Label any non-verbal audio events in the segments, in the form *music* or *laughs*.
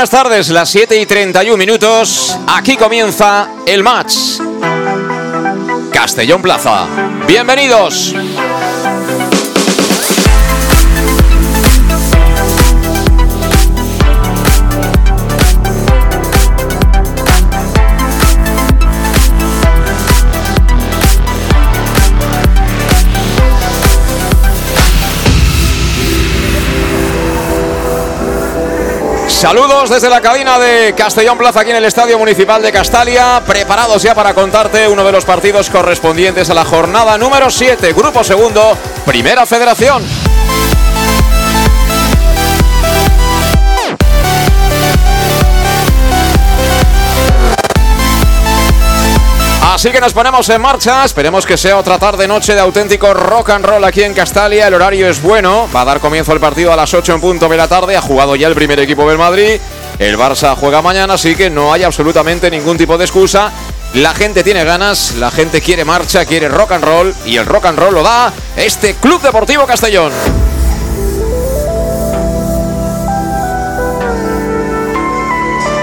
Buenas tardes, las 7 y 31 minutos. Aquí comienza el match. Castellón Plaza. Bienvenidos. Saludos desde la cabina de Castellón Plaza aquí en el Estadio Municipal de Castalia, preparados ya para contarte uno de los partidos correspondientes a la jornada número 7, Grupo Segundo, Primera Federación. Así que nos ponemos en marcha. Esperemos que sea otra tarde noche de auténtico rock and roll aquí en Castalia. El horario es bueno. Va a dar comienzo el partido a las 8 en punto de la tarde. Ha jugado ya el primer equipo del Madrid. El Barça juega mañana, así que no hay absolutamente ningún tipo de excusa. La gente tiene ganas, la gente quiere marcha, quiere rock and roll y el rock and roll lo da este Club Deportivo Castellón.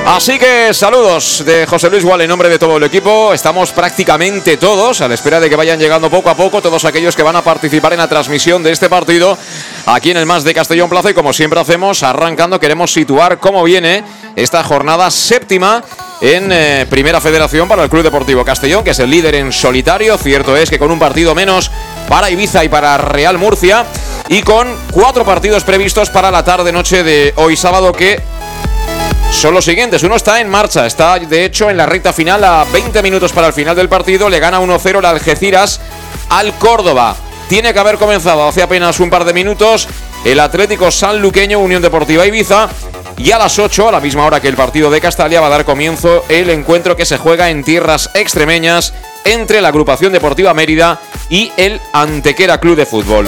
Así que saludos de José Luis Gual en nombre de todo el equipo. Estamos prácticamente todos a la espera de que vayan llegando poco a poco todos aquellos que van a participar en la transmisión de este partido aquí en el Más de Castellón Plaza. Y como siempre hacemos, arrancando, queremos situar cómo viene esta jornada séptima en eh, Primera Federación para el Club Deportivo Castellón, que es el líder en solitario. Cierto es que con un partido menos para Ibiza y para Real Murcia y con cuatro partidos previstos para la tarde-noche de hoy sábado que son los siguientes. Uno está en marcha, está de hecho en la recta final a 20 minutos para el final del partido. Le gana 1-0 el Algeciras al Córdoba. Tiene que haber comenzado hace apenas un par de minutos el Atlético Sanluqueño Unión Deportiva Ibiza. Y a las 8, a la misma hora que el partido de Castalia, va a dar comienzo el encuentro que se juega en tierras extremeñas entre la agrupación deportiva Mérida y el Antequera Club de Fútbol.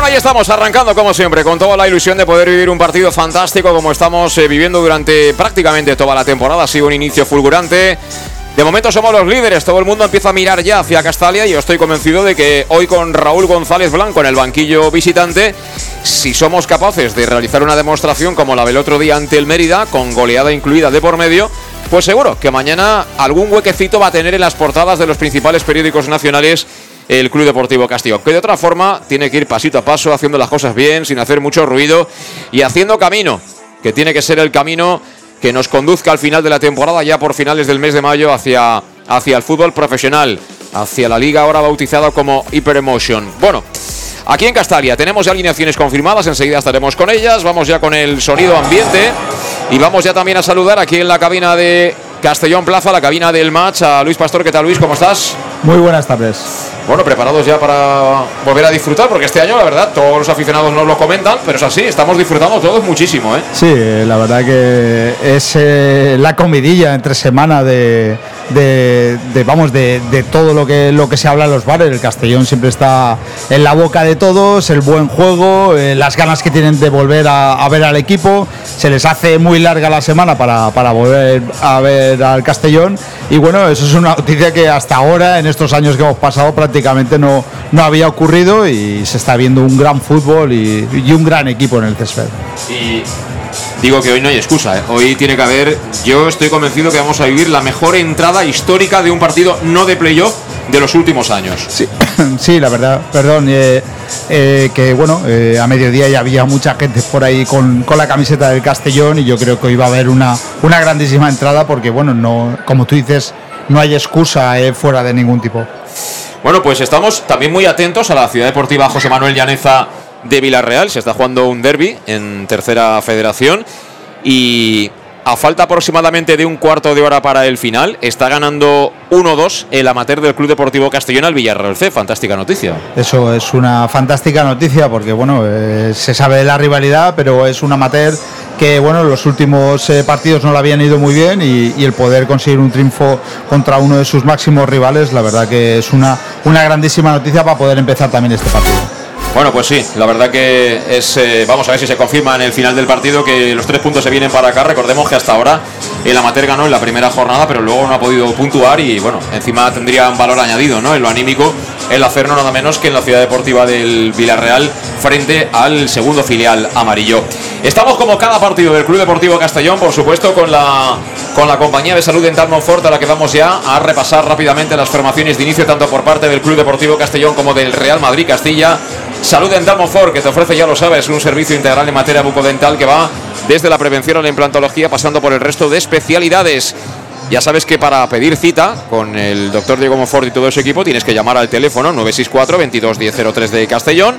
Bueno, ahí estamos arrancando como siempre con toda la ilusión de poder vivir un partido fantástico como estamos eh, viviendo durante prácticamente toda la temporada. Ha sido un inicio fulgurante. De momento somos los líderes, todo el mundo empieza a mirar ya hacia Castalia y yo estoy convencido de que hoy con Raúl González Blanco en el banquillo visitante, si somos capaces de realizar una demostración como la del otro día ante el Mérida, con goleada incluida de por medio, pues seguro que mañana algún huequecito va a tener en las portadas de los principales periódicos nacionales el Club Deportivo Castillo, que de otra forma tiene que ir pasito a paso, haciendo las cosas bien, sin hacer mucho ruido y haciendo camino, que tiene que ser el camino que nos conduzca al final de la temporada, ya por finales del mes de mayo, hacia, hacia el fútbol profesional, hacia la liga ahora bautizada como Hyperemotion. Bueno, aquí en Castalia tenemos ya alineaciones confirmadas, enseguida estaremos con ellas, vamos ya con el sonido ambiente y vamos ya también a saludar aquí en la cabina de Castellón Plaza, la cabina del match, a Luis Pastor. ¿Qué tal, Luis? ¿Cómo estás? Muy buenas tardes. Bueno, preparados ya para volver a disfrutar, porque este año, la verdad, todos los aficionados nos lo comentan, pero es así, estamos disfrutando todos muchísimo, ¿eh? Sí, la verdad que es eh, la comidilla entre semana de, de, vamos, de, todo lo que, lo que se habla en los bares. El Castellón siempre está en la boca de todos, el buen juego, eh, las ganas que tienen de volver a, ver al equipo. Se les hace muy larga la semana para, para volver a ver al Castellón. Y bueno, eso es una noticia que hasta ahora, en estos años que hemos pasado, prácticamente no, no había ocurrido y se está viendo un gran fútbol y, y un gran equipo en el césped. Y digo que hoy no hay excusa. ¿eh? Hoy tiene que haber, yo estoy convencido que vamos a vivir la mejor entrada histórica de un partido no de playoff de los últimos años. Sí, *laughs* sí la verdad, perdón, eh, eh, que bueno, a mediodía ya había mucha gente por ahí con, con, la camiseta del Castellón y yo creo que hoy va a haber una, una grandísima entrada porque bueno, no, como tú dices, no hay excusa fuera de ningún tipo. Bueno, pues estamos también muy atentos a la Ciudad Deportiva José Manuel Llaneza de Villarreal. Se está jugando un derby en tercera federación y a falta aproximadamente de un cuarto de hora para el final, está ganando 1-2 el amateur del Club Deportivo Castellón al Villarreal C. Fantástica noticia. Eso es una fantástica noticia porque, bueno, eh, se sabe de la rivalidad, pero es un amateur que, bueno, los últimos eh, partidos no lo habían ido muy bien y, y, el poder conseguir un triunfo contra uno de sus máximos rivales, la verdad que es una, una grandísima noticia para poder empezar también este partido. Bueno, pues sí, la verdad que es. Eh, vamos a ver si se confirma en el final del partido que los tres puntos se vienen para acá. Recordemos que hasta ahora el amateur ganó en la primera jornada, pero luego no ha podido puntuar y bueno, encima tendría un valor añadido, ¿no? En lo anímico, el hacerlo nada menos que en la ciudad deportiva del Villarreal frente al segundo filial amarillo. Estamos como cada partido del Club Deportivo Castellón, por supuesto, con la, con la compañía de salud Dental Monfort, a la que vamos ya a repasar rápidamente las formaciones de inicio, tanto por parte del Club Deportivo Castellón como del Real Madrid Castilla. Salud Dental Monfort, que te ofrece, ya lo sabes, un servicio integral en materia bucodental que va desde la prevención a la implantología, pasando por el resto de especialidades. Ya sabes que para pedir cita con el doctor Diego Monfort y todo su equipo tienes que llamar al teléfono 964 22 de Castellón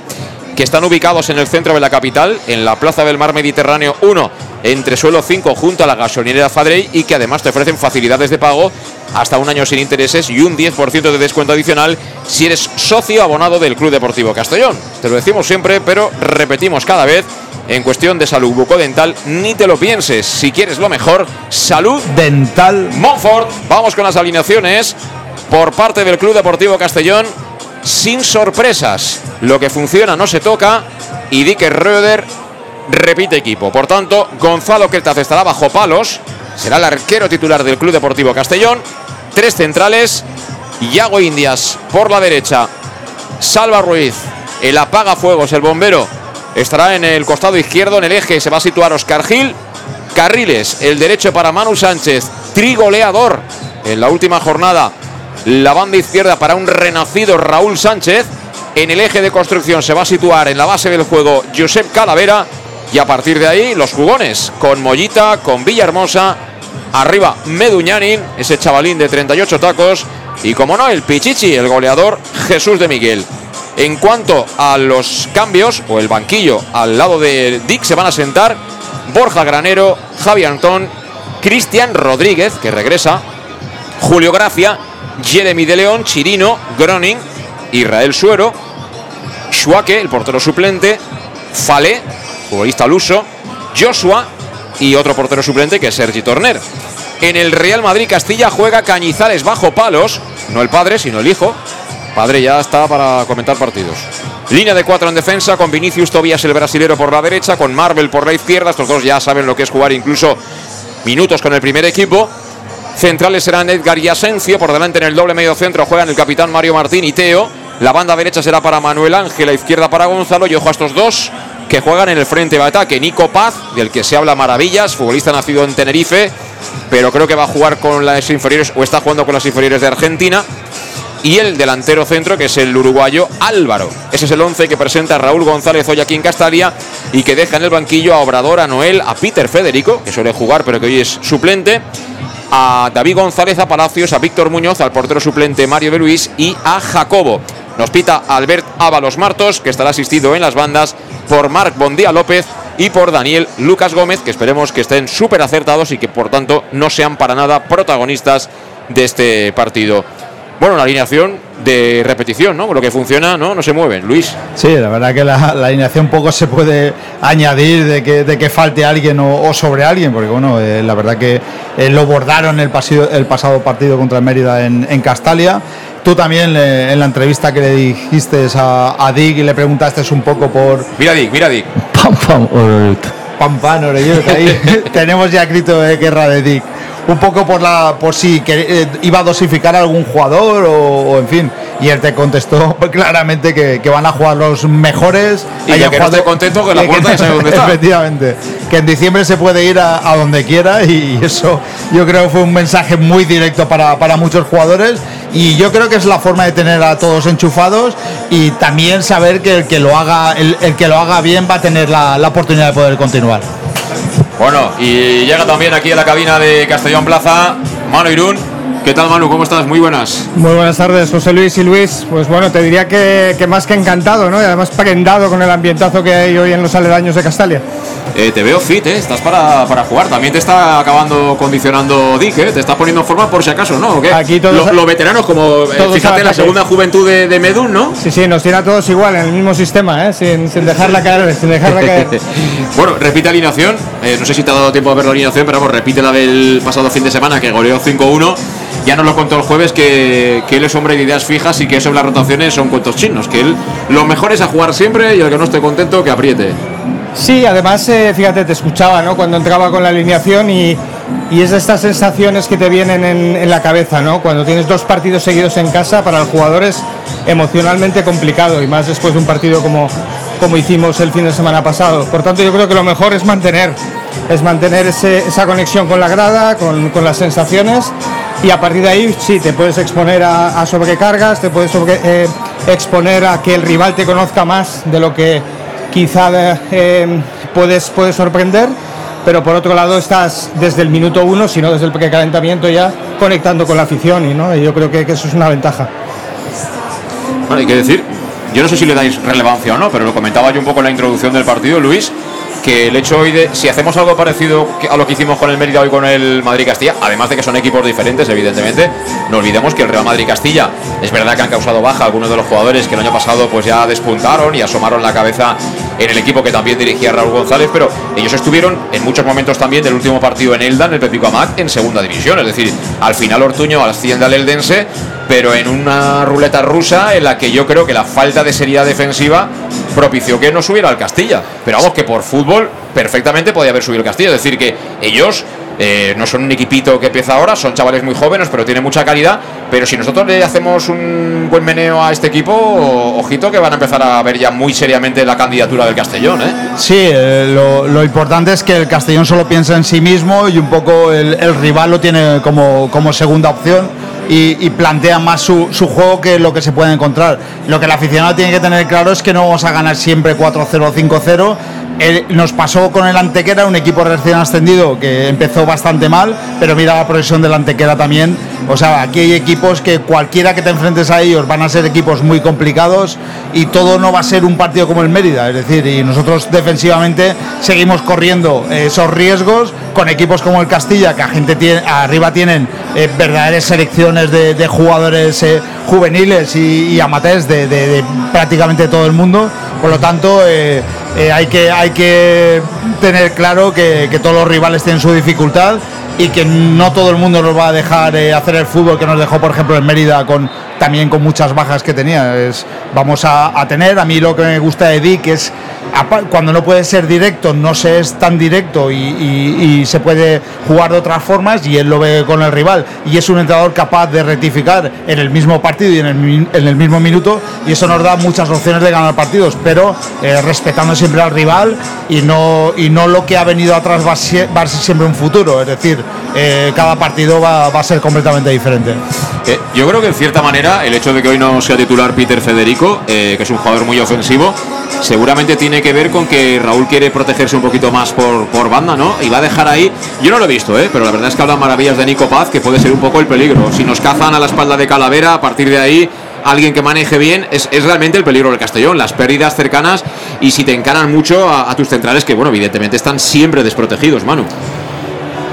que están ubicados en el centro de la capital, en la Plaza del Mar Mediterráneo 1, entre suelo 5, junto a la gasolinera Fadrey, y que además te ofrecen facilidades de pago hasta un año sin intereses y un 10% de descuento adicional si eres socio abonado del Club Deportivo Castellón. Te lo decimos siempre, pero repetimos cada vez. En cuestión de salud bucodental, ni te lo pienses. Si quieres lo mejor, salud dental Montfort. Vamos con las alineaciones por parte del Club Deportivo Castellón sin sorpresas. Lo que funciona no se toca y Dicker Röder repite equipo. Por tanto, Gonzalo Quetaz estará bajo palos. Será el arquero titular del Club Deportivo Castellón. Tres centrales. Yago Indias por la derecha. Salva Ruiz. El apagafuegos, el bombero, estará en el costado izquierdo. En el eje se va a situar Oscar Gil. Carriles, el derecho para Manu Sánchez. Trigoleador en la última jornada la banda izquierda para un renacido Raúl Sánchez. En el eje de construcción se va a situar en la base del juego Josep Calavera. Y a partir de ahí los jugones con Mollita, con Villahermosa. Arriba Meduñanin, ese chavalín de 38 tacos. Y como no, el Pichichi, el goleador Jesús de Miguel. En cuanto a los cambios o el banquillo al lado de Dick se van a sentar Borja Granero, Javi Antón, Cristian Rodríguez, que regresa, Julio Gracia Jeremy de León, Chirino, Groning, Israel Suero, Schuake, el portero suplente, Fale, futbolista al uso, Joshua y otro portero suplente que es Sergi Torner. En el Real Madrid Castilla juega Cañizales bajo palos, no el padre, sino el hijo. Padre ya está para comentar partidos. Línea de cuatro en defensa, con Vinicius Tobias el brasilero por la derecha, con Marvel por la izquierda. Estos dos ya saben lo que es jugar incluso minutos con el primer equipo. Centrales serán Edgar y Asencio. Por delante en el doble medio centro juegan el capitán Mario Martín y Teo. La banda derecha será para Manuel Ángel, la izquierda para Gonzalo. Y ojo a estos dos que juegan en el frente de ataque. Nico Paz, del que se habla maravillas, futbolista nacido en Tenerife, pero creo que va a jugar con las inferiores o está jugando con las inferiores de Argentina. Y el delantero centro, que es el uruguayo Álvaro. Ese es el 11 que presenta Raúl González hoy aquí en Castalia y que deja en el banquillo a Obrador, a Noel, a Peter Federico, que suele jugar pero que hoy es suplente, a David González, a Palacios, a Víctor Muñoz, al portero suplente Mario de Luis y a Jacobo. Nos pita Albert Ábalos Martos, que estará asistido en las bandas por Marc Bondía López y por Daniel Lucas Gómez, que esperemos que estén súper acertados y que por tanto no sean para nada protagonistas de este partido. Bueno, una alineación de repetición, ¿no? Lo que funciona, ¿no? No se mueven. Luis. Sí, la verdad que la, la alineación poco se puede añadir de que, de que falte alguien o, sobre alguien, porque bueno, eh, la verdad que eh, lo bordaron el, el pasado partido contra el Mérida en, en Castalia. Tú también en la entrevista que le dijiste a, a Dick y le preguntaste un poco por... Mira Dick, mira Dick. *laughs* Pam, pam, pam, pam, ahí. *laughs* Tenemos ya escrito de guerra de Dick. Un poco por la por si que, eh, iba a dosificar a algún jugador o, en fin. Y él te contestó *laughs* claramente que, que van a jugar los mejores. Y que no esté contento que la puerta ya dónde *laughs* está. Efectivamente. Que en diciembre se puede ir a, a, donde quiera y eso yo creo que fue un mensaje muy directo para, para muchos jugadores y yo creo que es la forma de tener a todos enchufados y también saber que el que lo haga el, el que lo haga bien va a tener la, la oportunidad de poder continuar bueno, y llega también aquí a la cabina de Castellón Plaza Manu Irún. ¿Qué tal Manu? ¿Cómo estás? Muy buenas. Muy buenas tardes, José Luis y Luis. Pues bueno, te diría que, que más que encantado, ¿no? Y además prendado con el ambientazo que hay hoy en los aledaños de Castalia. Eh, te veo fit, ¿eh? Estás para, para, jugar. También te está acabando condicionando Dick, ¿eh? Te estás poniendo en forma por si acaso, ¿no? ¿O qué? Aquí todos. Los, veteranos, como fíjate, la segunda juventud de, de, Medun, ¿no? Sí, sí, nos tiene a todos igual, en el mismo sistema, ¿eh? Sin, sin dejarla caer, *laughs* sin dejarla caer. *laughs* bueno, repite alineación. No sé si te ha dado tiempo a ver la alineación, pero vamos, repite la del pasado fin de semana, que goleó 5-1. Ya nos lo contó el jueves que, que, él es hombre de ideas fijas y que eso en las rotaciones son cuentos chinos. Que él lo mejor es a jugar siempre y el que no esté contento que apriete. Sí, además, eh, fíjate, te escuchaba ¿no? cuando entraba con la alineación y, es de estas sensaciones que te vienen en, la cabeza, ¿no? Cuando tienes dos partidos seguidos en casa, para el jugador es emocionalmente complicado y más después de un partido como, como hicimos el fin de semana pasado. Por tanto, yo creo que lo mejor es mantener, es mantener esa conexión con la grada, con, las sensaciones y a partir de ahí sí, te puedes exponer a, sobrecargas, te puedes eh, exponer a que el rival te conozca más de lo que quizá eh, puedes, puedes sorprender, pero por otro lado estás desde el minuto uno, sino desde el precalentamiento ya conectando con la afición y, ¿no? y yo creo que, que eso es una ventaja. Bueno, hay que decir, yo no sé si le dais relevancia o no, pero lo comentaba yo un poco en la introducción del partido, Luis, que el hecho hoy de, si hacemos algo parecido a lo que hicimos con el Mérida hoy con el Madrid-Castilla, además de que son equipos diferentes, evidentemente, no olvidemos que el Real Madrid-Castilla es verdad que han causado baja algunos de los jugadores que el año pasado pues ya despuntaron y asomaron la cabeza en el equipo que también dirigía Raúl González, pero ellos estuvieron en muchos momentos también del último partido en Elda, en el Pepico Amac, en segunda división, es decir, al final Ortuño asciende al Eldense, pero en una ruleta rusa en la que yo creo que la falta de seriedad defensiva propició que no subiera al Castilla. Pero vamos, que por fútbol perfectamente podía haber subido el Castilla. Es decir, que ellos eh, no son un equipito que empieza ahora, son chavales muy jóvenes, pero tienen mucha calidad. Pero si nosotros le hacemos un buen meneo a este equipo, ojito que van a empezar a ver ya muy seriamente la candidatura del Castellón. ¿eh? Sí, eh, lo, importante es que el Castellón solo piensa en sí mismo y un poco el, rival lo tiene como, como segunda opción y, plantea más su, su, juego que lo que se puede encontrar. Lo que el aficionado tiene que tener claro es que no vamos a ganar siempre 4-0 o 5-0. Nos pasó con el Antequera, un equipo recién ascendido que empezó bastante mal, pero mira la progresión del Antequera también. O sea, aquí hay equipos que cualquiera que te enfrentes a ellos van a ser equipos muy complicados y todo no va a ser un partido como el Mérida. Es decir, y nosotros defensivamente seguimos corriendo esos riesgos con equipos como el Castilla, que a gente tiene, arriba tienen eh, verdaderas selecciones de, jugadores eh, juveniles y, amateurs de, prácticamente todo el mundo. Por lo tanto, eh, hay, que, hay que tener claro que, todos los rivales tienen su dificultad y que no todo el mundo nos va a dejar hacer el fútbol que nos dejó, por ejemplo, en Mérida con también con muchas bajas que tenía. Es, vamos a, a, tener, a mí lo que me gusta de Dick es cuando no puede ser directo, no se es tan directo y, y, y, se puede jugar de otras formas y él lo ve con el rival y es un entrenador capaz de rectificar en el mismo partido y en el, en el mismo minuto y eso nos da muchas opciones de ganar partidos, pero eh, respetando siempre al rival y no, y no lo que ha venido atrás va a ser, va a ser siempre un futuro, es decir, eh, cada partido va, va, a ser completamente diferente. Eh, yo creo que en cierta manera el hecho de que hoy no sea titular Peter Federico, que es un jugador muy ofensivo, seguramente tiene que ver con que Raúl quiere protegerse un poquito más por, por banda, ¿no? Y va a dejar ahí, yo no lo he visto, ¿eh? pero la verdad es que hablan maravillas de Nico Paz, que puede ser un poco el peligro. Si nos cazan a la espalda de Calavera, a partir de ahí alguien que maneje bien, es, es, realmente el peligro del Castellón, las pérdidas cercanas y si te encaran mucho a, a, tus centrales, que bueno, evidentemente están siempre desprotegidos, Manu.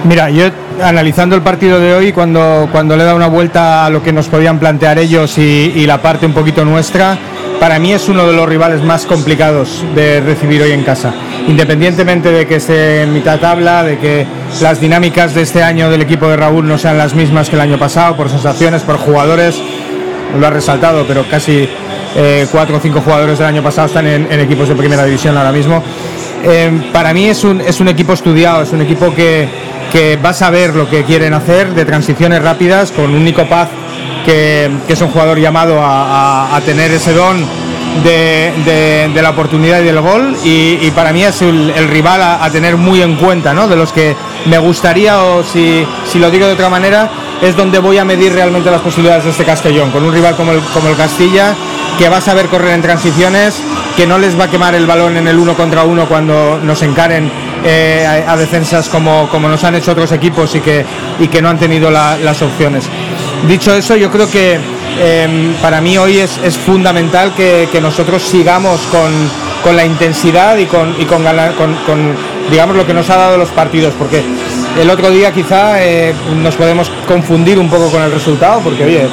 Mira, yo analizando el partido de hoy, cuando, cuando le he dado una vuelta a lo que nos podían plantear ellos y, la parte un poquito nuestra, para mí es uno de los rivales más complicados de recibir hoy en casa. Independientemente de que esté en mitad tabla, de que las dinámicas de este año del equipo de Raúl no sean las mismas que el año pasado, por sensaciones, por jugadores, lo ha resaltado, pero casi eh, cuatro o cinco jugadores del año pasado están en, equipos de primera división ahora mismo. Eh, para mí es un, es un equipo estudiado, es un equipo que, que va a saber lo que quieren hacer de transiciones rápidas con un Nico Paz que, es un jugador llamado a, tener ese don de, la oportunidad y del gol y, para mí es el, rival a, tener muy en cuenta, ¿no? de los que me gustaría o si, si, lo digo de otra manera es donde voy a medir realmente las posibilidades de este Castellón, con un rival como el, como el Castilla que va a saber correr en transiciones, que no les va a quemar el balón en el uno contra uno cuando nos encaren eh, a, defensas como, como nos han hecho otros equipos y que, y que no han tenido las opciones. Dicho eso, yo creo que em, para mí hoy es, es fundamental que, nosotros sigamos con, con, la intensidad y, con, y con, digamos, lo que nos ha dado los partidos, porque el otro día quizá eh, nos podemos confundir un poco con el resultado, porque oye,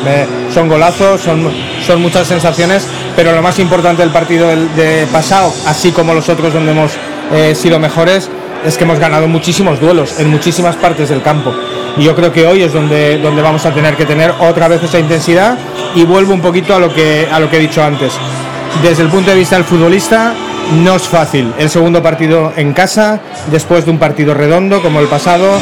son golazos, son, son muchas sensaciones, pero lo más importante del partido de pasado, así como los otros donde hemos eh, sido mejores, es que hemos ganado muchísimos duelos en muchísimas partes del campo. Y yo creo que hoy es donde, donde vamos a tener que tener otra vez esa intensidad y vuelvo un poquito a lo que, a lo que he dicho antes. Desde el punto de vista del futbolista, no es fácil. El segundo partido en casa, después de un partido redondo como el pasado,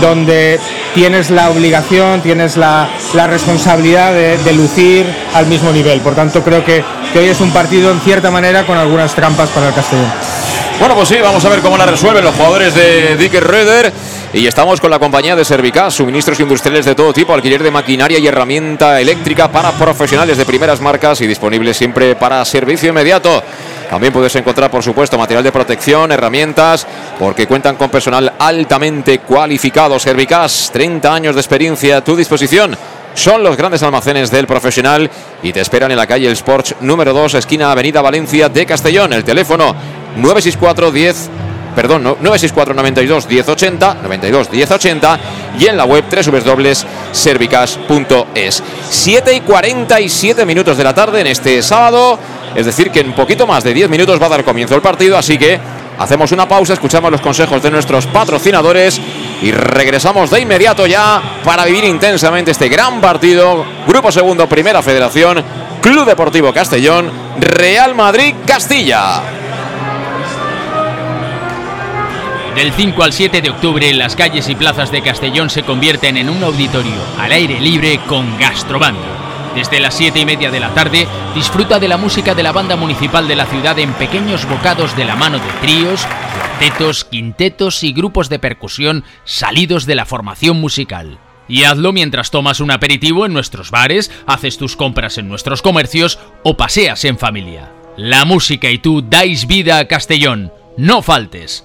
donde tienes la obligación, tienes la, la responsabilidad de, de, lucir al mismo nivel. Por tanto, creo que, que hoy es un partido en cierta manera con algunas trampas para el Castellón. Bueno, pues sí, vamos a ver cómo la resuelven los jugadores de Dick Röder. Y estamos con la compañía de Servicas, suministros industriales de todo tipo, alquiler de maquinaria y herramienta eléctrica para profesionales de primeras marcas y disponible siempre para servicio inmediato. También puedes encontrar, por supuesto, material de protección, herramientas, porque cuentan con personal altamente cualificado. Servicas, 30 años de experiencia a tu disposición. Son los grandes almacenes del profesional y te esperan en la calle El Sports número 2, esquina Avenida Valencia de Castellón. El teléfono 964 10 perdón, 964 92 1080, 92 1080 y en la web www.servicas.es. 7 y 47 minutos de la tarde en este sábado, es decir, que en poquito más de 10 minutos va a dar comienzo el partido, así que hacemos una pausa, escuchamos los consejos de nuestros patrocinadores y regresamos de inmediato ya para vivir intensamente este gran partido. Grupo Segundo, Primera Federación, Club Deportivo Castellón, Real Madrid, Castilla. Del 5 al 7 de octubre, las calles y plazas de Castellón se convierten en un auditorio al aire libre con Gastrobanda. Desde las 7 y media de la tarde, disfruta de la música de la banda municipal de la ciudad en pequeños bocados de la mano de tríos, cuartetos, quintetos y grupos de percusión salidos de la formación musical. Y hazlo mientras tomas un aperitivo en nuestros bares, haces tus compras en nuestros comercios o paseas en familia. La música y tú dais vida a Castellón. No faltes.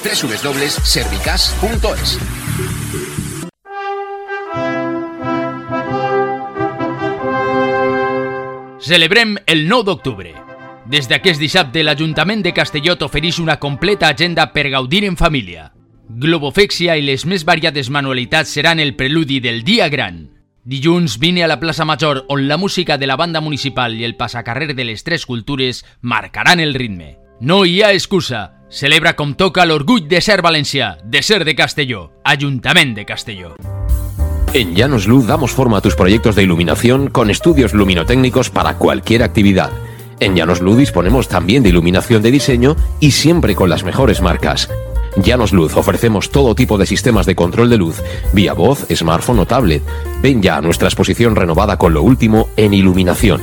www.servicas.es. Celebrem el 9 d'octubre. Des d'aquest dissabte, l'Ajuntament de Castelló t'ofereix una completa agenda per gaudir en família. Globofèxia i les més variades manualitats seran el preludi del dia gran. Dilluns vine a la plaça Major, on la música de la banda municipal i el passacarrer de les tres cultures marcaran el ritme. No hi ha excusa. Celebra com toca l'orgull de ser valencià, de ser de Castelló, Ajuntament de Castelló. En Llanos Luz damos forma a tus proyectos de iluminación con estudios luminotécnicos para cualquier actividad. En Llanos Luz disponemos también de iluminación de diseño y siempre con las mejores marcas. Llanos Luz ofrecemos todo tipo de sistemas de control de luz, vía voz, smartphone o tablet. Ven ya a nuestra exposición renovada con lo último en iluminación.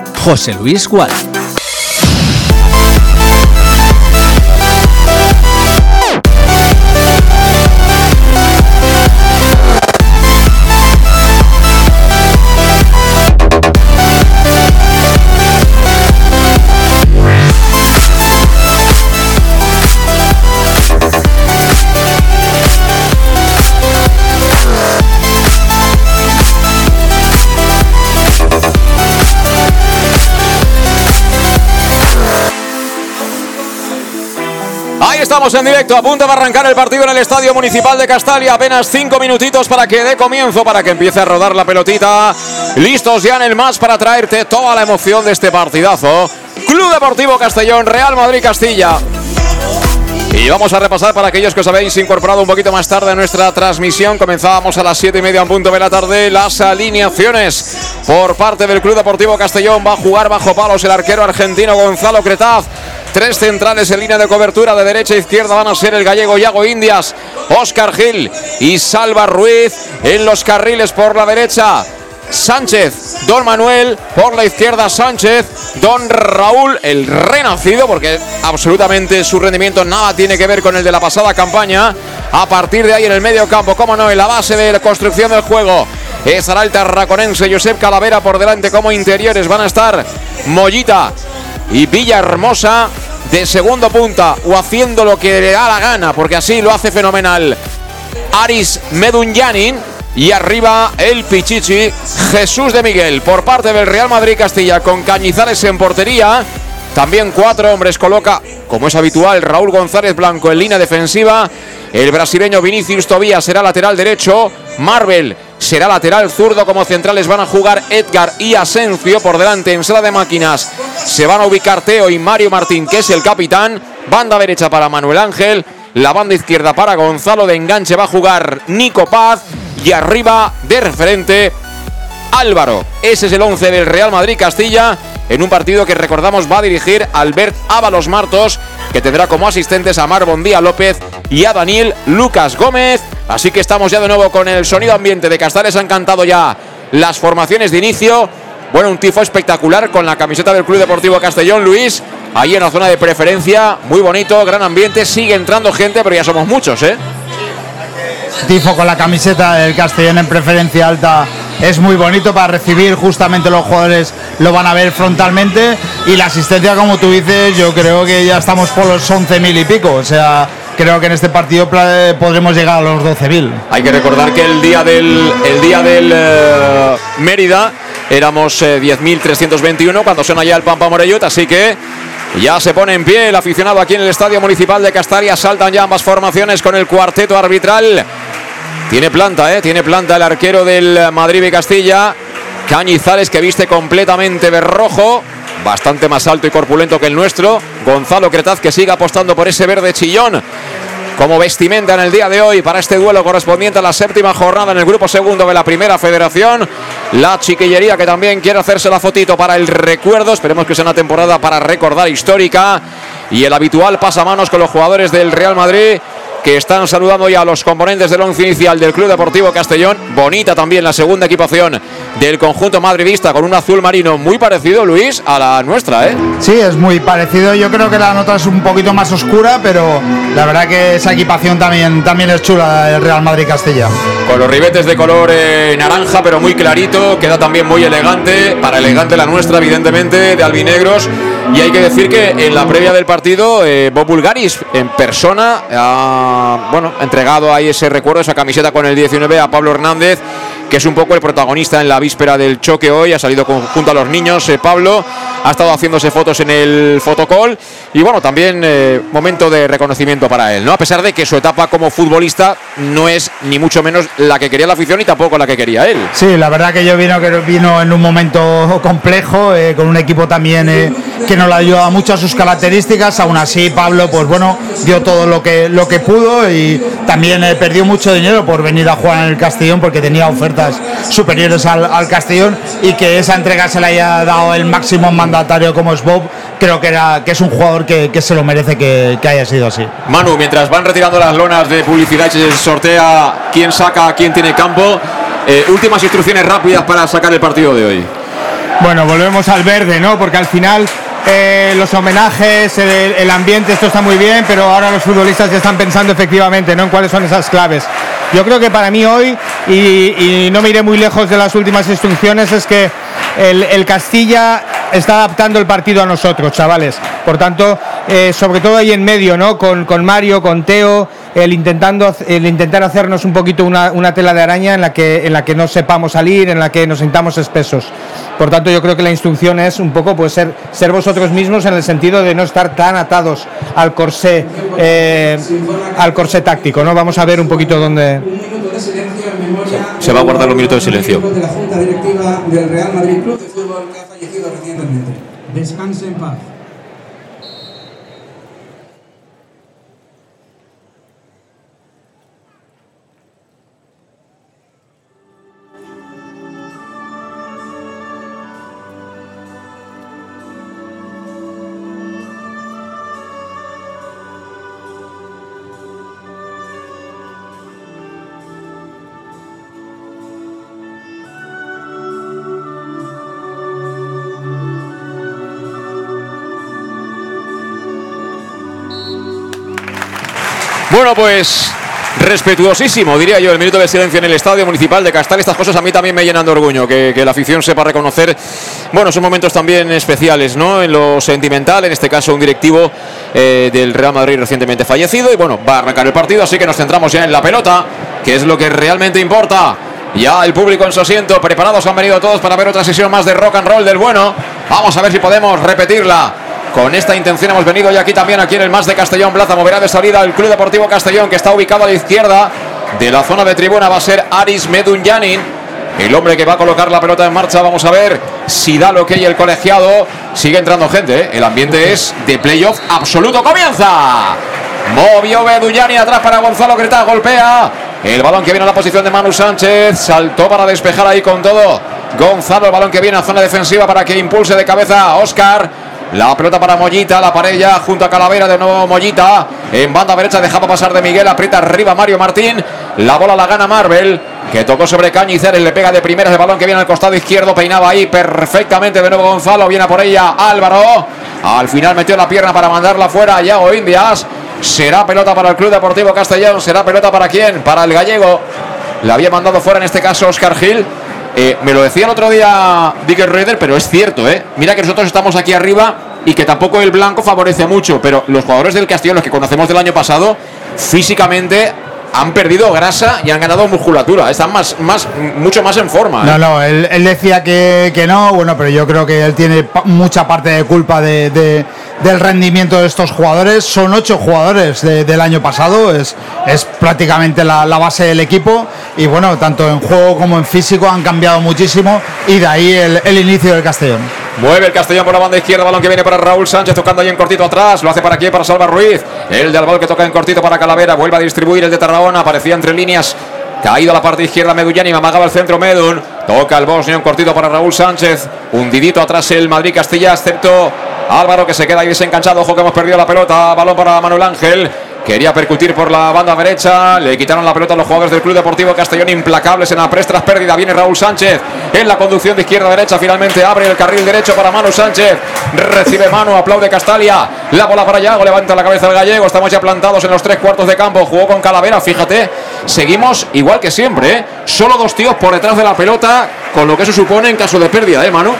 José Luis Gual. Estamos en directo, a punto arrancar el partido en el Estadio Municipal de Castalia. Apenas cinco minutitos para que dé comienzo, para que empiece a rodar la pelotita. Listos ya en el más para traerte toda la emoción de este partidazo. Club Deportivo Castellón, Real Madrid Castilla. Y vamos a repasar para aquellos que os habéis incorporado un poquito más tarde a nuestra transmisión. Comenzábamos a las 7 y media en punto de la tarde. Las alineaciones por parte del Club Deportivo Castellón. Va a jugar bajo palos el arquero argentino Gonzalo Cretaz. Tres centrales en línea de cobertura de derecha e izquierda van a ser el gallego Yago Indias, Oscar Gil y Salva Ruiz en los carriles por la derecha. Sánchez, Don Manuel, por la izquierda Sánchez, Don Raúl, el renacido, porque absolutamente su rendimiento nada tiene que ver con el de la pasada campaña. A partir de ahí en el medio campo, como no, en la base de la construcción del juego, estará el tarraconense Josep Calavera por delante como interiores. Van a estar Mollita y Villahermosa de segundo punta o haciendo lo que le da la gana, porque así lo hace fenomenal. Aris Medunyanin y arriba el Pichichi Jesús de Miguel por parte del Real Madrid Castilla con Cañizares en portería. También cuatro hombres coloca, como es habitual, Raúl González Blanco en línea defensiva. El brasileño Vinicius Tobías será lateral derecho. Marvel será lateral zurdo. Como centrales van a jugar Edgar y Asencio. Por delante en sala de máquinas se van a ubicar Teo y Mario Martín, que es el capitán. Banda derecha para Manuel Ángel. La banda izquierda para Gonzalo de enganche va a jugar Nico Paz. Y arriba de referente Álvaro. Ese es el 11 del Real Madrid Castilla en un partido que recordamos va a dirigir Albert Ábalos Martos, que tendrá como asistentes a Mar Bondía López y a Daniel Lucas Gómez. Así que estamos ya de nuevo con el sonido ambiente de Castales. Han cantado ya las formaciones de inicio. Bueno, un tifo espectacular con la camiseta del Club Deportivo Castellón, Luis. Ahí en la zona de preferencia, muy bonito, gran ambiente. Sigue entrando gente, pero ya somos muchos, ¿eh? Tifo con la camiseta del Castellón en preferencia alta es muy bonito para recibir justamente los jugadores lo van a ver frontalmente y la asistencia como tú dices yo creo que ya estamos por los 11.000 y pico o sea creo que en este partido podremos llegar a los 12.000 hay que recordar que el día del el día del eh, Mérida éramos 10.321 eh, cuando suena ya el Pampa Morellut así que ya se pone en pie el aficionado aquí en el Estadio Municipal de Castalia. Saltan ya ambas formaciones con el cuarteto arbitral. Tiene planta, ¿eh? Tiene planta el arquero del Madrid y Castilla. Cañizales que viste completamente de rojo. Bastante más alto y corpulento que el nuestro. Gonzalo Cretaz que sigue apostando por ese verde chillón como vestimenta en el día de hoy para este duelo correspondiente a la séptima jornada en el grupo segundo de la primera federación. La chiquillería que también quiere hacerse la fotito para el recuerdo. Esperemos que sea una temporada para recordar histórica. Y el habitual pasamanos con los jugadores del Real Madrid que están saludando ya a los componentes del once inicial del Club Deportivo Castellón. Bonita también la segunda equipación del conjunto madridista con un azul marino muy parecido, Luis, a la nuestra, ¿eh? Sí, es muy parecido. Yo creo que la nota es un poquito más oscura, pero la verdad que esa equipación también, también es chula del Real Madrid Castilla. Con los ribetes de color eh, naranja, pero muy clarito, queda también muy elegante. Para elegante la nuestra, evidentemente, de albinegros. Y hay que decir que en la previa del partido, eh, Bob Bulgaris en persona ha bueno, entregado ahí ese recuerdo, esa camiseta con el 19 a Pablo Hernández que es un poco el protagonista en la víspera del choque hoy. Ha salido junto a los niños eh, Pablo, ha estado haciéndose fotos en el fotocall y bueno, también eh, momento de reconocimiento para él, ¿no? A pesar de que su etapa como futbolista no es ni mucho menos la que quería la afición y tampoco la que quería él. Sí, la verdad que yo vino que vino en un momento complejo, eh, con un equipo también que no le ayudaba mucho a sus características. Aún así, Pablo, pues bueno, dio todo lo que, lo que pudo y también perdió mucho dinero por venir a jugar en el Castellón porque tenía superiores al, Castellón y que esa entrega se le haya dado el máximo mandatario como es Bob, creo que, era, que es un jugador que, se lo merece que, haya sido así. Manu, mientras van retirando las lonas de publicidad y se sortea quién saca, quién tiene campo, eh, últimas instrucciones rápidas para sacar el partido de hoy. Bueno, volvemos al verde, ¿no? Porque al final eh, los homenajes, el, ambiente, esto está muy bien, pero ahora los futbolistas ya están pensando efectivamente ¿no? en cuáles son esas claves. Yo creo que para mí hoy, y, no me iré muy lejos de las últimas instrucciones, es que el, Castilla está adaptando el partido a nosotros, chavales. Por tanto, eh, sobre todo ahí en medio, ¿no? Con, con Mario, con Teo, el intentando el intentar hacernos un poquito una, una, tela de araña en la que en la que no sepamos salir, en la que nos sintamos espesos. Por tanto, yo creo que la instrucción es un poco pues ser ser vosotros mismos en el sentido de no estar tan atados al corsé eh, al corsé táctico, ¿no? Vamos a ver un poquito dónde se va a guardar un minuto de silencio. De la Junta Directiva del Real Madrid Club de Fútbol que ha fallecido recientemente. Descanse en paz. Bueno, pues respetuosísimo, diría yo, el minuto de silencio en el Estadio Municipal de Castal. Estas cosas a mí también me llenan de orgullo, que, la afición sepa reconocer, bueno, son momentos también especiales, ¿no? En lo sentimental, en este caso un directivo eh, del Real Madrid recientemente fallecido. Y bueno, va a arrancar el partido, así que nos centramos ya en la pelota, que es lo que realmente importa. Ya el público en su asiento, preparados han venido todos para ver otra sesión más de rock and roll del bueno. Vamos a ver si podemos repetirla. Con esta intención hemos venido ya aquí también, aquí en el más de Castellón Plaza. Moverá de salida el Club Deportivo Castellón, que está ubicado a la izquierda de la zona de tribuna. Va a ser Aris Medunyanin, el hombre que va a colocar la pelota en marcha. Vamos a ver si da lo que hay el colegiado. Sigue entrando gente, ¿eh? el ambiente es de playoff absoluto. ¡Comienza! Movió Medullani atrás para Gonzalo Greta, golpea. El balón que viene a la posición de Manu Sánchez. Saltó para despejar ahí con todo. Gonzalo, el balón que viene a zona defensiva para que impulse de cabeza a Oscar. La pelota para Mollita, la pareja junto a Calavera, de nuevo Mollita. En banda derecha dejaba pasar de Miguel, aprieta arriba Mario Martín. La bola la gana Marvel, que tocó sobre Cañizares, le pega de primeras el balón que viene al costado izquierdo, peinaba ahí perfectamente de nuevo Gonzalo, viene por ella Álvaro. Al final metió la pierna para mandarla fuera Yago Indias. Será pelota para el Club Deportivo Castellón, será pelota para quién? Para el gallego. La había mandado fuera en este caso Oscar Gil. Eh, me lo decía el otro día Dicker Raider, pero es cierto, ¿eh? Mira que nosotros estamos aquí arriba y que tampoco el blanco favorece mucho, pero los jugadores del Castellón, los que conocemos del año pasado, físicamente han perdido grasa y han ganado musculatura. Están más, más, mucho más en forma. No, ¿eh? no, él, él decía que, que no, bueno, pero yo creo que él tiene mucha parte de culpa de, de- del rendimiento de estos jugadores. Son ocho jugadores de- del año pasado, es, es prácticamente la, la base del equipo. Y bueno, tanto en juego como en físico han cambiado muchísimo. Y de ahí el, el inicio del Castellón. Mueve el Castellón por la banda izquierda, balón que viene para Raúl Sánchez tocando ahí en cortito atrás, lo hace para aquí para Salva Ruiz, el de Albal que toca en cortito para Calavera, vuelve a distribuir el de Tarragona, aparecía entre líneas, caído a la parte izquierda Medullani, amagaba el centro Medun, toca el Bosnio en cortito para Raúl Sánchez, hundidito atrás el Madrid Castilla, excepto Álvaro que se queda ahí desencanchado, ojo que hemos perdido la pelota, balón para Manuel Ángel. Quería percutir por la banda derecha, le quitaron la pelota a los jugadores del Club Deportivo Castellón, implacables en la press tras pérdida. Viene Raúl Sánchez en la conducción de izquierda a derecha, finalmente abre el carril derecho para Manu Sánchez. Recibe mano, aplaude Castalia. La bola para Yago, levanta la cabeza el gallego. Estamos ya plantados en los tres cuartos de campo. Jugó con Calavera, fíjate. Seguimos igual que siempre, ¿eh? Solo dos tíos por detrás de la pelota, con lo que eso supone en caso de pérdida, ¿eh, Manu?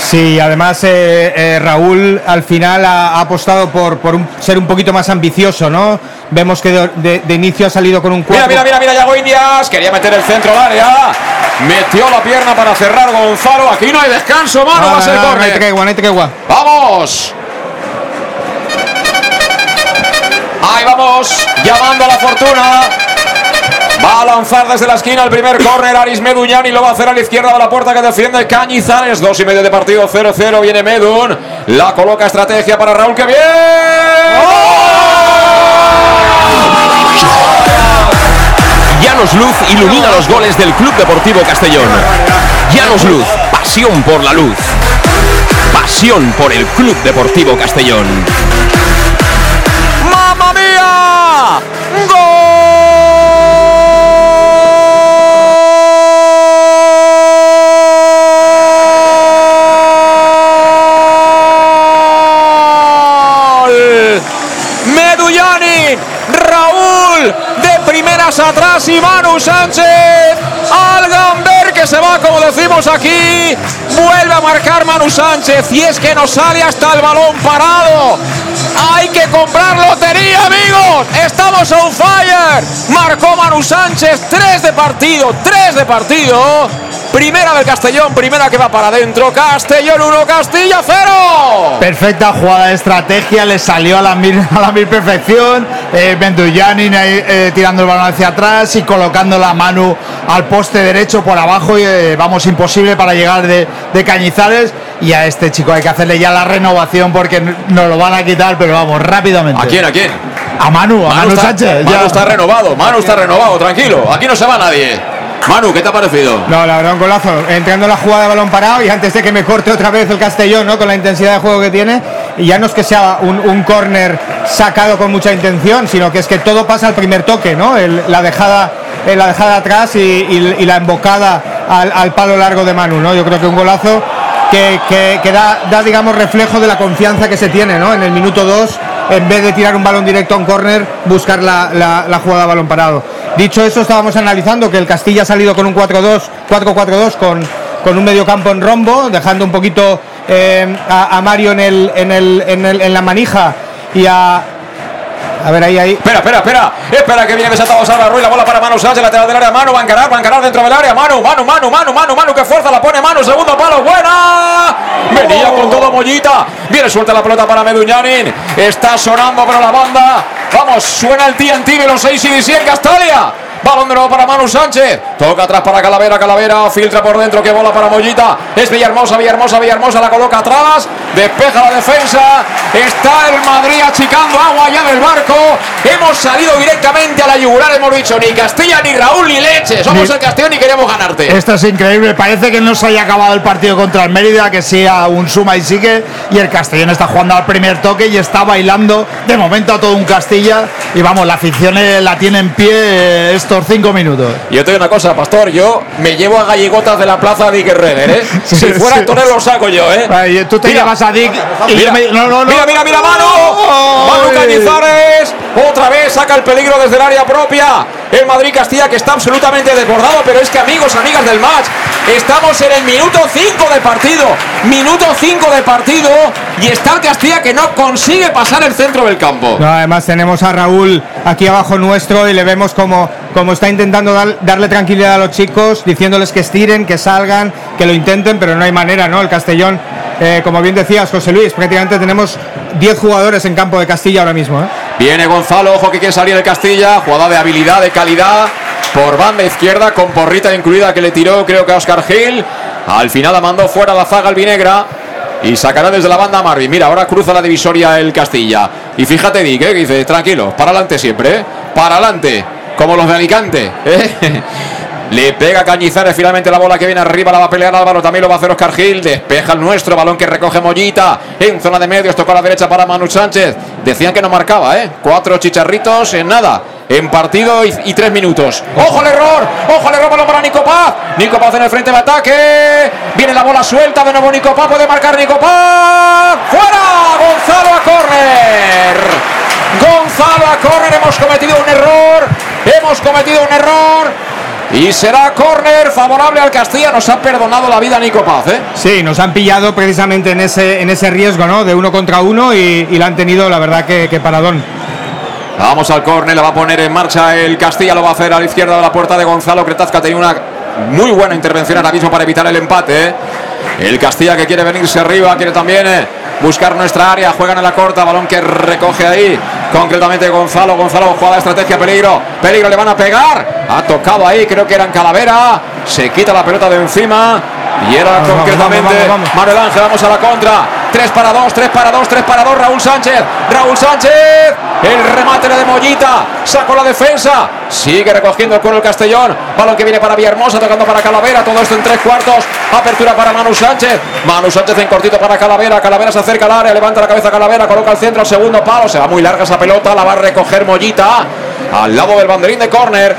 Sí, además eh, eh, Raúl al final ha, ha apostado por, por un- ser un poquito más ambicioso, ¿no? Vemos que de, de- de inicio ha salido con un Mira, 4. mira, mira, mira, Yago Indias. Quería meter el centro al área. Metió la pierna para cerrar Gonzalo. Aquí no hay descanso, mano. No, va a ser no, no, no hay no hay tregua. ¡Vamos! Ahí vamos, llamando a la fortuna. Va a lanzar desde la esquina el primer córner Aris Meduñán y lo va a hacer a la izquierda de la puerta que defiende Cañizares. Dos y medio de partido, 0-0. Viene Medun. La coloca estrategia para Raúl. ¡Que bien! Llanos Luz ilumina los goles del Club Deportivo Castellón. Llanos Luz, pasión por la luz. Pasión por el Club Deportivo Castellón. Atrás y Manu Sánchez. Al Gamber que se va, como decimos aquí. Vuelve a marcar Manu Sánchez y es que nos sale hasta el balón parado. Hay que comprar lotería, amigos. Estamos on fire. Marcó Manu Sánchez. Tres de partido. Tres de partido. Primera del Castellón. Primera que va para adentro. Castellón 1, Castilla 0. Perfecta jugada de estrategia, le salió a la mil, *laughs* a la mil perfección. Eh, Benduyanin eh, tirando el balón hacia atrás y colocando la mano al poste derecho por abajo. Y eh, vamos, imposible para llegar de, de Cañizares. Y a este chico hay que hacerle ya la renovación porque nos lo van a quitar, pero vamos, rápidamente. ¿A quién? ¿A quién? A Manu, a Manu, está, Sánchez. Manu ya. está renovado. Manu está renovado. Tranquilo. Aquí no se va nadie. Manu, ¿qué te ha parecido? No, la verdad, un golazo. Entrando en la jugada de balón parado y antes de que me corte otra vez el Castellón, ¿no? Con la intensidad de juego que tiene. Y ya no es que sea un, un córner sacado con mucha intención, sino que es que todo pasa al primer toque, ¿no? La dejada eh, la dejada atrás y, la embocada al, al palo largo de Manu, ¿no? Yo creo que un golazo que, que- da, digamos, reflejo de la confianza que se tiene, ¿no? En el minuto 2 en vez de tirar un balón directo a un córner, buscar la, la- la jugada a balón parado. Dicho eso, estábamos analizando que el Castilla ha salido con un 4-2, 4-4-2 con, con un medio campo en rombo, dejando un poquito eh, a, Mario en, el, en, el, en, el- en la manija y a... A ver, ahí, ahí. Espera, espera, espera. Espera que viene desatado Salva Ruiz. La bola para Manu Sánchez, lateral del área. Manu va a encarar, va a encarar dentro del área. Manu, Manu, Manu, Manu, Manu, Manu. Que fuerza la pone Manu. Segundo palo. Buena. Venía con todo Mollita. Viene suelta la pelota para Meduñanin. Está sonando pero la banda. Vamos, suena el TNT de los 6 y 17 en Castalia. Balón de nuevo para Manu Sánchez. Toca atrás para Calavera. Calavera filtra por dentro. Que bola para Mollita. Es Villahermosa, Villahermosa, Villahermosa. La coloca atrás. Despeja la defensa. Está el Madrid achicando agua ya del barco. Hemos salido directamente a la yugular. Hemos dicho ni Castilla, ni Raúl, ni Leche. Somos Ni- el Castellón y queremos ganarte. Esto es increíble. Parece que no se haya acabado el partido contra el Mérida, que sea un suma y sigue. Y el Castellón está jugando al primer toque y está bailando de momento a todo un Castilla. Y vamos, la afición eh, la tiene en pie eh, estos cinco minutos. Yo te digo una cosa, Pastor. Yo me llevo a gallegotas de la plaza de Iker Reder, ¿eh? *laughs* Sí, si fuera sí. Antonio lo saco yo, ¿eh? Ay, tú te Mira. llamas a Dick y Mira, yo me- no, no, no. mira, mira, mira, mano. Manu. Cañizares. Otra vez saca el peligro desde el área propia. El Madrid Castilla que está absolutamente desbordado, pero es que amigos, amigas del match, estamos en el minuto 5 de partido. Minuto 5 de partido y está el Castilla que no consigue pasar el centro del campo. Además tenemos a Raúl aquí abajo nuestro y le vemos como, como está intentando dar- darle tranquilidad a los chicos, diciéndoles que estiren, que salgan, que lo intenten, pero no hay manera, ¿no? El Castellón, eh, como bien decías, José Luis, prácticamente tenemos 10 jugadores en campo de Castilla ahora mismo, ¿eh? Viene Gonzalo, ojo que quiere salir el Castilla, jugada de habilidad, de calidad, por banda izquierda, con porrita incluida que le tiró, creo que a Oscar Gil. Al final la mandó fuera la zaga albinegra. Y sacará desde la banda a Marvin. Mira, ahora cruza la divisoria el Castilla. Y fíjate, Dick, que dice, tranquilo, para adelante siempre, ¿eh? Para adelante, como los de Alicante. ¿eh? *laughs* Le pega Cañizares finalmente la bola que viene arriba, la va a pelear Álvaro, también lo va a hacer Oscar Gil, despeja el nuestro, balón que recoge Mollita, en zona de medios, tocó a la derecha para Manu Sánchez, decían que no marcaba, ¿eh? Cuatro chicharritos en nada, en partido y, y tres minutos. ¡Ojo al error! ¡Ojo al error! Para Nico Paz, Nico en el frente de ataque, viene la bola suelta, de nuevo Nico puede marcar Nico ¡fuera! Gonzalo a córner. Gonzalo a córner, hemos cometido un error, hemos cometido un error. Y será córner favorable al Castilla. Nos ha perdonado la vida Nico Paz, ¿eh? Sí, nos han pillado precisamente en ese, en ese riesgo, ¿no? De uno contra uno y, y la han tenido, la verdad, que, que paradón. Vamos al córner, la va a poner en marcha el Castilla, lo va a hacer a la izquierda de la puerta de Gonzalo Cretaz, que ha tenido una muy buena intervención ahora mismo para evitar el empate. ¿eh? El Castilla que quiere venirse arriba, quiere también eh, buscar nuestra área, juegan en la corta, balón que recoge ahí concretamente Gonzalo, Gonzalo, jugada de estrategia, peligro, peligro, le van a pegar, ha tocado ahí, creo que era en Calavera, se quita la pelota de encima y era Vamos, concretamente vamos, vamos. Manuel Ángel, vamos a la contra. 3 para 2, 3 para 2, 3 para 2. Raúl Sánchez, Raúl Sánchez. El remate de Mollita. Sacó la defensa. Sigue recogiendo el cuero el Castellón. Balón que viene para Villahermosa, tocando para Calavera. Todo esto en tres cuartos. Apertura para Manu Sánchez. Manu Sánchez en cortito para Calavera. Calavera se acerca al área, levanta la cabeza Calavera, coloca el centro, al segundo palo. Se va muy larga esa pelota. La va a recoger Mollita. Al lado del banderín de córner.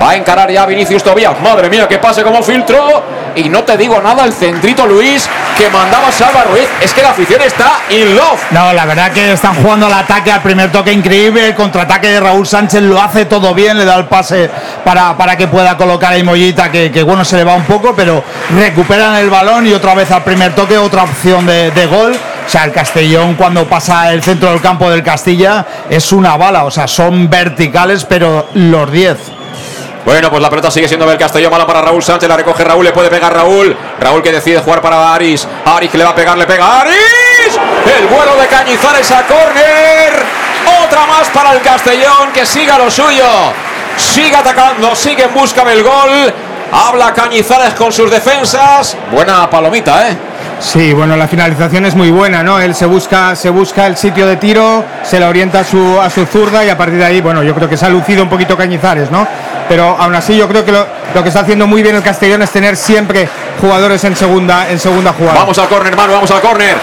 Va a encarar ya Vinicius Tobías. Madre mía, que pase como filtro. Y no te digo nada, el centrito Luis que mandaba Salva Ruiz. Es que la afición está in love. No, la verdad que están jugando al ataque, al primer toque increíble, el contraataque de Raúl Sánchez lo hace todo bien, le da el pase para, para que pueda colocar ahí Mollita, que, que bueno, se le va un poco, pero recuperan el balón y otra vez al primer toque, otra opción de, de gol. O sea, el Castellón cuando pasa el centro del campo del Castilla es una bala, o sea, son verticales, pero los 10. Bueno, pues la pelota sigue siendo del Castellón. Mala para Raúl Sánchez. La recoge Raúl. Le puede pegar Raúl. Raúl que decide jugar para Aris. Aris que le va a pegar. Le pega Aris. El vuelo de Cañizares a córner. Otra más para el Castellón. Que siga lo suyo. Sigue atacando. Sigue en busca del gol. Habla Cañizares con sus defensas. Buena palomita, ¿eh? Sí, bueno, la finalización es muy buena, ¿no? Él se busca, se busca el sitio de tiro, se la orienta a su, a su zurda y a partir de ahí, bueno, yo creo que se ha lucido un poquito Cañizares, ¿no? Pero aún así yo creo que lo, que está haciendo muy bien el Castellón es tener siempre jugadores en segunda, en segunda jugada. Vamos al córner, hermano, vamos al córner.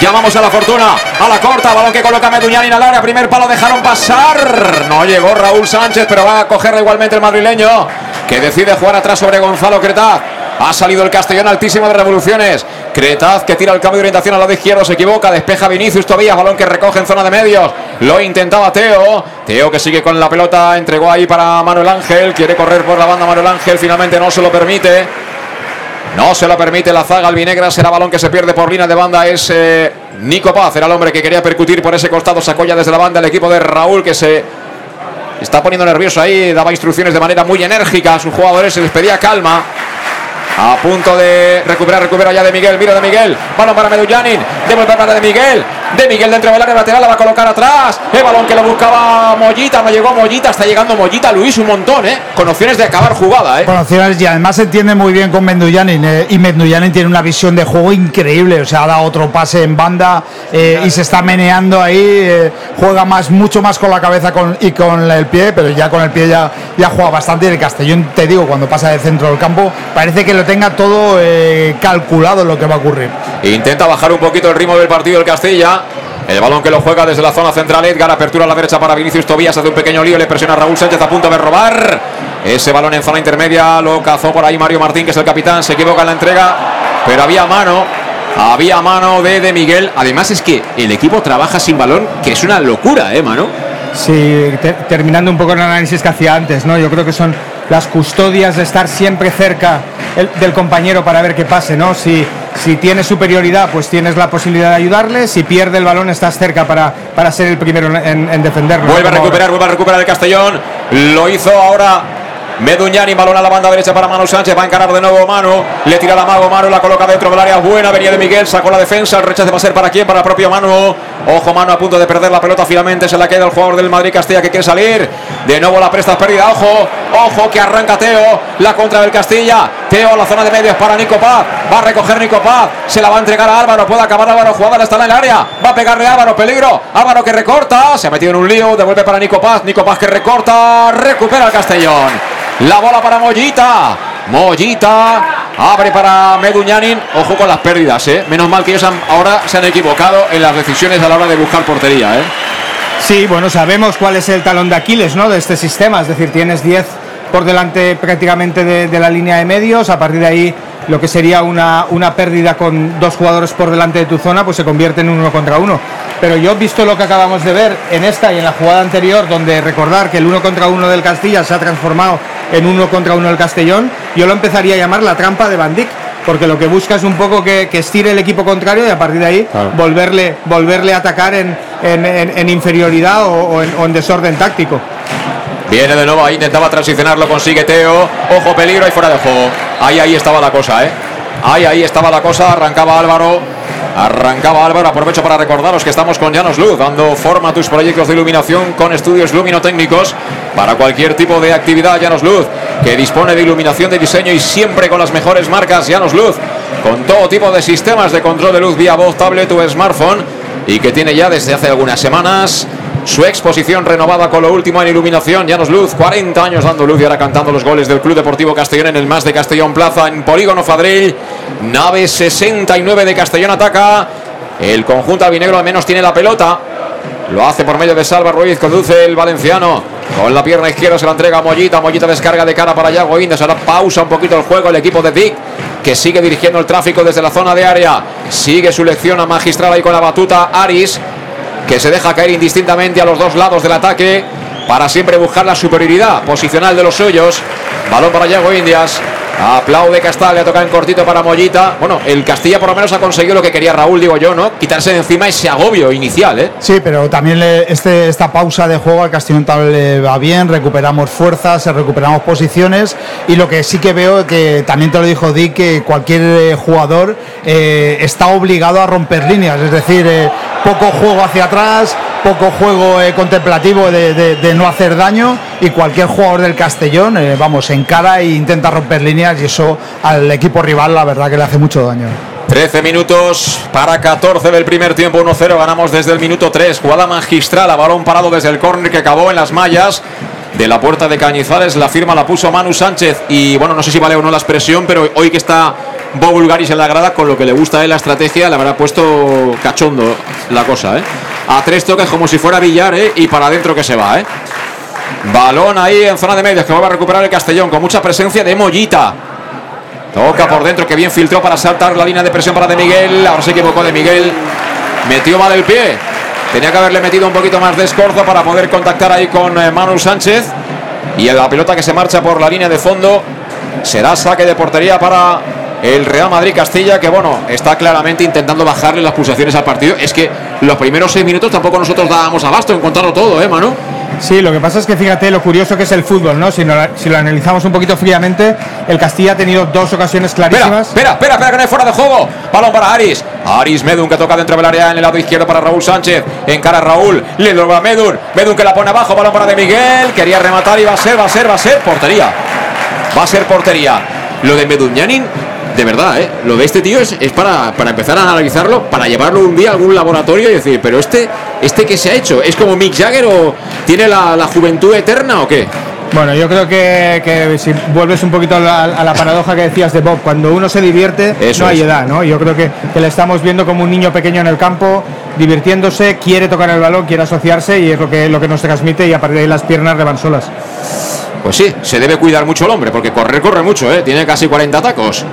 Llamamos a la fortuna, a la corta, balón que coloca Meduñanin al área, primer palo dejaron pasar. No llegó Raúl Sánchez, pero va a cogerla igualmente el madrileño, que decide jugar atrás sobre Gonzalo Cretaz. Ha salido el Castellón altísimo de revoluciones. Cretaz que tira el cambio de orientación al lado izquierdo, se equivoca, despeja Vinicius Tobías, balón que recoge en zona de medios. Lo intentaba Teo. Teo que sigue con la pelota. Entregó ahí para Manuel Ángel. Quiere correr por la banda Manuel Ángel. Finalmente no se lo permite. No se lo permite la zaga albinegra. Será balón que se pierde por línea de banda. Es eh, Nico Paz. Era el hombre que quería percutir por ese costado. Sacó ya desde la banda el equipo de Raúl que se está poniendo nervioso ahí. Daba instrucciones de manera muy enérgica a sus jugadores. Se les pedía calma. A punto de recuperar, recupera ya de Miguel, mira de Miguel. Balón para Medullanin. Devuelve para de Miguel. De Miguel dentro del área lateral, la va a colocar atrás. El balón que lo buscaba Mollita, no llegó Mollita, está llegando Mollita, Luis un montón, ¿eh? Con opciones de acabar jugada, ¿eh? Con opciones y además se entiende muy bien con Menduyanin. eh, y Menduyanin tiene una visión de juego increíble. O sea, ha dado otro pase en banda eh, y se está meneando ahí. eh, juega más, mucho más con la cabeza y con el pie, pero ya con el pie ya, ya juega bastante. El Castellón, te digo, cuando pasa del centro del campo, parece que lo tenga todo calculado lo que va a ocurrir. Intenta bajar un poquito el ritmo del partido el Castilla. El balón que lo juega desde la zona central Edgar, apertura a la derecha para Vinicius Tobías, hace un pequeño lío, le presiona a Raúl Sánchez a punto de robar. Ese balón en zona intermedia lo cazó por ahí Mario Martín, que es el capitán, se equivoca en la entrega, pero había mano, había mano de, de Miguel. Además es que el equipo trabaja sin balón, que es una locura, ¿eh, mano? Sí, te- terminando un poco el análisis que hacía antes, ¿no? Yo creo que son las custodias de estar siempre cerca el- del compañero para ver qué pase, ¿no? Si, si tiene superioridad, pues tienes la posibilidad de ayudarle. Si pierde el balón, estás cerca para, para ser el primero en, en- en defenderlo. Vuelve a recuperar, vuelve a recuperar el Castellón. Lo hizo ahora Meduñani, balón a la banda derecha para Manu Sánchez. Va a encarar de nuevo Manu. Le tira la mago Manu, la coloca dentro del área buena. Venía de Miguel, sacó la defensa. El rechace va a ser para quién? Para el propio Manu. Ojo, Manu a punto de perder la pelota. Finalmente se la queda el jugador del Madrid Castilla que quiere salir. De nuevo la presta perdida. Ojo, ojo que arranca Teo. La contra del Castilla. Teo a la zona de medios para Nico. Va a recoger Nico. Se la va a entregar a Álvaro. Puede acabar Álvaro. Jugada está en el área. Va a pegarle Álvaro. Peligro. Álvaro que recorta. Se ha metido en un lío. Devuelve para Nico Paz. Nico Paz que recorta. Recupera el Castellón. La bola para Mollita. Mollita. Abre para Meduñanin. Ojo con las pérdidas, ¿eh? Menos mal que ellos ahora se han equivocado en las decisiones a la hora de buscar portería, ¿eh? Sí, bueno, sabemos cuál es el talón de Aquiles ¿no? de este sistema, es decir, tienes 10 por delante prácticamente de la línea de medios, a partir de ahí lo que sería una, una pérdida con dos jugadores por delante de tu zona, pues se convierte en un uno contra uno. Pero yo, visto lo que acabamos de ver en esta y en la jugada anterior, donde recordar que el uno contra uno del Castilla se ha transformado en uno contra uno del Castellón, yo lo empezaría a llamar la trampa de Van Dijk, porque lo que busca es un poco que, que estire el equipo contrario y a partir de ahí volverle, volverle a atacar en, en- en- en inferioridad o, o en, o en desorden táctico. Viene de nuevo ahí, intentaba transicionar, lo consigue Teo. Ojo, peligro y fuera de juego. Ahí, ahí estaba la cosa, ¿eh? Ahí, ahí estaba la cosa. Arrancaba Álvaro. Arrancaba Álvaro. Aprovecho para recordaros que estamos con Llanos Luz, dando forma a tus proyectos de iluminación con estudios luminotécnicos para cualquier tipo de actividad. Llanos Luz, que dispone de iluminación de diseño y siempre con las mejores marcas. Llanos Luz, con todo tipo de sistemas de control de luz vía voz, tablet o smartphone y que tiene ya desde hace algunas semanas su exposición renovada con lo último en iluminación. Llanos Luz, 40 años dando luz y ahora cantando los goles del Club Deportivo Castellón en el más de Castellón Plaza en Polígono Fadril. Nave 69 de Castellón ataca. El conjunto albinegro al menos tiene la pelota. Lo hace por medio de Salva Ruiz, conduce el valenciano. Con la pierna izquierda se la entrega a Mollita. Mollita descarga de cara para Yago Indes. Ahora pausa un poquito el juego el equipo de Dick, que sigue dirigiendo el tráfico desde la zona de área. Sigue su lección a magistral ahí con la batuta Aris, que se deja caer indistintamente a los dos lados del ataque para siempre buscar la superioridad posicional de los suyos. Balón para Yago Indias. Aplaude Castal, le toca en cortito para Mollita. Bueno, el Castilla por lo menos ha conseguido lo que quería Raúl, digo yo, ¿no? Quitarse de encima ese agobio inicial, ¿eh? Sí, pero también este, esta pausa de juego al Castellón le va bien, recuperamos fuerzas, recuperamos posiciones y lo que sí que veo que también te lo dijo Dick, que cualquier eh, jugador eh, está obligado a romper líneas, es decir, eh, poco juego hacia atrás, poco juego eh, contemplativo de, no hacer daño y cualquier jugador del Castellón, eh, vamos, encara e intenta romper líneas y eso al equipo rival la verdad que le hace mucho daño. 13 minutos para 14 del primer tiempo, 1-0. Ganamos desde el minuto 3. Jugada magistral a balón parado desde el córner que acabó en las mallas de la puerta de Cañizares. La firma la puso Manu Sánchez. Y bueno, no sé si vale o no la expresión, pero hoy que está Bob Bulgaris en la grada, con lo que le gusta a él la estrategia, le habrá puesto cachondo la cosa, ¿eh? A tres toques como si fuera billar, ¿eh? Y para adentro que se va, ¿eh? Balón ahí en zona de medios que va a recuperar el Castellón con mucha presencia de Mollita. Toca por dentro, que bien filtró para saltar la línea de presión para De Miguel. Ahora se equivocó De Miguel. Metió mal el pie. Tenía que haberle metido un poquito más de escorzo para poder contactar ahí con eh, Manu Sánchez. Y la pelota que se marcha por la línea de fondo será saque de portería para el Real Madrid Castilla, que bueno, está claramente intentando bajarle las pulsaciones al partido. Es que los primeros seis minutos tampoco nosotros dábamos abasto en contarlo todo, ¿eh, Manu? Sí, lo que pasa es que fíjate lo curioso que es el fútbol, ¿no? Si, no, si lo analizamos un poquito fríamente, el Castilla ha tenido dos ocasiones clarísimas. Espera, espera, espera, que no hay fuera de juego. Balón para Aris. Aris Medun que toca dentro del área en el lado izquierdo para Raúl Sánchez. Encara a Raúl. Le logra Medun. Medun que la pone abajo. Balón para De Miguel. Quería rematar y va a ser, va a ser, va a ser. Portería. Va a ser portería. Lo de Medunyanin de verdad, ¿eh? lo de este tío es, es para, para, empezar a analizarlo, para llevarlo un día a algún laboratorio y decir, pero este, este que se ha hecho, ¿es como Mick Jagger o tiene la, la juventud eterna o qué? Bueno, yo creo que, que si vuelves un poquito a la, a la, paradoja que decías de Bob, cuando uno se divierte, Eso no hay es. edad, ¿no? Yo creo que, que le estamos viendo como un niño pequeño en el campo, divirtiéndose, quiere tocar el balón, quiere asociarse y es lo que, lo que nos transmite y a partir de ahí las piernas le van solas. Pues sí, se debe cuidar mucho el hombre, porque correr corre mucho, ¿eh? Tiene casi 40 tacos.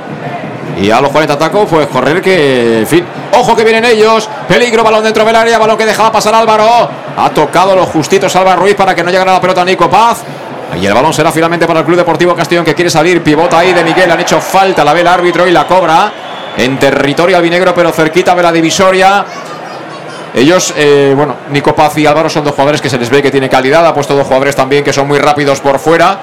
Y a los 40 tacos, pues correr que, en fin. Ojo que vienen ellos. Peligro, balón dentro del área, balón que dejaba pasar Álvaro. Ha tocado los justitos Álvaro Ruiz para que no llegara la pelota a Nico Paz. Y el balón será finalmente para el Club Deportivo Castellón que quiere salir. Pivota ahí de Miguel. Han hecho falta, la ve el árbitro y la cobra. En territorio albinegro, pero cerquita de la divisoria. Ellos, eh, bueno, Nico Paz y Álvaro son dos jugadores que se les ve que tiene calidad. Ha puesto dos jugadores también que son muy rápidos por fuera.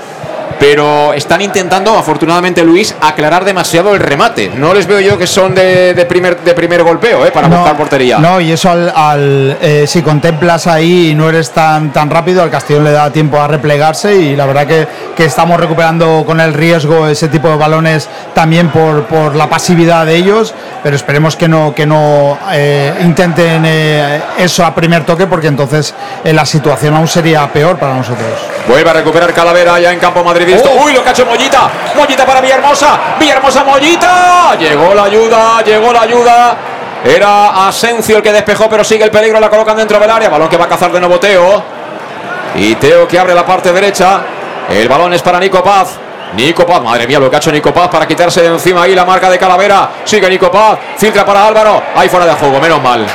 Pero están intentando, afortunadamente Luis, aclarar demasiado el remate. No les veo yo que son de, de primer, de primer golpeo, eh, para No, buscar portería. No, y eso al, al, eh, si contemplas ahí y no eres tan, tan rápido, al Castellón le da tiempo a replegarse y la verdad que, que estamos recuperando con el riesgo ese tipo de balones también por, por la pasividad de ellos, pero esperemos que no, que no eh, intenten eh, eso a primer toque porque entonces eh, la situación aún sería peor para nosotros. Vuelve a recuperar Calavera ya en campo madridista. Uy, lo que ha hecho Mollita. Mollita para Villahermosa. Villahermosa, Mollita. Llegó la ayuda, llegó la ayuda. Era Asencio el que despejó, pero sigue el peligro. La colocan dentro del área. Balón que va a cazar de nuevo Teo. Y Teo que abre la parte derecha. El balón es para Nico Paz. Nico Paz, madre mía, lo que ha hecho Nico Paz para quitarse de encima ahí la marca de Calavera. Sigue Nico Paz, filtra para Álvaro. Ahí fuera de juego, menos mal.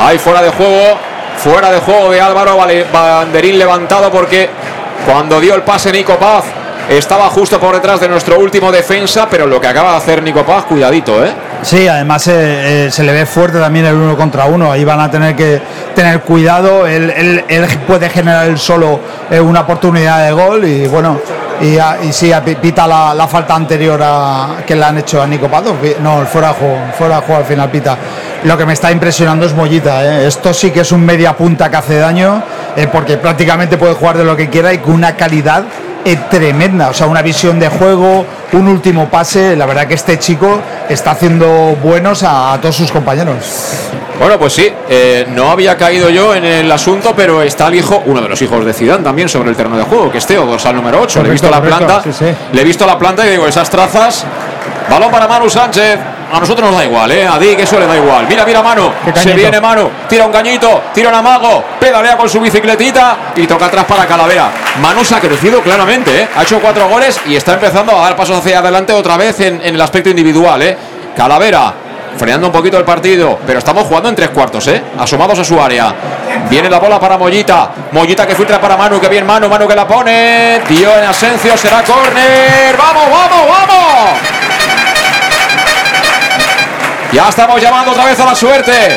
Ahí fuera de juego, fuera de juego de Álvaro, vale, banderín levantado porque cuando dio el pase Nico Paz estaba justo por detrás de nuestro último defensa, pero lo que acaba de hacer Nico Paz, cuidadito, ¿eh? Sí, además eh, eh, se le ve fuerte también el uno contra uno. Ahí van a tener que tener cuidado. Él, puede generar él solo eh, una oportunidad de gol y bueno, y, a- sí, a- pita la, falta anterior que le han hecho a Nico Pato. No, el fuera de juego, fuera de juego al final pita. Lo que me está impresionando es Mollita. eh. Esto sí que es un media punta que hace daño eh, porque prácticamente puede jugar de lo que quiera y con una calidad eh, tremenda, o sea, una visión de juego, un último pase, la verdad que este chico está haciendo buenos a, a todos sus compañeros. Bueno, pues sí, eh, no había caído yo en el asunto, pero está el hijo, uno de los hijos de Zidane también sobre el terreno de juego, que es Teo, dorsal número 8. Le he visto la planta, correcto, sí, sí. le he visto la planta y digo, esas trazas. Balón para Manu Sánchez. A nosotros nos da igual, ¿eh? A Dick eso le da igual. Mira, mira. Qué Se viene Manu. Tira un cañito. Tira un amago. Pedalea con su bicicletita. Y toca atrás para Calavera. Manu se ha crecido claramente, ¿eh? Ha hecho cuatro goles y está empezando a dar pasos hacia adelante otra vez en, en el aspecto individual, ¿eh? Calavera. Frenando un poquito el partido, pero estamos jugando en tres cuartos, ¿eh? Asomados a su área. Viene la bola para Mollita. Mollita que filtra para Manu, que bien Manu, Manu que la pone. Tío en Asencio, será córner. ¡Vamos, vamos, vamos! Ya estamos llamando otra vez a la suerte.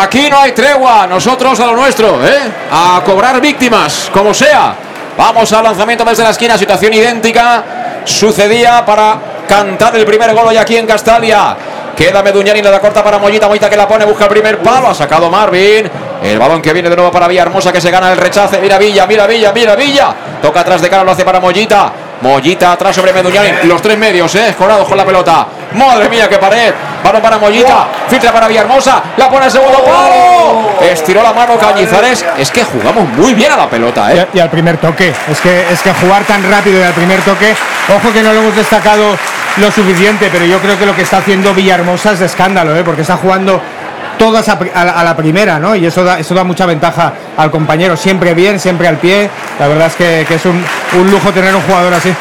Aquí no hay tregua, nosotros a lo nuestro, ¿eh? A cobrar víctimas, como sea. Vamos al lanzamiento desde la esquina, situación idéntica. Sucedía para cantar el primer gol hoy aquí en Castalia. Queda Meduñani, la corta para Mollita, Mollita que la pone, busca el primer palo, ha sacado Marvin. El balón que viene de nuevo para Villahermosa que se gana el rechace. Mira Villa, mira Villa, mira Villa. Toca atrás de cara, lo hace para Mollita. Mollita atrás sobre Meduñani. Los tres medios, ¿eh? Escorados con la pelota. Madre mía, qué pared. Balón para Mollita. Filtra para Villahermosa. La pone al segundo palo. Estiró la mano Cañizares. Es que jugamos muy bien a la pelota, ¿eh? y al primer toque. Es que, es que jugar tan rápido y al primer toque, ojo que no lo hemos destacado lo suficiente, pero yo creo que lo que está haciendo Villahermosa es de escándalo, ¿eh? porque está jugando todas a, a la, a la primera, ¿no? Y eso da, eso da mucha ventaja al compañero. Siempre bien, siempre al pie. La verdad es que, que es un, un lujo tener un jugador así.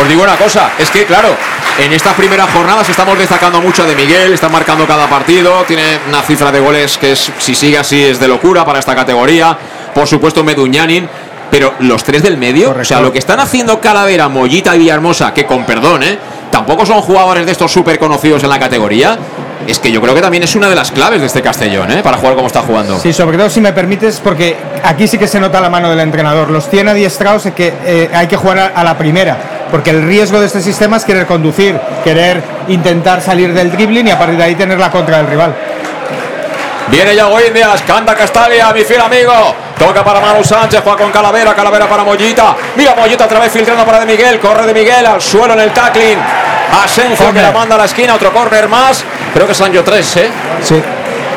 Os digo una cosa, es que claro, En estas primeras jornadas estamos destacando mucho de Miguel, está marcando cada partido, tiene una cifra de goles que es, si sigue así es de locura para esta categoría. Por supuesto Meduñanin, pero los tres del medio, o sea, lo que están haciendo Calavera, Mollita y Villahermosa, que con perdón, ¿eh? tampoco son jugadores de estos súper conocidos en la categoría. Es que yo creo que también es una de las claves de este Castellón, ¿eh? Para jugar como está jugando. Sí, sobre todo si me permites, porque aquí sí que se nota la mano del entrenador. Los tiene adiestrados es que eh, hay que jugar a, a la primera, porque el riesgo de este sistema es querer conducir, querer intentar salir del dribbling y a partir de ahí tener la contra del rival. Viene Yago Indias, canta Castalia, mi fiel amigo. Toca para Manu Sánchez, juega con Calavera, Calavera para Mollita. Mira Mollita otra vez filtrando para De Miguel, corre De Miguel al suelo en el tackling. Asenjo que la manda a la esquina, otro córner más. Creo que son yo tres, ¿eh? Sí.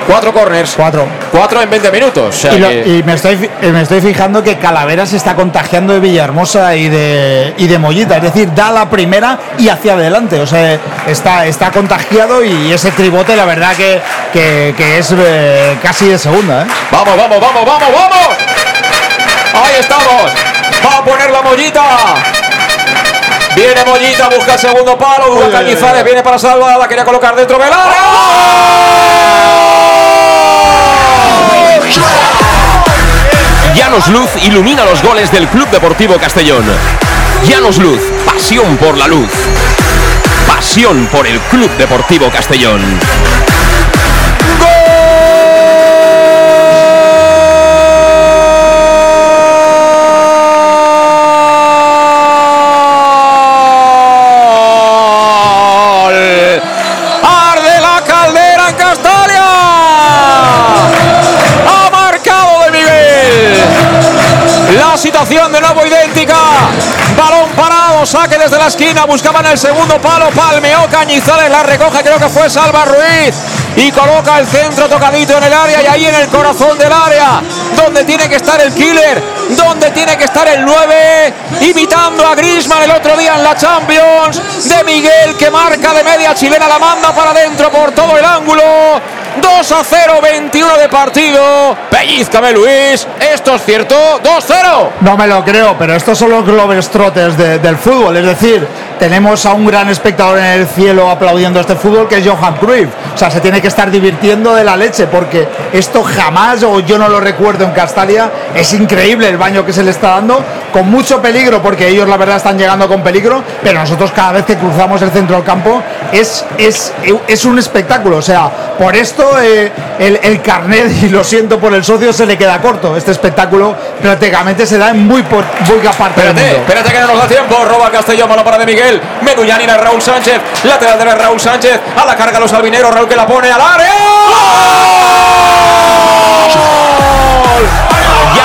Cuatro corners. Cuatro. Cuatro en 20 minutos. O sea Y, lo- que- y me, estoy, me estoy fijando que Calavera se está contagiando de Villahermosa y de, y de Mollita. Es decir, da la primera y hacia adelante. O sea, está, está contagiado y ese tribote, la verdad, que, que, que es eh, casi de segunda. ¿eh? Vamos, vamos, vamos, vamos, vamos. Ahí estamos. Va a poner la Mollita. Viene Mollita, busca el segundo palo. Duda Uy, Cañizares, uy. viene para salvar. La quería colocar dentro del área. Llanos Luz ilumina los goles del Club Deportivo Castellón. Llanos Luz, pasión por la luz. Pasión por el Club Deportivo Castellón. De nuevo idéntica. Balón parado, saque desde la esquina, buscaban el segundo palo, palmeó Cañizales, la recoge, creo que fue Salva Ruiz. Y coloca el centro tocadito en el área y ahí en el corazón del área, donde tiene que estar el killer, donde tiene que estar el 9, imitando a Grisman el otro día en la Champions, de Miguel que marca de media chilena, la manda para adentro por todo el ángulo. 2 a 0, 21 de partido. Pellizcame Luis, esto es cierto, 2-0. No me lo creo, pero estos son los globetrotters de- del fútbol. Es decir, tenemos a un gran espectador en el cielo aplaudiendo este fútbol que es Johan Cruyff. O sea, se tiene que estar divirtiendo de la leche porque esto jamás, o yo no lo recuerdo en Castalia, es increíble el baño que se le está dando, con mucho peligro, porque ellos la verdad están llegando con peligro, pero nosotros cada vez que cruzamos el centro del campo es, es, es un espectáculo. O sea, por esto eh, el, el carnet, *laughs* y lo siento por el socio, se le queda corto. Este espectáculo prácticamente se da en muy, por, muy parte del Espérate, mundo. espérate que no nos da tiempo. Roba Castellón, mano para de Miguel. Medullanin a Raúl Sánchez. Lateral de Raúl Sánchez. A la carga los albineros. Raúl que la pone al área. ¡Gol!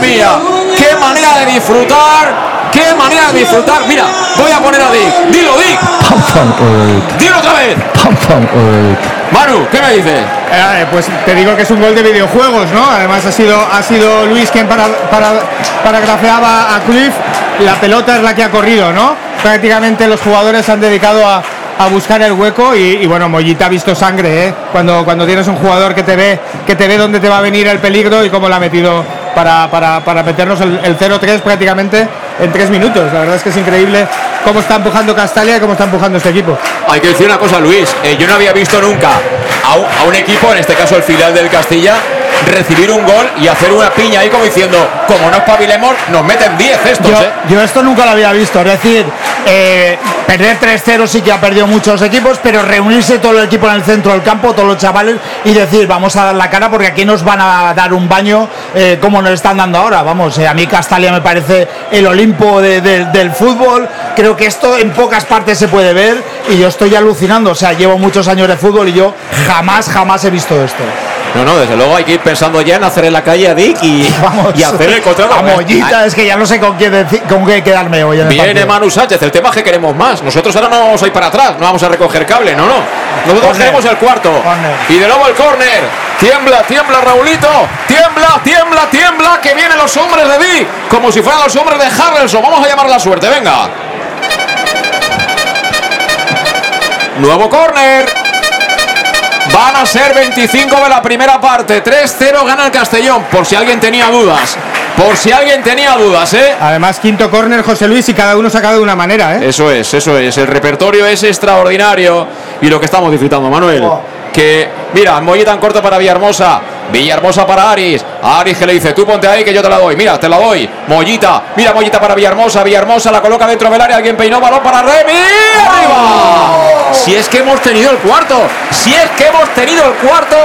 Mía, qué manera de disfrutar, qué manera de disfrutar. Mira, voy a poner a Dick. Dilo, Dick. Dilo otra vez. Manu, ¿qué me dices? Eh, pues te digo que es un gol de videojuegos, ¿no? Además ha sido, ha sido Luis quien para, para, paragrafeaba a Cliff. La pelota es la que ha corrido, ¿no? Prácticamente los jugadores han dedicado a, a buscar el hueco y, y, bueno, Mollita ha visto sangre, ¿eh? Cuando, cuando tienes un jugador que te ve, que te ve dónde te va a venir el peligro y cómo lo ha metido para, para, para meternos el, el 0-3 prácticamente en tres minutos. La verdad es que es increíble cómo está empujando Castalia y cómo está empujando este equipo. Hay que decir una cosa, Luis. eh, yo no había visto nunca a un, a un equipo, en este caso el filial del Castilla, recibir un gol y hacer una piña ahí como diciendo, como no espabilemos, nos meten 10 estos, yo, ¿eh? yo esto nunca lo había visto. Es decir, eh, perder 3-0 sí que ha perdido muchos equipos, pero reunirse todo el equipo en el centro del campo, todos los chavales, y decir, vamos a dar la cara porque aquí nos van a dar un baño eh, como nos están dando ahora. Vamos, eh, a mí Castalia me parece el Olimpo de- de- del fútbol. Creo que esto en pocas partes se puede ver y yo estoy alucinando. O sea, llevo muchos años de fútbol y yo jamás, jamás he visto esto. No, no, desde luego hay que ir pensando ya en hacer en la calle a Dick y, *laughs* Vamos, y hacer el contrato. a Mollita, es que ya no sé con qué, deci- con qué quedarme hoy en el Viene partido. Manu Sánchez, el tema es que queremos más. Nosotros ahora no vamos a ir para atrás, no vamos a recoger cable, no, no. Nosotros Córner. queremos el cuarto. Y de nuevo el córner. Tiembla, tiembla Raulito. Tiembla, tiembla, tiembla. Que vienen los hombres de Dick. Como si fueran los hombres de Harrelson. Vamos a llamar la suerte, venga. Nuevo córner. Van a ser 25 de la primera parte. 3-0 gana el Castellón. Por si alguien tenía dudas. Por si alguien tenía dudas, ¿eh? Además, quinto córner, José Luis, y cada uno saca de una manera, ¿eh? Eso es, eso es. El repertorio es extraordinario y lo que estamos disfrutando, Manuel. Que, mira, Mollita en corto para Villahermosa. Villahermosa para Aris. Aris que le dice, tú ponte ahí que yo te la doy. Mira, te la doy. Mollita. Mira, Mollita para Villahermosa. Villahermosa la coloca dentro del área. Alguien peinó balón para Remy. ¡Arriba! Si es que hemos tenido el cuarto. Si es que hemos tenido el cuarto.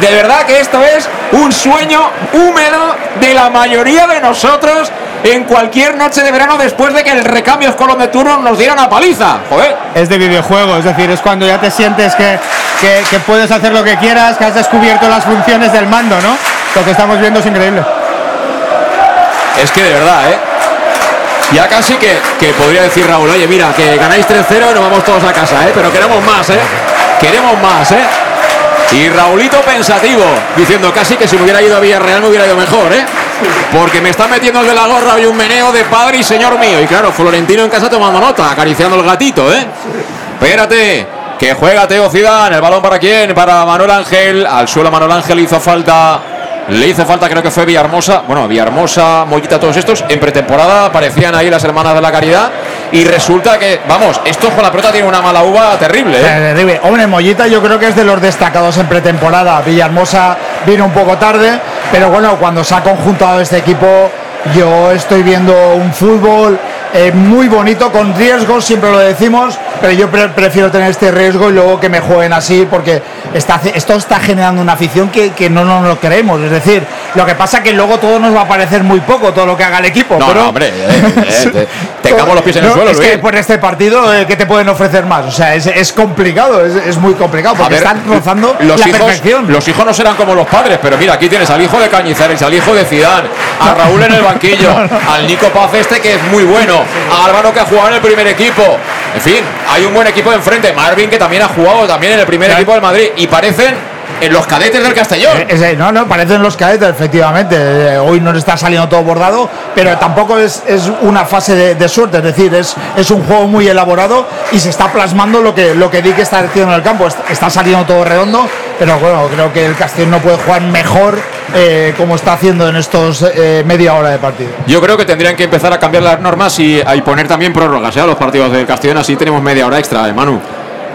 De verdad que esto es un sueño húmedo de la mayoría de nosotros en cualquier noche de verano después de que el recambio con los de turno nos diera una paliza. Joder. Es de videojuego, es decir, es cuando ya te sientes que, que- que puedes hacer lo que quieras, que has descubierto las funciones del mando, ¿no? Lo que estamos viendo es increíble. Es que de verdad, ¿eh? Ya casi que, que podría decir Raúl, oye, mira, que ganáis 3-0 y nos vamos todos a casa, ¿eh? Pero queremos más, ¿eh? Queremos más, ¿eh? Y Raulito pensativo, diciendo casi que si me hubiera ido a Villarreal me hubiera ido mejor, ¿eh? Porque me está metiendo el de la gorra y un meneo de padre y señor mío. Y claro, Florentino en casa tomando nota, acariciando el gatito, ¿eh? Espérate, que juega Teo Zidane. ¿El balón para quién? Para Manuel Ángel. Al suelo Manuel Ángel hizo falta. Le hizo falta, creo que fue Villahermosa. Bueno, Villahermosa, Mollita, todos estos. En pretemporada aparecían ahí las hermanas de la caridad. Y resulta que, vamos, estos con la pelota tienen una mala uva terrible, ¿eh? Terrible. Hombre, Mollita yo creo que es de los destacados en pretemporada. Villahermosa vino un poco tarde, pero bueno, cuando se ha conjuntado este equipo, yo estoy viendo un fútbol eh, muy bonito, con riesgos, siempre lo decimos, pero yo pre- prefiero tener este riesgo y luego que me jueguen así, porque esto está generando una afición que, que no nos lo creemos. Es decir, lo que pasa que luego todo nos va a parecer muy poco, todo lo que haga el equipo. No, pero no, hombre, eh, eh, te- tengamos *laughs* los pies en el No, suelo, es que por este partido, eh, ¿qué te pueden ofrecer más? O sea, es, es complicado, es, es muy complicado, porque ver, están rozando los la hijos, perfección. Los hijos no serán como los padres, pero mira, aquí tienes al hijo de Cañizares, al hijo de Zidane, a Raúl en el *laughs* banquillo, al Nico Paz este que es muy bueno, a Álvaro que ha jugado en el primer equipo. En fin, hay un buen equipo de enfrente. Marvin que también ha jugado también en el primer equipo del Madrid y parecen en los cadetes del Castellón. Eh, ese- no, no, parecen los cadetes, efectivamente. Eh, hoy no está saliendo todo bordado, pero tampoco es, es una fase de, de suerte. Es decir, es, es un juego muy elaborado y se está plasmando lo que, lo que Dick está haciendo en el campo. Est- Está saliendo todo redondo, pero bueno, creo que el Castellón no puede jugar mejor eh, como está haciendo en estos eh, media hora de partido. Yo creo que tendrían que empezar a cambiar las normas y, y poner también prórrogas ¿eh? a los partidos del Castellón, así tenemos media hora extra, Manu.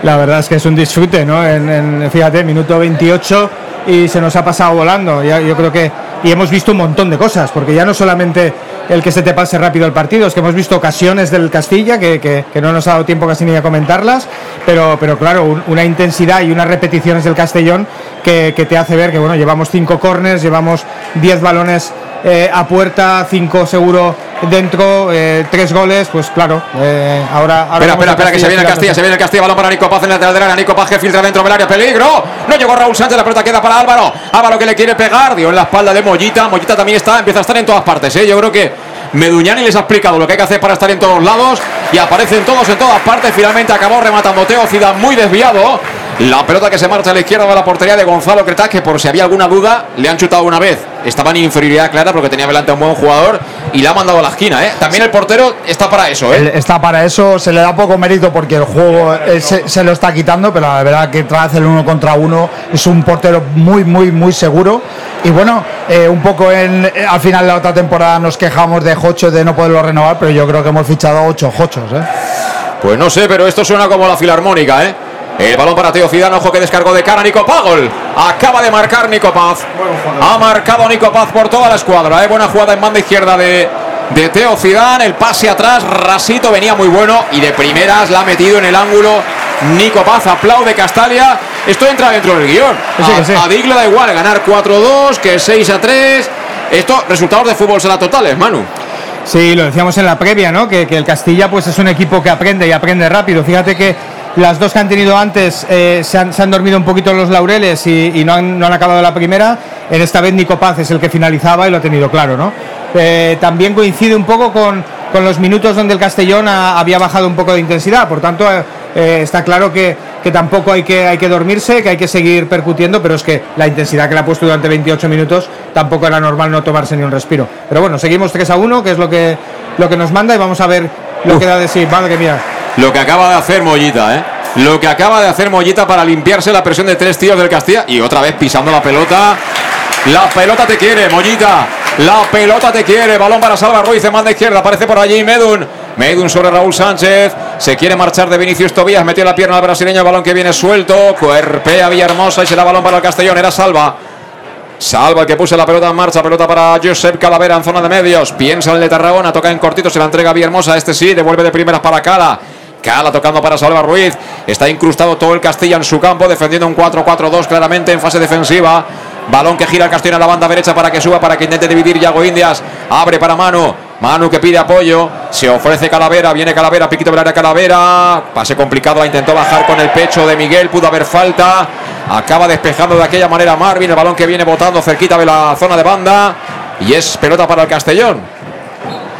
La verdad es que es un disfrute, ¿no? En, fíjate, minuto 28 y se nos ha pasado volando. Ya, yo creo que. Y hemos visto un montón de cosas, porque ya no solamente el que se te pase rápido el partido, es que hemos visto ocasiones del Castilla que, que- que no nos ha dado tiempo casi ni a comentarlas, pero, pero claro, un- una intensidad y unas repeticiones del Castellón que, que te hace ver que, bueno, llevamos cinco corners, llevamos 10 balones eh, a puerta, cinco seguro dentro, eh, tres goles, pues claro, eh, ahora. ahora Espera, espera, espera, que se viene el. Castilla, se viene el Castilla, balón para Nico Paz en el lateral Nico Paz que filtra dentro del área, peligro, no llegó Raúl Sánchez, la pelota queda para Álvaro, Álvaro que le quiere pegar, dio en la espalda de Mollita, Mollita también está, empieza a estar en todas partes, ¿eh? yo creo que Meduñani les ha explicado lo que hay que hacer para estar en todos lados y aparecen todos en todas partes, finalmente acabó rematando Teo Zidane muy desviado, la pelota que se marcha a la izquierda de la portería de Gonzalo Cretaz, que por si había alguna duda, le han chutado una vez. Estaba en inferioridad clara porque tenía delante a un buen jugador y la ha mandado a la esquina. ¿eh? También el portero está para eso. ¿eh? Está para eso, se le da poco mérito porque el juego eh, se, se lo está quitando, pero la verdad que tras el uno contra uno es un portero muy, muy, muy seguro. Y bueno, eh, un poco en, eh, al final de la otra temporada nos quejamos de Jocho de no poderlo renovar, pero yo creo que hemos fichado ocho Jochos. ¿eh? Pues no sé, pero esto suena como la filarmónica, ¿eh? El balón para Teo Zidane, ojo que descargó de cara Nico Paz. Gol. Acaba de marcar Nico Paz. Ha marcado Nico Paz por toda la escuadra. ¿eh? Buena jugada en banda izquierda de, de Teo Zidane. El pase atrás, Rasito venía muy bueno y de primeras la ha metido en el ángulo. Nico Paz aplaude Castalia. Esto entra dentro del guion. A, sí. a Dick le da igual ganar 4-2 que 6-3. Esto, resultados de fútbol será totales, Manu. Sí, lo decíamos en la previa, ¿no? Que, que el Castilla pues es un equipo que aprende y aprende rápido. Fíjate que las dos que han tenido antes eh, se, han, se han dormido un poquito los laureles y, y no, han, no han acabado la primera. En esta vez Nico Paz es el que finalizaba y lo ha tenido claro, ¿no? Eh, también coincide un poco con, con los minutos donde el Castellón ha- había bajado un poco de intensidad. Por tanto, eh, eh, está claro que, que tampoco hay que, hay que dormirse, que hay que seguir percutiendo, pero es que la intensidad que le ha puesto durante 28 minutos tampoco era normal no tomarse ni un respiro. Pero bueno, seguimos 3 a 1, que es lo que, lo que nos manda, y vamos a ver lo que da de sí. Madre mía. Lo que acaba de hacer Mollita, ¿eh? Lo que acaba de hacer Mollita para limpiarse la presión de tres tíos del Castilla y otra vez pisando la pelota. La pelota te quiere, Mollita. La pelota te quiere. Balón para Salva Ruiz en banda izquierda. Aparece por allí Medun. Medun sobre Raúl Sánchez. Se quiere marchar de Vinicius Tobías. Metió la pierna al brasileño. Balón que viene suelto. Cuerpea Villahermosa y será balón para el Castellón. Era Salva. Salva el que puso la pelota en marcha, pelota para Josep Calavera en zona de medios. Piensa el de Tarragona, toca en cortito, se la entrega Villahermosa. Este sí, devuelve de primeras para Cala. Cala tocando para Salva Ruiz. Está incrustado todo el Castilla en su campo, defendiendo un 4-4-2 claramente en fase defensiva. Balón que gira el Castilla a la banda derecha para que suba, para que intente dividir Yago Indias. Abre para Manu. Manu que pide apoyo. Se ofrece Calavera. Viene Calavera. Piquito del área Calavera. Pase complicado. La intentó bajar con el pecho de Miguel. Pudo haber falta. Acaba despejando de aquella manera Marvin. El balón que viene botando cerquita de la zona de banda. Y es pelota para el Castellón.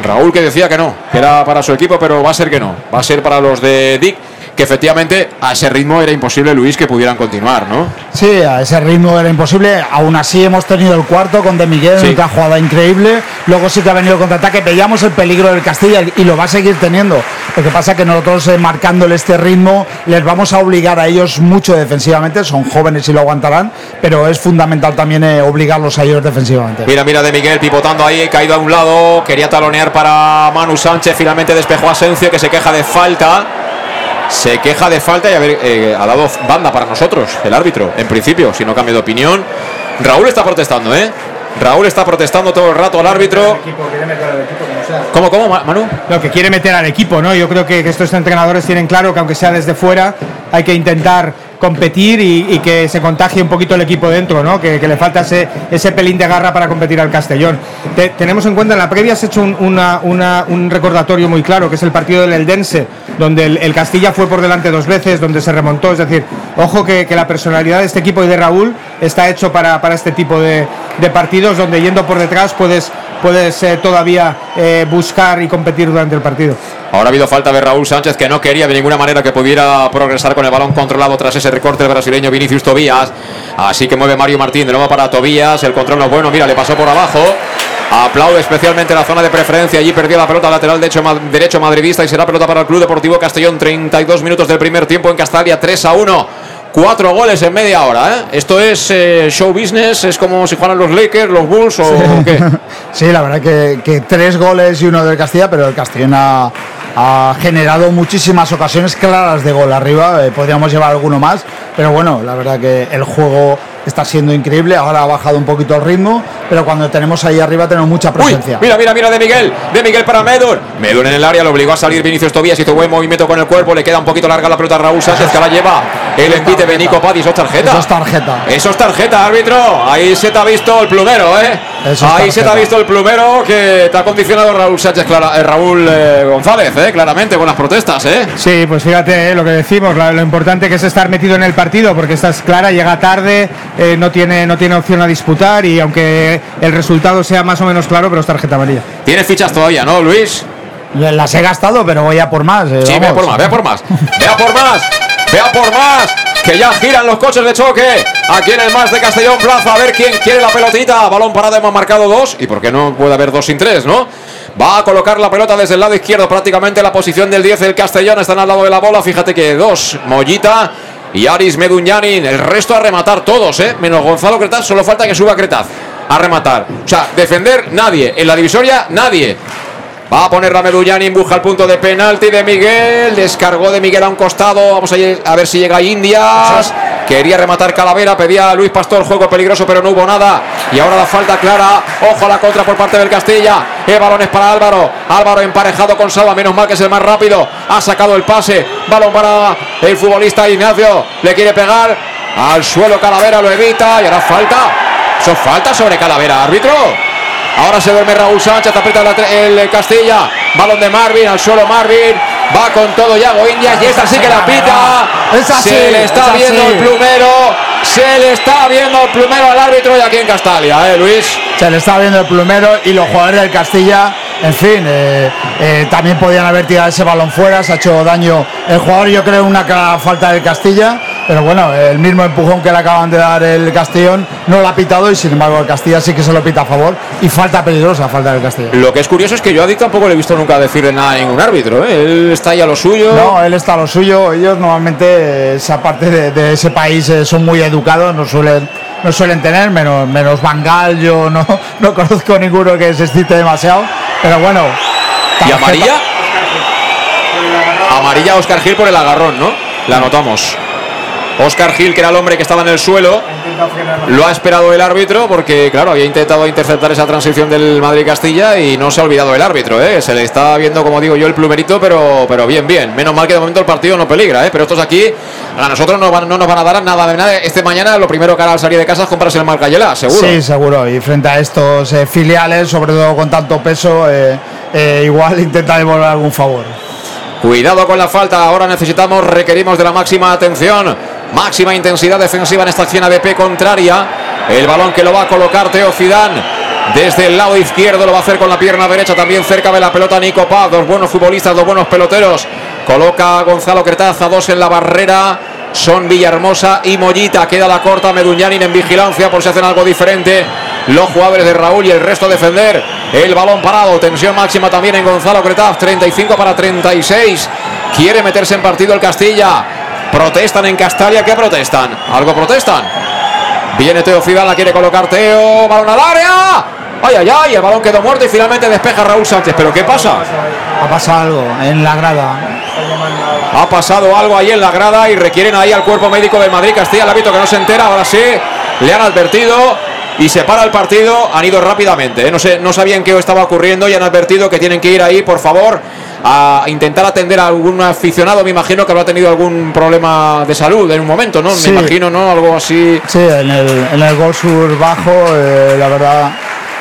Raúl que decía que no, que era para su equipo, pero va a ser que no. Va a ser para los de Dick, que efectivamente a ese ritmo era imposible, Luis, que pudieran continuar, ¿no? Sí, a ese ritmo era imposible. Aún así hemos tenido el cuarto con De Miguel, Sí. una jugada increíble. Luego sí que ha venido el contraataque. Veíamos el peligro del Castilla y lo va a seguir teniendo. Lo que pasa que nosotros eh, marcándole este ritmo les vamos a obligar a ellos mucho defensivamente. Son jóvenes y lo aguantarán, pero es fundamental también eh, obligarlos a ellos defensivamente. Mira, mira de Miguel pivotando ahí, caído a un lado, quería talonear para Manu Sánchez, finalmente despejó a Asencio que se queja de falta. Se queja de falta y a ver, eh, ha dado banda para nosotros, el árbitro, en principio, si no cambia de opinión. Raúl está protestando, ¿eh? Raúl está protestando todo el rato al árbitro. ¿Cómo, cómo, Ma- Manu? Lo que quiere meter al equipo, ¿no? Yo creo que, que estos entrenadores tienen claro que aunque sea desde fuera, hay que intentar competir y, que se contagie un poquito el equipo dentro, ¿no? Que, le falta ese, ese pelín de garra para competir al Castellón. Te- tenemos en cuenta, en la previa has hecho un, recordatorio muy claro, que es el partido del Eldense, donde el, Castilla fue por delante dos veces, donde se remontó. Es decir, ojo que, la personalidad de este equipo y de Raúl está hecho para este tipo de, de partidos, donde yendo por detrás puedes, puedes eh, todavía eh, buscar y competir durante el partido. Ahora ha habido falta de Raúl Sánchez que no quería de ninguna manera que pudiera progresar con el balón controlado tras ese recorte del brasileño Vinicius Tobías. Así que mueve Mario Martín de nuevo para Tobías. El control no es bueno. Mira, le pasó por abajo. Aplaude especialmente la zona de preferencia. Allí perdió la pelota lateral ma- derecho madridista y será pelota para el Club Deportivo Castellón. 32 minutos del primer tiempo en Castalia. 3 a 1. Cuatro goles en media hora. ¿eh? Esto es eh, show business. Es como si jugaran los Lakers, los Bulls o qué. *laughs* Sí, la verdad que, que tres goles y uno del Castilla, pero el Castellón ha, ha generado muchísimas ocasiones claras de gol arriba. eh, podríamos llevar alguno más, pero bueno, la verdad que el juego está siendo increíble. Ahora ha bajado un poquito el ritmo, pero cuando tenemos ahí arriba tenemos mucha Uy, presencia. mira, mira, mira de Miguel. De Miguel para Medun. Medun en el área, lo obligó a salir Vinicius Tobías. Hizo buen movimiento con el cuerpo. Le queda un poquito larga la pelota a Raúl Sánchez, que la lleva el envite de Nico Paz. Y eso es tarjeta. Eso es tarjeta. Eso es tarjeta, árbitro. Ahí se te ha visto el plumero, ¿eh? Eso es Ahí se te ha visto el plumero que te ha condicionado Raúl Sánchez, clara- eh, Raúl eh, González, ¿eh? Claramente, con las protestas, ¿eh? Sí, pues fíjate eh, lo que decimos, la- lo importante que es estar metido en el partido, porque esta es clara, llega tarde, eh, no, tiene, no tiene opción a disputar y aunque el resultado sea más o menos claro, pero es tarjeta amarilla. Tiene fichas todavía, ¿no, Luis? Las he gastado, pero voy a por más. eh, Sí, vea por más, vea por más. Vea por más. Vea por más. Que ya giran los coches de choque. Aquí en el más de Castellón Plaza. A ver quién quiere la pelotita. Balón parado, hemos marcado dos. ¿Y por qué no puede haber dos sin tres, no? Va a colocar la pelota desde el lado izquierdo, prácticamente la posición del 10 del Castellón. Están al lado de la bola. Fíjate que dos. Mollita y Aris Meduñanin. El resto a rematar todos, ¿eh? Menos Gonzalo Cretaz. Solo falta que suba Cretaz a rematar. O sea, defender nadie. En la divisoria, nadie. Va a poner Medullanin, busca el punto de penalti de Miguel. Descargó de Miguel a un costado. Vamos a, ver si llega Indias. Quería rematar Calavera, pedía a Luis Pastor juego peligroso, pero no hubo nada. Y ahora la falta clara. Ojo a la contra por parte del Castilla. El balón es para Álvaro. Álvaro emparejado con Salva. Menos mal que es el más rápido. Ha sacado el pase. Balón para el futbolista Ignacio. Le quiere pegar. Al suelo Calavera lo evita. Y ahora falta. Son falta sobre Calavera. Árbitro. Ahora se duerme Raúl Sánchez, aprieta el Castilla. Balón de Marvin, al suelo Marvin. Va con todo Yago Indias y esta sí que la pita. se le está viendo el plumero. Se le está viendo el plumero al árbitro y aquí en Castalia, ¿eh, Luis? Se le está viendo el plumero y los jugadores del Castilla en fin, eh, eh, también podían haber tirado ese balón fuera, se ha hecho daño el jugador, yo creo una falta del Castilla, pero bueno, el mismo empujón que le acaban de dar el Castellón no lo ha pitado y sin embargo el Castilla sí que se lo pita a favor y falta peligrosa, falta del Castilla. Lo que es curioso es que yo a Dick tampoco le he visto nunca decirle nada a ningún árbitro, ¿eh? él está ahí a lo suyo. No, él está a lo suyo, ellos normalmente esa parte de, ese país son muy educados, no suelen no suelen tener, menos, menos Bangal, yo no, *laughs* no conozco ninguno que se excite demasiado. Pero bueno. ¿Y amarilla? Amarilla Oscar Gil por el agarrón, ¿no? La anotamos. Oscar Gil, que era el hombre que estaba en el suelo, lo ha esperado el árbitro porque, claro, había intentado interceptar esa transición del Madrid-Castilla y no se ha olvidado el árbitro. ¿eh? Se le está viendo, como digo yo, el plumerito, pero, pero bien, bien. Menos mal que de momento el partido no peligra, ¿eh? pero estos aquí a nosotros no, no nos van a dar nada de nada. Este mañana lo primero que hará al salir de casa es comprarse el Marcayela, seguro. Sí, seguro. Y frente a estos eh, filiales, sobre todo con tanto peso, eh, eh, igual *laughs* intenta devolver algún favor. Cuidado con la falta, ahora necesitamos, requerimos de la máxima atención, máxima intensidad defensiva en esta acción ADP contraria. El balón que lo va a colocar Teo Fidán desde el lado izquierdo, lo va a hacer con la pierna derecha, también cerca de la pelota Nico Paz, dos buenos futbolistas, dos buenos peloteros. Coloca Gonzalo Cretaza, dos en la barrera. Son Villahermosa y Mollita. Queda la corta Meduñanin en vigilancia por si hacen algo diferente. Los jugadores de Raúl y el resto defender. El balón parado. Tensión máxima también en Gonzalo Cretaz. 35 para 36. Quiere meterse en partido el Castilla. Protestan en Castalia. ¿Qué protestan? ¿Algo protestan? Viene Teo Fidal, la quiere colocar Teo. Balón al área. Ay, ay, ay. El balón quedó muerto y finalmente despeja Raúl Sánchez. ¿Pero qué pasa? Ha pasado algo en la grada. Ha pasado algo ahí en la grada y requieren ahí al cuerpo médico de Madrid Castilla. El hábito que no se entera. Ahora sí. Le han advertido y se para el partido. Han ido rápidamente. ¿eh? No, sé, no sabían qué estaba ocurriendo y han advertido que tienen que ir ahí, por favor, a intentar atender a algún aficionado. Me imagino que habrá tenido algún problema de salud en un momento, ¿no? Me imagino, ¿no? Algo así. Sí, en el, en el gol sur bajo, eh, la verdad.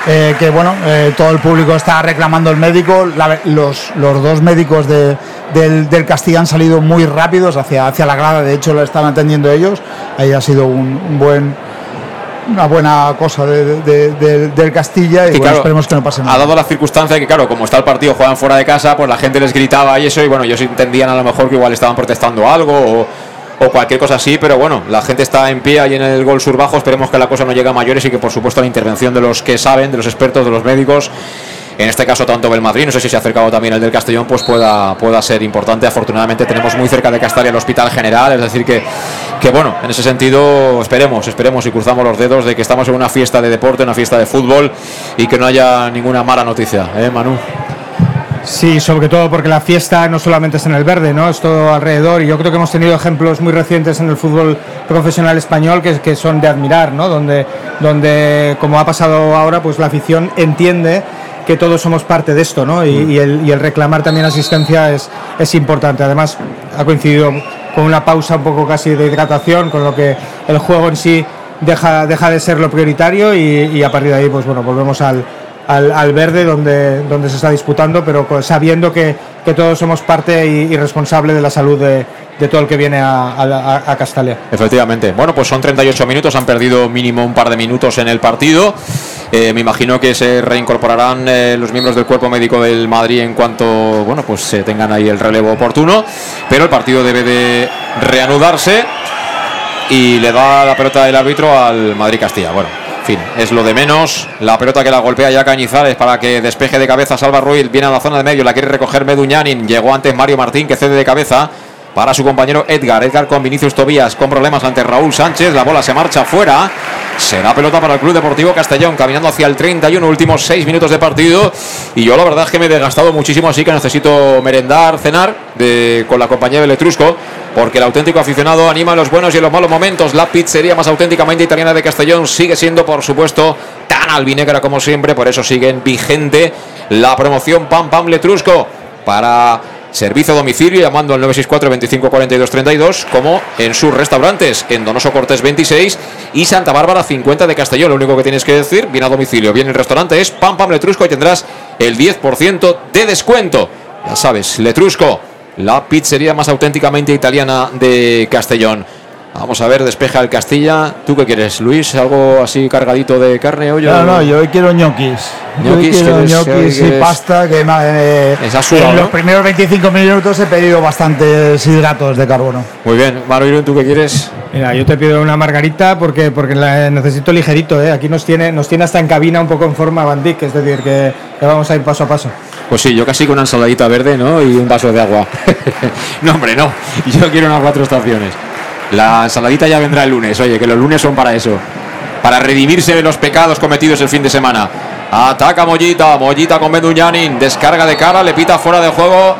Eh, que bueno, todo el público está reclamando el médico. los, los dos médicos del, del, Castilla han salido muy rápidos hacia, hacia la grada, de hecho lo están atendiendo ellos. Ahí ha sido un buen una buena cosa del Castilla y esperemos que no pase nada. Ha dado la circunstancia que, claro, como está el partido, juegan fuera de casa, pues la gente les gritaba y eso, y bueno, ellos entendían a lo mejor que igual estaban protestando algo o, cualquier cosa así, pero bueno, la gente está en pie ahí en el gol sur bajo, esperemos que la cosa no llegue a mayores y que por supuesto la intervención de los que saben, de los expertos, de los médicos, en este caso tanto Belmadrid, no sé si se ha acercado también el del Castellón, pues pueda, pueda ser importante. Afortunadamente tenemos muy cerca de Castalia el Hospital General, es decir que, que bueno, en ese sentido esperemos, esperemos y cruzamos los dedos de que estamos en una fiesta de deporte, una fiesta de fútbol y que no haya ninguna mala noticia, ¿eh, Manu? Sí, sobre todo porque la fiesta no solamente es en el verde, ¿no? Es todo alrededor y yo creo que hemos tenido ejemplos muy recientes en el fútbol profesional español que, que son de admirar, ¿no? Donde, donde, como ha pasado ahora, pues la afición entiende que todos somos parte de esto, ¿no? Y, el, reclamar también asistencia es, es importante. Además, ha coincidido con una pausa un poco casi de hidratación, con lo que el juego en sí deja, deja de ser lo prioritario y, a partir de ahí, pues bueno, volvemos al, al, verde donde, donde se está disputando, pero sabiendo que, que todos somos parte y, responsable de la salud de, de, todo el que viene a, a, Castalia. Efectivamente. Bueno, pues son 38 minutos, han perdido mínimo un par de minutos en el partido. Eh, me imagino que se reincorporarán eh, los miembros del cuerpo médico del Madrid en cuanto bueno pues se tengan ahí el relevo oportuno, pero el partido debe de reanudarse y le da la pelota el árbitro al Madrid Castilla. Bueno, en fin, es lo de menos. La pelota que la golpea ya Cañizares para que despeje de cabeza Salva Ruiz. Viene a la zona de medio, la quiere recoger Meduñanin. Llegó antes Mario Martín que cede de cabeza para su compañero Edgar. Edgar con Vinicius Tobías con problemas ante Raúl Sánchez. La bola se marcha fuera. Será pelota para el Club Deportivo Castellón, caminando hacia el 31, últimos 6 minutos de partido. Y yo la verdad es que me he desgastado muchísimo, así que necesito merendar, cenar con la compañía del Etrusco, porque el auténtico aficionado anima en los buenos y en los malos momentos. La pizzería más auténticamente italiana de Castellón sigue siendo, por supuesto, tan albinegra como siempre, por eso sigue en vigente la promoción Pam Pam Letrusco para servicio a domicilio llamando al 964 25 42 32 como en sus restaurantes en Donoso Cortés 26 y Santa Bárbara 50 de Castellón. Lo único que tienes que decir, bien a domicilio, bien el restaurante es Pam Pam Letrusco y tendrás el 10% de descuento. Ya sabes, Letrusco, la pizzería más auténticamente italiana de Castellón. Vamos a ver, despeja el Castilla. ¿Tú qué quieres, Luis? ¿Algo así cargadito de carne hoy? No, no, yo hoy quiero ñoquis. Yo hoy Ñoquis, quiero ¿quieres- ñoquis y pasta, que ma- eh, en ¿no? los primeros 25 minutos he pedido bastantes hidratos de carbono. Muy bien, Mario, ¿tú qué quieres? Mira, yo te pido una margarita porque, porque la necesito ligerito, ¿eh? Aquí nos tiene, nos tiene hasta en cabina un poco en forma Van Dijk, es decir, que, que vamos a ir paso a paso. Pues sí, yo casi con una ensaladita verde, ¿no? Y un vaso de agua. *laughs* no, hombre, no. Yo quiero unas cuatro estaciones. La ensaladita ya vendrá el lunes. Oye, que los lunes son para eso. Para redimirse de los pecados cometidos el fin de semana. Ataca Mollita. Mollita con Meduñanin. Descarga de cara. Le pita fuera de juego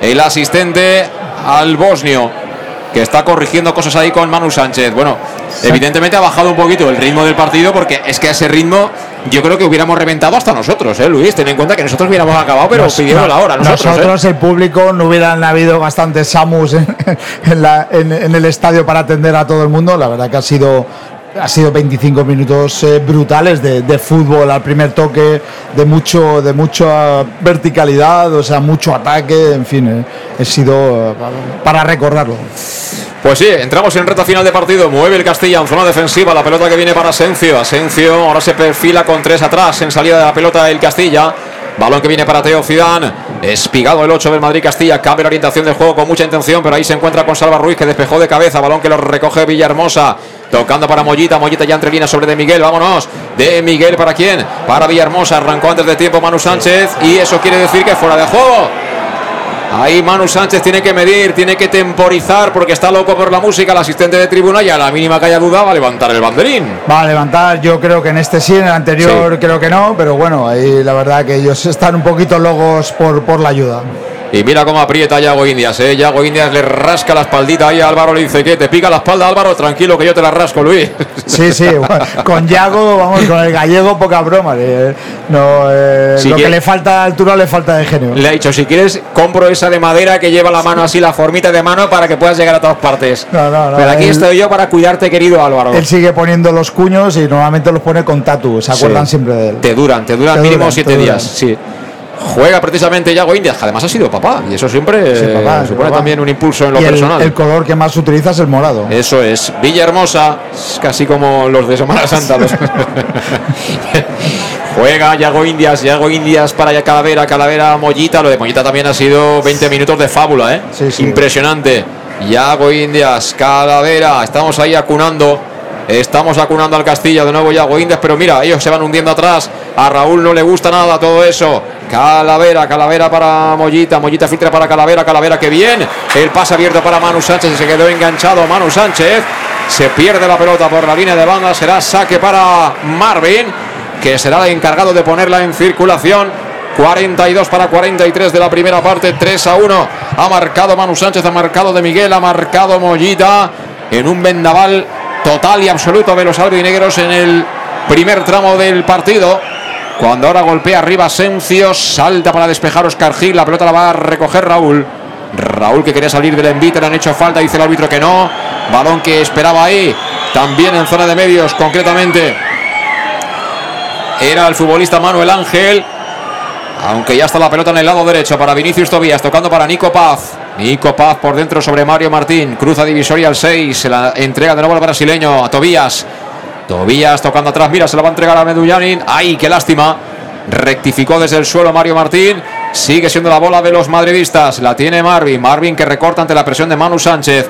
el asistente al bosnio. Que está corrigiendo cosas ahí con Manu Sánchez. Bueno, evidentemente ha bajado un poquito el ritmo del partido porque es que a ese ritmo yo creo que hubiéramos reventado hasta nosotros, ¿eh, Luis? Ten en cuenta que nosotros hubiéramos acabado, pero Nos- pidiendo la hora. Nosotros, ¿eh? nosotros, el público, no hubieran habido bastantes Samus en, *laughs* en la- en- en el estadio para atender a todo el mundo. La verdad que ha sido, ha sido 25 minutos eh, brutales de, de fútbol al primer toque, de mucho, de mucha verticalidad, o sea, mucho ataque, en fin, eh, he sido eh, para recordarlo. Pues sí, entramos en reta final de partido. Mueve el Castilla en zona defensiva. La pelota que viene para Asencio. Asencio ahora se perfila con tres atrás en salida de la pelota el Castilla. Balón que viene para Teo Zidane. Espigado el 8 del Madrid Castilla. Cambia la orientación del juego con mucha intención, pero ahí se encuentra con Salva Ruiz que despejó de cabeza. Balón que lo recoge Villahermosa. Tocando para Mollita. Mollita ya entre líneas sobre de Miguel. Vámonos. De Miguel para quién? Para Villahermosa. Arrancó antes de tiempo Manu Sánchez. Y eso quiere decir que fuera de juego. Ahí Manu Sánchez tiene que medir, tiene que temporizar porque está loco por la música. El asistente de tribuna y a la mínima que haya duda va a levantar el banderín. Va a levantar, yo creo que en este sí, en el anterior Sí. creo que no, pero bueno, ahí la verdad que ellos están un poquito locos por, por la ayuda. Y mira cómo aprieta Yago Indias, ¿eh? Yago Indias le rasca la espaldita ahí a Álvaro. Le dice que te pica la espalda, Álvaro. Tranquilo que yo te la rasco, Luis. *laughs* Sí, sí, bueno, con Yago, vamos, con el gallego, poca broma. eh, No, eh, Si lo que le falta de altura le falta de genio. Le ha dicho, si quieres, compro esa de madera que lleva la mano así, la formita de mano, para que puedas llegar a todas partes. No, no, no, Pero aquí él- estoy yo para cuidarte, querido Álvaro. Él sigue poniendo los cuños y normalmente los pone con tatu, se acuerdan Sí. siempre de él. Te duran, te duran Te mínimo duran, siete te días. Sí. Juega precisamente Yago Indias, que además ha sido papá. Y eso siempre Sí, papá, supone papá. también un impulso en lo Y el, personal. el color que más utiliza es el morado. Eso es. Villahermosa, es casi como los de Semana Santa. los- *laughs* *laughs* Juega Yago Indias, Yago Indias para Calavera, Calavera Mollita. Lo de Mollita también ha sido 20 minutos de fábula, ¿eh? Sí, sí. Impresionante. Yago Indias, Calavera. Estamos ahí acunando. Estamos acunando al Castilla de nuevo Yago Indias, pero mira, ellos se van hundiendo atrás. A Raúl no le gusta nada todo eso. Calavera, Calavera para Mollita, Mollita filtra para Calavera, Calavera que bien. El pase abierto para Manu Sánchez y se quedó enganchado Manu Sánchez. Se pierde la pelota por la línea de banda, será saque para Marvin, que será el encargado de ponerla en circulación. 42 para 43 de la primera parte, 3 a 1. Ha marcado Manu Sánchez, ha marcado de Miguel, ha marcado Mollita en un vendaval total y absoluto de los albinegros en el primer tramo del partido. Cuando ahora golpea arriba Sencio, salta para despejar Oscar Gil, la pelota la va a recoger Raúl. Raúl que quería salir del envite, le han hecho falta, dice el árbitro que no. Balón que esperaba ahí, también en zona de medios, concretamente. Era el futbolista Manuel Ángel. Aunque ya está la pelota en el lado derecho para Vinicius Tobías, tocando para Nico Paz. Nico Paz por dentro sobre Mario Martín. Cruza divisoria al 6. Se la entrega de nuevo al brasileño, a Tobías. Tobías tocando atrás. Mira, se la va a entregar a Medullanin. ¡Ay, qué lástima! Rectificó desde el suelo Mario Martín. Sigue siendo la bola de los madridistas. La tiene Marvin. Marvin que recorta ante la presión de Manu Sánchez.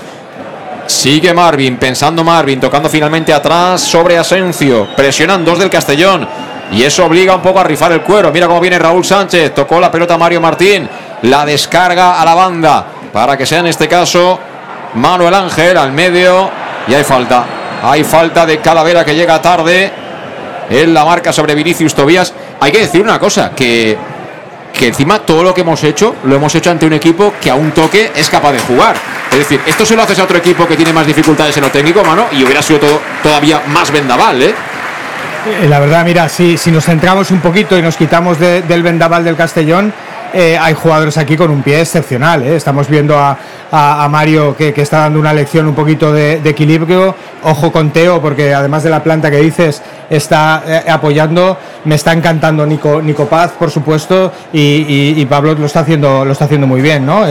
Sigue Marvin, pensando Marvin, tocando finalmente atrás sobre Asencio. Presionan dos del Castellón. Y eso obliga un poco a rifar el cuero. Mira cómo viene Raúl Sánchez. Tocó la pelota Mario Martín. La descarga a la banda. Para que sea en este caso Manuel Ángel al medio. Y hay falta. Hay falta de Calavera que llega tarde. En la marca sobre Vinicius Tobías. Hay que decir una cosa, que, que encima todo lo que hemos hecho, lo hemos hecho ante un equipo que a un toque es capaz de jugar. Es decir, esto se lo haces a otro equipo que tiene más dificultades en lo técnico, mano, y hubiera sido todo, todavía más vendaval, ¿eh? Eh, La verdad, mira, si, si nos centramos un poquito y nos quitamos de- del vendaval del Castellón, eh, hay jugadores aquí con un pie excepcional. ¿eh? Estamos viendo a, a- a Mario que, que está dando una lección un poquito de, de equilibrio. Ojo con Teo, porque además de la planta que dices, está eh, apoyando. Me está encantando Nico, Nico Paz, por supuesto, y, y- y Pablo lo está haciendo, lo está haciendo muy bien, ¿no?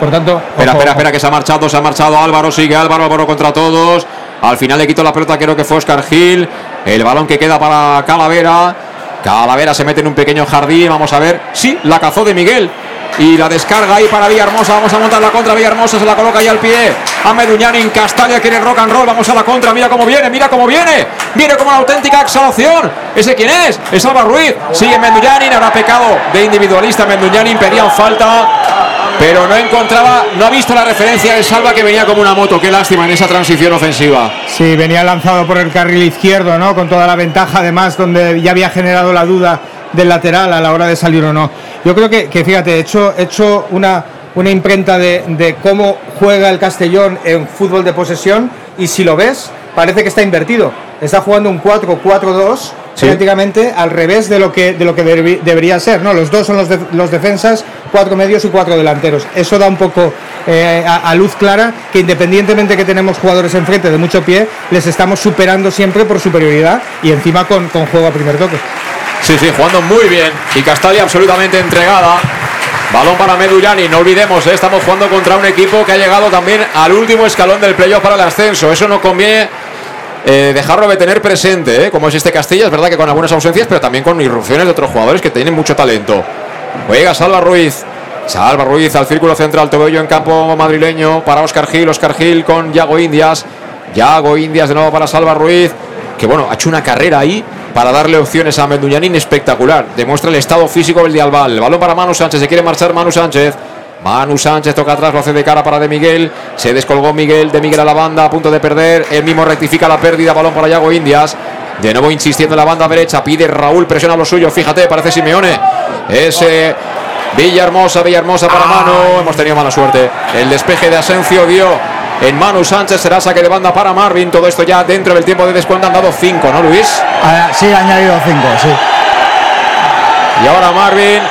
Por tanto, Espera, ojo, espera, espera, que se ha marchado, se ha marchado Álvaro, sigue Álvaro, Álvaro contra todos. Al final le quitó la pelota, creo que fue Oscar Gil. El balón que queda para Calavera. Calavera se mete en un pequeño jardín, vamos a ver. Sí, la cazó de Miguel. Y la descarga ahí para Villahermosa. Vamos a montar la contra. Villahermosa se la coloca ahí al pie. A Meduñanin. Castalia quiere rock and roll. Vamos a la contra. Mira cómo viene. Mira cómo viene. Viene como una auténtica exhalación. ¿Ese quién es? Es Alba Ruiz. Sigue Menduñanin. Habrá pecado de individualista. Menduñanin pedían falta. Pero no encontraba, no ha visto la referencia de Salva que venía como una moto. Qué lástima en esa transición ofensiva. Sí, venía lanzado por el carril izquierdo, ¿no? Con toda la ventaja, además, donde ya había generado la duda del lateral a la hora de salir o no. Yo creo que, fíjate, he hecho, he hecho una, una imprenta de, de cómo juega el Castellón en fútbol de posesión y si lo ves, parece que está invertido. Está jugando un 4-4-2 Sí. prácticamente al revés de lo que, de lo que debi- debería ser, ¿no? Los dos son los, de- los defensas, cuatro medios y cuatro delanteros. Eso da un poco eh, a, a luz clara que independientemente que tenemos jugadores enfrente de mucho pie, les estamos superando siempre por superioridad y encima con, con juego a primer toque. Sí, sí, jugando muy bien. Y Castalia absolutamente entregada. Balón para Medullani, no olvidemos, ¿eh? estamos jugando contra un equipo que ha llegado también al último escalón del playoff para el ascenso. Eso no conviene eh, dejarlo de tener presente, ¿eh? como es este Castilla. Es verdad que con algunas ausencias, pero también con irrupciones de otros jugadores que tienen mucho talento. Juega Salva Ruiz. Salva Ruiz al círculo central, Tobello en campo madrileño para Oscar Gil. Oscar Gil con Yago Indias. Yago Indias de nuevo para Salva Ruiz. Que bueno, ha hecho una carrera ahí para darle opciones a Menduñanín espectacular. Demuestra el estado físico del de. El balón para Manu Sánchez. Se quiere marchar Manu Sánchez. Manu Sánchez toca atrás, lo hace de cara para De Miguel. Se descolgó Miguel, De Miguel a la banda, a punto de perder. Él mismo rectifica la pérdida, balón para Yago Indias. De nuevo insistiendo en la banda derecha, pide Raúl, presiona lo suyo. Fíjate, parece Simeone. Ese Villahermosa, Villahermosa para Manu. Hemos tenido mala suerte. El despeje de Asencio dio en Manu Sánchez. Será saque de banda para Marvin. Todo esto ya dentro del tiempo de descuento han dado 5, ¿no, Luis? Ah, sí, ha añadido cinco, sí. Y ahora Marvin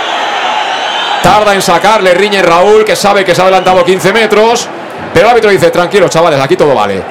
tarda en sacarle, riñe Raúl, que sabe que se ha adelantado 15 metros. Pero el árbitro dice, tranquilos chavales, aquí todo vale.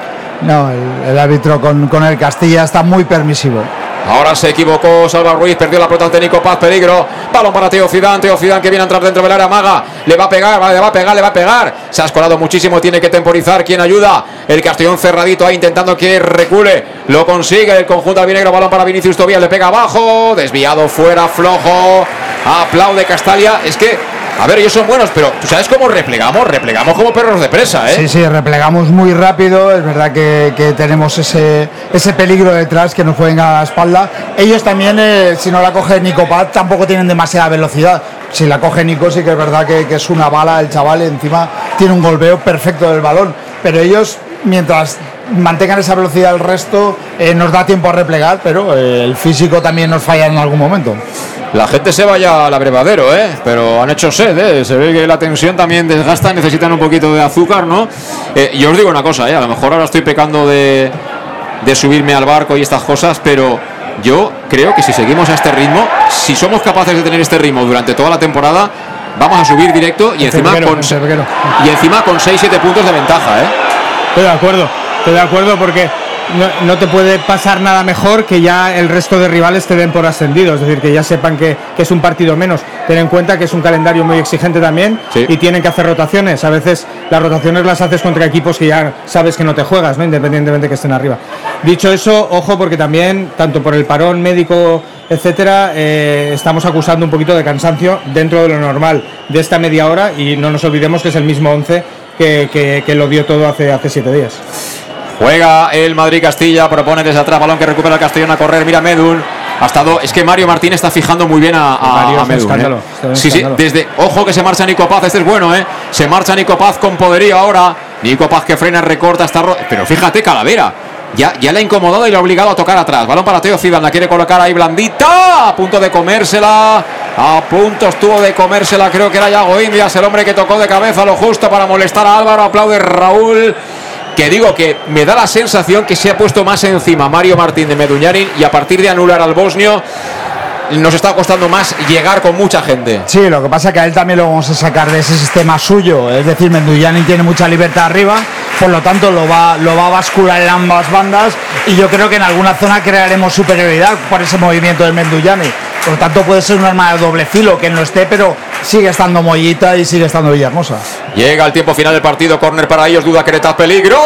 No, el, el árbitro con, con el Castilla está muy permisivo. Ahora se equivocó Salva Ruiz, perdió la pelota ante Nico Paz, peligro. Balón para Teo Zidane, Teo Zidane que viene a entrar dentro del área maga. Le va a pegar, le va a pegar, le va a pegar. Se ha escolado muchísimo, tiene que temporizar. ¿Quién ayuda? El Castellón cerradito ahí intentando que recule. Lo consigue el conjunto albinegro. Balón para Vinicius Tobías, le pega abajo. Desviado fuera, flojo. Aplaude Castalia. Es que, a ver, ellos son buenos, pero ¿tú sabes cómo replegamos? Replegamos como perros de presa, ¿eh? Sí, sí, replegamos muy rápido. Es verdad que, que tenemos ese, ese peligro detrás que nos pueden a la espalda. Ellos también, eh, si no la coge Nico Paz, tampoco tienen demasiada velocidad. Si la coge Nico, sí que es verdad que, que es una bala el chaval. encima tiene un golpeo perfecto del balón. Pero ellos, mientras mantengan esa velocidad el resto, eh, nos da tiempo a replegar, pero eh, el físico también nos falla en algún momento. La gente se vaya al abrevadero, ¿eh? Pero han hecho sed, ¿eh? Se ve que la tensión también desgasta, necesitan un poquito de azúcar, ¿no? Eh, y os digo una cosa, ¿eh? A lo mejor ahora estoy pecando de, de subirme al barco y estas cosas, pero yo creo que si seguimos a este ritmo, si somos capaces de tener este ritmo durante toda la temporada, vamos a subir directo y encima con, y encima con 6-7 puntos de ventaja, ¿eh? Estoy de acuerdo, estoy de acuerdo porque no, no te puede pasar nada mejor que ya el resto de rivales te den por ascendido, es decir, que ya sepan que, que es un partido menos. Ten en cuenta que es un calendario muy exigente también Sí. y tienen que hacer rotaciones. A veces las rotaciones las haces contra equipos que ya sabes que no te juegas, ¿no? independientemente que estén arriba. Dicho eso, ojo porque también, tanto por el parón médico, etcétera, eh, estamos acusando un poquito de cansancio dentro de lo normal de esta media hora y no nos olvidemos que es el mismo 11 que, que- que lo dio todo hace, hace siete días. Juega el Madrid Castilla, propone desde atrás, balón que recupera el Castellón a correr, mira Medun. Ha estado, es que Mario Martín está fijando muy bien a, a, Mario a es un Medun, escándalo, ¿eh? Sí, sí, desde, ojo que se marcha Nico Paz, este es bueno, ¿eh? Se marcha Nico Paz con poderío ahora. Nico Paz que frena, recorta, está. ro- Pero fíjate, Calavera. Ya, ya le ha incomodado y le ha obligado a tocar atrás. Balón para Teo Zidane, la quiere colocar ahí blandita. A punto de comérsela. A punto estuvo de comérsela, creo que era Yago Indias, el hombre que tocó de cabeza lo justo para molestar a Álvaro. Aplaude Raúl. Que digo que me da la sensación que se ha puesto más encima Mario Martín de Meduñarin y a partir de anular al bosnio nos está costando más llegar con mucha gente. Sí, lo que pasa es que a él también lo vamos a sacar de ese sistema suyo. Es decir, Menduyani tiene mucha libertad arriba, por lo tanto lo va, lo va a bascular en ambas bandas y yo creo que en alguna zona crearemos superioridad por ese movimiento de Menduyani. Por lo tanto puede ser un arma de doble filo, que no esté, pero sigue estando Mollita y sigue estando Villahermosa. Llega el tiempo final del partido, córner para ellos, duda Queretas, peligro.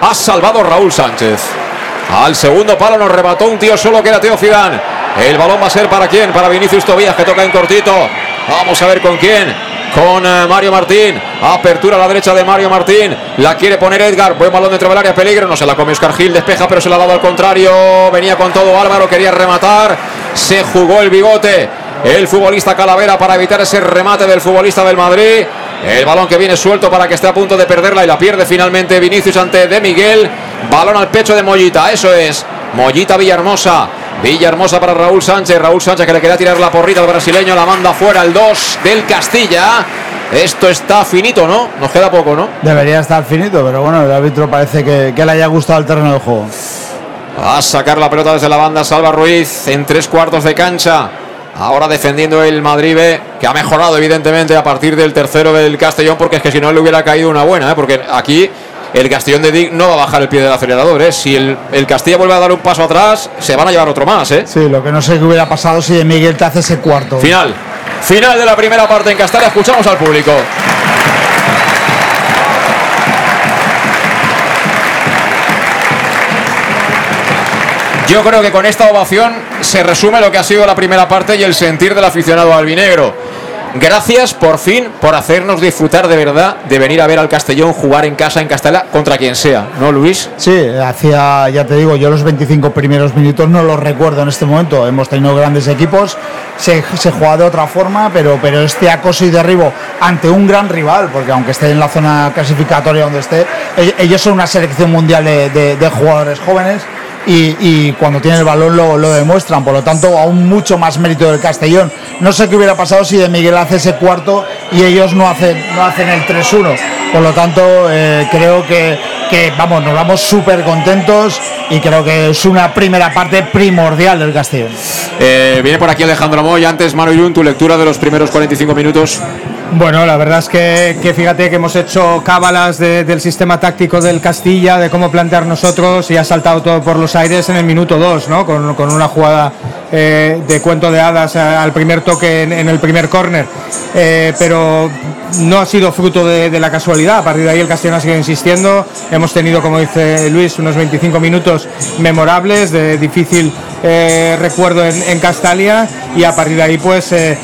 Ha salvado Raúl Sánchez. Al segundo palo nos rebató un tío solo que era Teo Zidane. El balón va a ser para quién? Para Vinicius Tobías que toca en cortito. Vamos a ver con quién. Con eh, Mario Martín. Apertura a la derecha de Mario Martín. La quiere poner Edgar. Buen balón dentro del área. Peligro. No se la come Oscar Gil. Despeja, pero se la ha dado al contrario. Venía con todo Álvaro. Quería rematar. Se jugó el bigote. El futbolista Calavera para evitar ese remate del futbolista del Madrid. El balón que viene suelto para que esté a punto de perderla y la pierde finalmente Vinicius ante De Miguel. Balón al pecho de Mollita. Eso es. Mollita Villahermosa. Villahermosa para Raúl Sánchez. Raúl Sánchez que le quería tirar la porrita al brasileño. La manda fuera el 2 del Castilla. Esto está finito, ¿no? Nos queda poco, ¿no? Debería estar finito, pero bueno, el árbitro parece que, que le haya gustado el terreno de juego. Va a sacar la pelota desde la banda Salva Ruiz en tres cuartos de cancha. Ahora defendiendo el Madrid B, que ha mejorado evidentemente a partir del tercero del Castellón, porque es que si no le hubiera caído una buena, ¿eh? porque aquí el Castellón de Dick no va a bajar el pie del acelerador. ¿eh? Si el, el Castilla vuelve a dar un paso atrás, se van a llevar otro más. ¿eh? Sí, lo que no sé qué hubiera pasado si de Miguel te hace ese cuarto. Final. Final de la primera parte en Castalia. Escuchamos al público. Yo creo que con esta ovación se resume lo que ha sido la primera parte y el sentir del aficionado albinegro. Gracias por fin por hacernos disfrutar de verdad de venir a ver al Castellón jugar en casa en Castela contra quien sea, ¿no, Luis? Sí, hacía, ya te digo, yo los 25 primeros minutos no los recuerdo en este momento. Hemos tenido grandes equipos, se, se juega de otra forma, pero, pero este acoso y derribo ante un gran rival, porque aunque esté en la zona clasificatoria donde esté, e- ellos son una selección mundial de jugadores jóvenes. Y, cuando tienen el balón lo, lo demuestran, por lo tanto aún mucho más mérito del Castellón. No sé qué hubiera pasado si de Miguel hace ese cuarto y ellos no hacen, no hacen el 3-1. Por lo tanto, eh, creo que, que, vamos, nos vamos súper contentos y creo que es una primera parte primordial del Castellón. Eh, viene por aquí Alejandro Moy. Antes, Manu Yun, tu lectura de los primeros 45 minutos. Bueno, la verdad es que, fíjate que hemos hecho cábalas de- del sistema táctico del Castilla, de cómo plantear nosotros y ha saltado todo por los aires en el minuto 2, ¿no? Con, con una jugada eh, de cuento de hadas al primer toque en, el primer córner. Eh, pero no ha sido fruto de, la casualidad. A partir de ahí el Castellón ha seguido insistiendo. Hemos tenido, como dice Luis, unos 25 minutos memorables de difícil eh, recuerdo en, Castalia y a partir de ahí pues eh,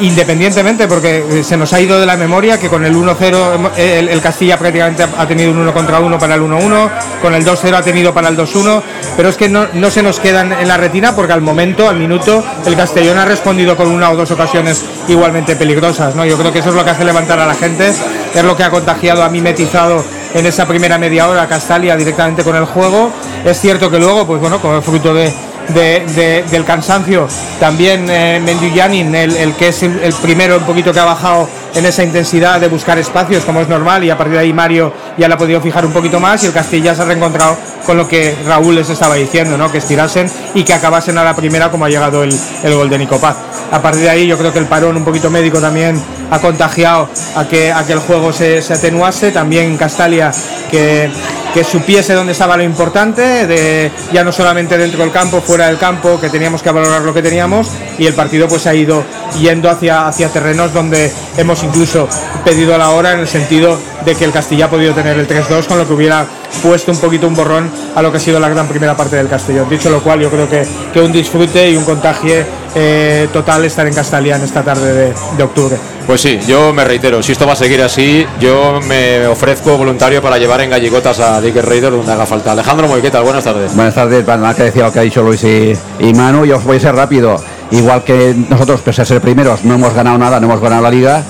independientemente porque se nos ha ido de la memoria que con el 1-0 hemo- eh, el, el Castilla prácticamente ha tenido un 1 contra 1 para el 1-1 con el 2-0 ha tenido para el 2-1 pero es que no, no se nos quedan en la retina porque al momento al minuto el Castellón ha respondido con una o dos ocasiones igualmente peligrosas ¿no? yo creo que eso es lo que hace levantar a la gente es lo que ha contagiado ha mimetizado en esa primera media hora Castalia directamente con el juego es cierto que luego pues bueno como fruto de de- de- del cansancio. También eh, el, que es el primero un poquito que ha bajado en esa intensidad de buscar espacios, como es normal, y a partir de ahí Mario ya le ha podido fijar un poquito más y el Castilla se ha reencontrado con lo que Raúl les estaba diciendo, ¿no? que estirasen y que acabasen a la primera como ha llegado el, el gol de Nico Paz. A partir de ahí yo creo que el parón un poquito médico también ha contagiado a que, a que el juego se, se atenuase, también Castalia que, que supiese dónde estaba lo importante, de, ya no solamente dentro del campo, fuera del campo, que teníamos que valorar lo que teníamos y el partido pues ha ido yendo hacia, hacia terrenos donde hemos incluso pedido la hora en el sentido de que el Castilla ha podido tener el 3-2 con lo que hubiera puesto un poquito un borrón a lo que ha sido la gran primera parte del Castellón. Dicho lo cual, yo creo que, que un disfrute y un contagio eh, total estar en Castalia en esta tarde de, de octubre. Pues sí, yo me reitero, si esto va a seguir así, yo me ofrezco voluntario para llevar en galligotas a Dick Raider donde haga falta. Alejandro Moy, ¿qué tal? Buenas tardes. Buenas tardes, nada que decía lo que ha dicho Luis y, y Manu, yo os voy a ser rápido. Igual que nosotros, pese a ser primeros, no hemos ganado nada, no hemos ganado la liga,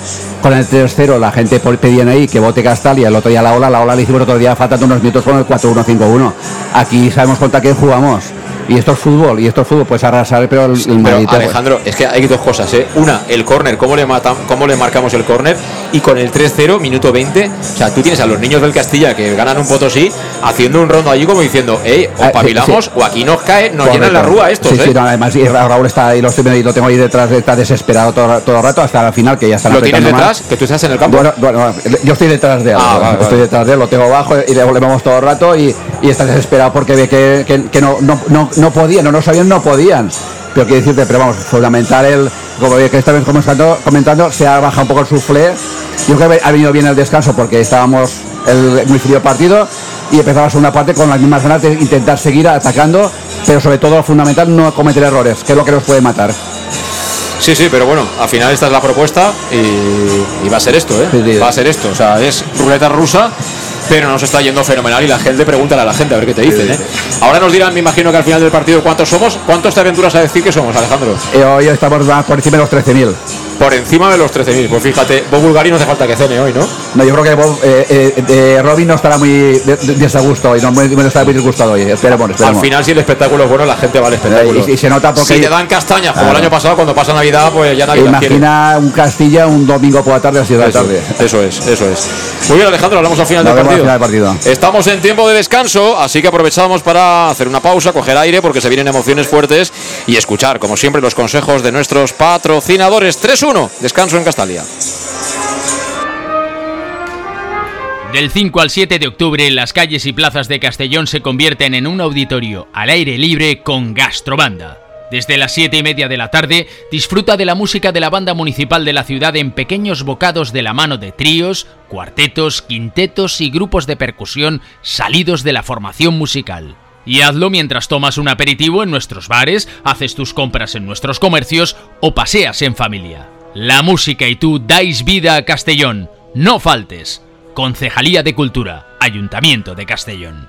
con el 3-0 la gente pedían ahí que vote Castalia, el otro día la ola, la ola le hicimos el otro día faltando unos minutos con el 4-1-5-1. Aquí sabemos contra quién jugamos. Y esto es fútbol, y esto es fútbol, pues arrasar, pero el, el Pero, Alejandro, es que hay dos cosas, ¿eh? Una, el córner, ¿cómo le, matan, ¿cómo le marcamos el córner? Y con el 3-0, minuto 20, o sea, tú tienes a los niños del Castilla que ganan un potosí haciendo un rondo allí como diciendo, eh, o Ah, sí, pavilamos sí. o aquí nos cae, nos llenan la rúa estos, sí, ¿eh? Sí, no, además y Ra- Raúl está ahí, lo, estoy viendo y lo tengo ahí detrás, está desesperado todo, todo el rato hasta el final, que ya está ¿Lo tienes detrás? ¿Que tú estás en el campo? Bueno, bueno, yo estoy detrás de él, Ah, vale, estoy vale. detrás de él, lo tengo bajo y le, le vemos todo el rato y, y está desesperado porque ve que, que- que no, no, no, no podían, no, no sabían, no podían. Pero quiero decirte, pero vamos, fundamental el, como que esta vez comentando, comentando, se ha bajado un poco el suflé. Yo creo que ha venido bien el descanso porque estábamos el muy frío partido y empezaba la segunda parte con las mismas ganas de intentar seguir atacando, pero sobre todo lo fundamental no cometer errores, que es lo que nos puede matar. Sí, sí, pero bueno, al final esta es la propuesta y, y va a ser esto, ¿eh? Va a ser esto, o sea, es ruleta rusa, pero nos está yendo fenomenal y la gente pregunta a la gente a ver qué te dicen, ¿eh? Ahora nos dirán, me imagino que al final del partido cuántos somos, ¿cuántos te aventuras a decir que somos, Alejandro? Eh, hoy estamos por encima de los 13.000. Por encima de los 13.000, pues fíjate, Bob Bulgari no hace falta que cene hoy, ¿no? No, yo creo que Bob, eh, eh, eh, Robin no estará muy de- de- desagusto hoy, no, muy- estará muy disgustado hoy. Esperemos, esperemos. Al final, si el espectáculo es bueno, la gente va al espectáculo. Y- y se nota porque- Si te dan castañas, como Claro. el año pasado, cuando pasa Navidad, pues ya nadie. Imagina un Castilla un domingo por la tarde a las 7 de la tarde. eso es, eso es. Muy bien, Alejandro, hablamos al final del partido. Final del partido. Estamos en tiempo de descanso, así que aprovechamos para hacer una pausa, coger aire, porque se vienen emociones fuertes y escuchar, como siempre, los consejos de nuestros patrocinadores. 3-1, descanso en Castalia. Del 5 al 7 de octubre, las calles y plazas de Castellón se convierten en un auditorio al aire libre con Gastrobanda. Desde las 7 y media de la tarde, disfruta de la música de la banda municipal de la ciudad en pequeños bocados de la mano de tríos, cuartetos, quintetos y grupos de percusión salidos de la formación musical. Y hazlo mientras tomas un aperitivo en nuestros bares, haces tus compras en nuestros comercios o paseas en familia. La música y tú dais vida a Castellón. No faltes. Concejalía de Cultura, Ayuntamiento de Castellón.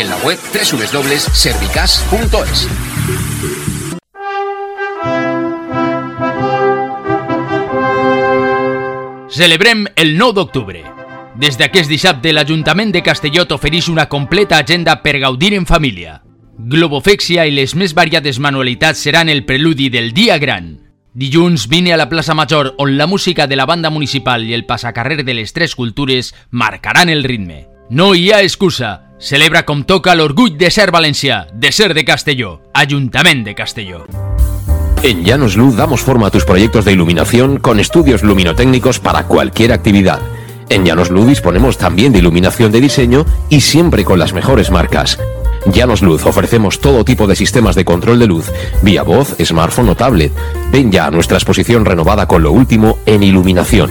en la web www.servicas.es. Celebrem el 9 d'octubre. Des d'aquest dissabte, l'Ajuntament de Castelló t'ofereix una completa agenda per gaudir en família. Globofèxia i les més variades manualitats seran el preludi del dia gran. Dilluns vine a la plaça Major, on la música de la banda municipal i el passacarrer de les tres cultures marcaran el ritme. No hi ha excusa. Celebra com toca l'orgull de ser valencià, de ser de Castelló, Ajuntament de Castelló. En Llanos Luz damos forma a tus proyectos de iluminación con estudios luminotécnicos para cualquier actividad. En Llanos Luz disponemos también de iluminación de diseño y siempre con las mejores marcas. Llanos Luz ofrecemos todo tipo de sistemas de control de luz, vía voz, smartphone o tablet. Ven ya a nuestra exposición renovada con lo último en iluminación.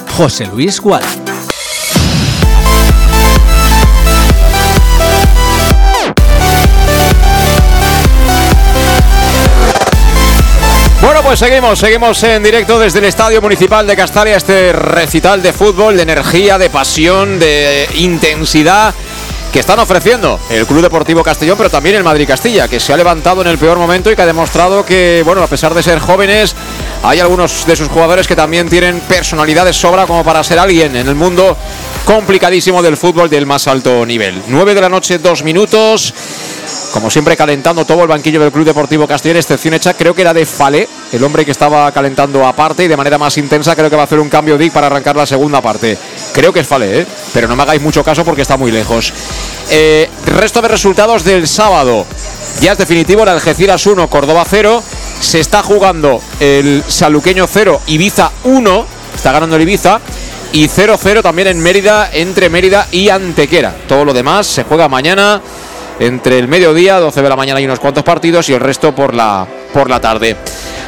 José Luis Gual. Bueno, pues seguimos, seguimos en directo desde el Estadio Municipal de Castalia, este recital de fútbol, de energía, de pasión, de intensidad que están ofreciendo el Club Deportivo Castellón, pero también el Madrid Castilla, que se ha levantado en el peor momento y que ha demostrado que, bueno, a pesar de ser jóvenes, hay algunos de sus jugadores que también tienen personalidad de sobra como para ser alguien en el mundo complicadísimo del fútbol del más alto nivel. 9 de la noche, dos minutos. Como siempre, calentando todo el banquillo del Club Deportivo Castellón, excepción hecha, creo que era de Fale, el hombre que estaba calentando aparte y de manera más intensa. Creo que va a hacer un cambio Dick para arrancar la segunda parte. Creo que es Fale, ¿eh? pero no me hagáis mucho caso porque está muy lejos. Eh, resto de resultados del sábado. Ya es definitivo: el Algeciras 1, Córdoba 0. Se está jugando el Saluqueño 0, Ibiza 1. Está ganando el Ibiza. Y 0-0 también en Mérida, entre Mérida y Antequera. Todo lo demás se juega mañana entre el mediodía, 12 de la mañana y unos cuantos partidos y el resto por la, por la tarde.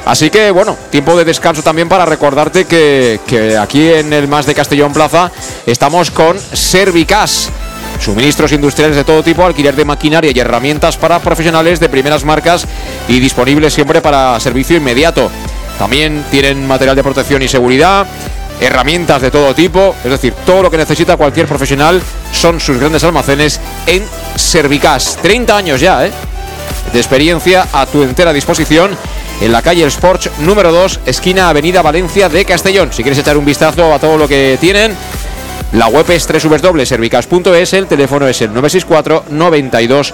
Así que bueno, tiempo de descanso también para recordarte que, que aquí en el Más de Castellón Plaza estamos con Servicas. Suministros industriales de todo tipo, alquiler de maquinaria y herramientas para profesionales de primeras marcas y disponibles siempre para servicio inmediato. También tienen material de protección y seguridad, herramientas de todo tipo, es decir, todo lo que necesita cualquier profesional son sus grandes almacenes en Servicas. 30 años ya, ¿eh? De experiencia a tu entera disposición en la calle El Sport número 2, esquina Avenida Valencia de Castellón. Si quieres echar un vistazo a todo lo que tienen, la web es www.servicas.es, el teléfono es el 964 92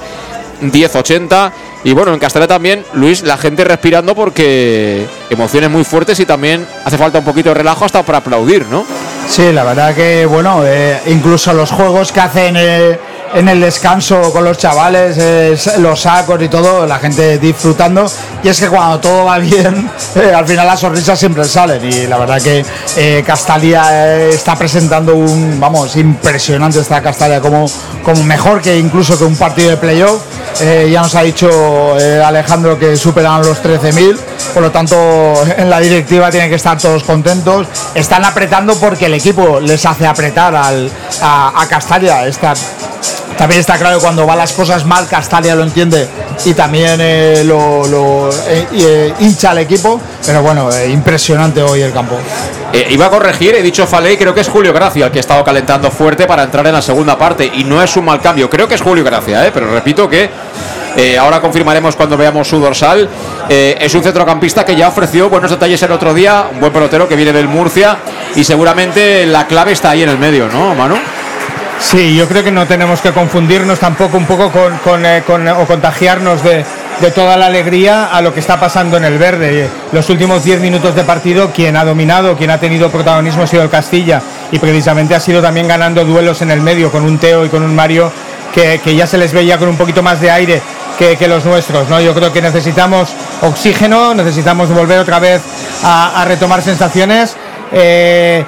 1080 y bueno, en Castellón también, Luis, la gente respirando porque emociones muy fuertes y también hace falta un poquito de relajo hasta para aplaudir, ¿no? Sí, la verdad que, bueno, eh, incluso los juegos que hacen eh, en el descanso con los chavales, los sacos y todo, la gente disfrutando. Y es que cuando todo va *laughs* bien, eh, al final las sonrisas siempre salen. Y la verdad que eh, Castalia eh, está presentando un, vamos, impresionante esta Castalia, como, como mejor que incluso que un partido de playoff. Eh, ya nos ha dicho Alejandro que superan los 13.000, por lo tanto *laughs* en la directiva tienen que estar todos contentos. Están apretando porque el equipo les hace apretar a, a Castalia. Está, también está claro que cuando van las cosas mal, Castalia lo entiende y también eh, lo, lo, eh, eh, hincha al equipo. Pero bueno, impresionante hoy el campo. Iba a corregir, he dicho Faley, creo que es Julio Gracia el que ha estado calentando fuerte para entrar en la segunda parte y no es un mal cambio, creo que es Julio Gracia, pero repito que ahora confirmaremos cuando veamos su dorsal. Es un centrocampista que ya ofreció buenos detalles el otro día, un buen pelotero que viene del Murcia y seguramente la clave está ahí en el medio, ¿no, Manu? Sí, yo creo que no tenemos que confundirnos tampoco un poco con, con, eh, con- o contagiarnos de, de toda la alegría a lo que está pasando en el verde. Los últimos 10 minutos de partido, quien ha dominado, quien ha tenido protagonismo ha sido el Castilla y precisamente ha sido también ganando duelos en el medio con un Teo y con un Mario que, que ya se les veía con un poquito más de aire que, que los nuestros. ¿no? Yo creo que necesitamos oxígeno, necesitamos volver otra vez a, a retomar sensaciones. Eh,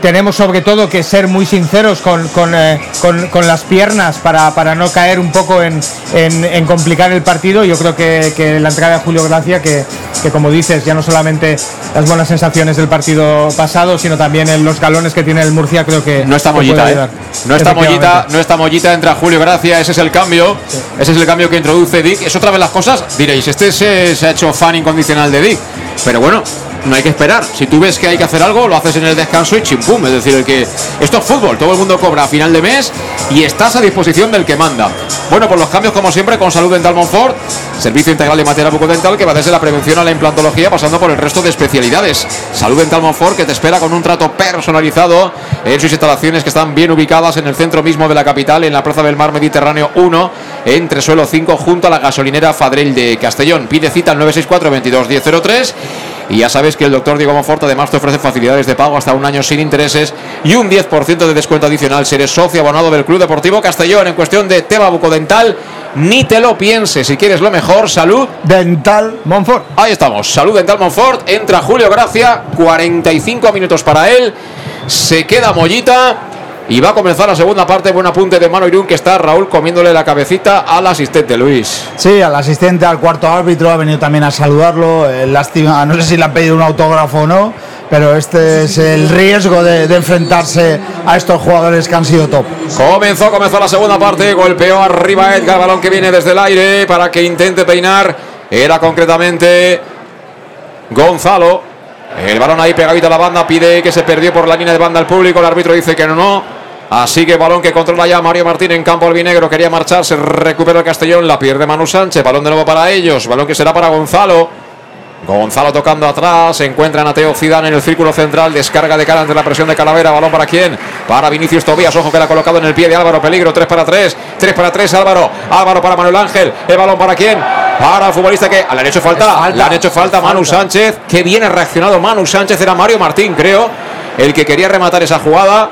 tenemos sobre todo que ser muy sinceros con, con, eh, con- con las piernas para, para no caer un poco en, en- en complicar el partido. Yo creo que, que la entrada de Julio Gracia, que, que como dices, ya no solamente las buenas sensaciones del partido pasado, sino también en los galones que tiene el Murcia, creo que No está Mollita, ¿eh? No está Mollita, no está Mollita, entra Julio Gracia, ese es el cambio. Ese es el cambio que introduce Dick. Es otra vez las cosas, diréis, este se, se ha hecho fan incondicional de Dick. Pero bueno, no hay que esperar. Si tú ves que hay que hacer algo, lo haces en el descanso y chimpum. Es decir, el que esto es fútbol, todo el mundo cobra a final de mes y estás a disposición del que manda. Bueno, por los cambios, como siempre, con Salud Dental Monfort, servicio integral de materia bucodental que va desde la prevención a la implantología, pasando por el resto de especialidades. Salud Dental Monfort, que te espera con un trato personalizado en sus instalaciones que están bien ubicadas en el centro mismo de la capital, en la Plaza del Mar Mediterráneo 1, entre suelo 5, junto a la gasolinera Fadrell de Castellón. Pide cita al 964 22 1003 y ya sabes que el doctor Diego Monfort además te ofrece facilidades de pago hasta un año sin intereses y un 10% de descuento adicional si eres socio abonado del Club Deportivo Castellón en cuestión de tema bucodental. Ni te lo pienses, si quieres lo mejor, salud. Dental Monfort. Ahí estamos, salud dental Monfort. Entra Julio Gracia, 45 minutos para él. Se queda Mollita. Y va a comenzar la segunda parte. Buen apunte de Mano Irún que está Raúl comiéndole la cabecita al asistente Luis. Sí, al asistente, al cuarto árbitro, ha venido también a saludarlo. eh, lástima, no sé si le han pedido un autógrafo o no, pero este es el riesgo de, de enfrentarse a estos jugadores que han sido top. Comenzó, comenzó la segunda parte. Golpeó arriba Edgar, balón que viene desde el aire para que intente peinar. Era concretamente Gonzalo. El balón ahí pegadito a la banda. Pide que se perdió por la línea de banda al público. El árbitro dice que no, no. Así que balón que controla ya Mario Martín en campo albinegro. Quería marcharse. Recupera el Castellón. La pierde Manu Sánchez. Balón de nuevo para ellos. Balón que será para Gonzalo. Gonzalo tocando atrás, se encuentra Nateo Zidane en el círculo central, descarga de cara ante la presión de Calavera, balón para quién? Para Vinicius Tobías, ojo que la ha colocado en el pie de Álvaro, peligro, 3 para 3, 3 para 3 Álvaro, Álvaro para Manuel Ángel, el balón para quién? Para el futbolista que le han hecho falta, le han hecho falta a Manu Sánchez, que bien ha reaccionado Manu Sánchez, era Mario Martín creo, el que quería rematar esa jugada,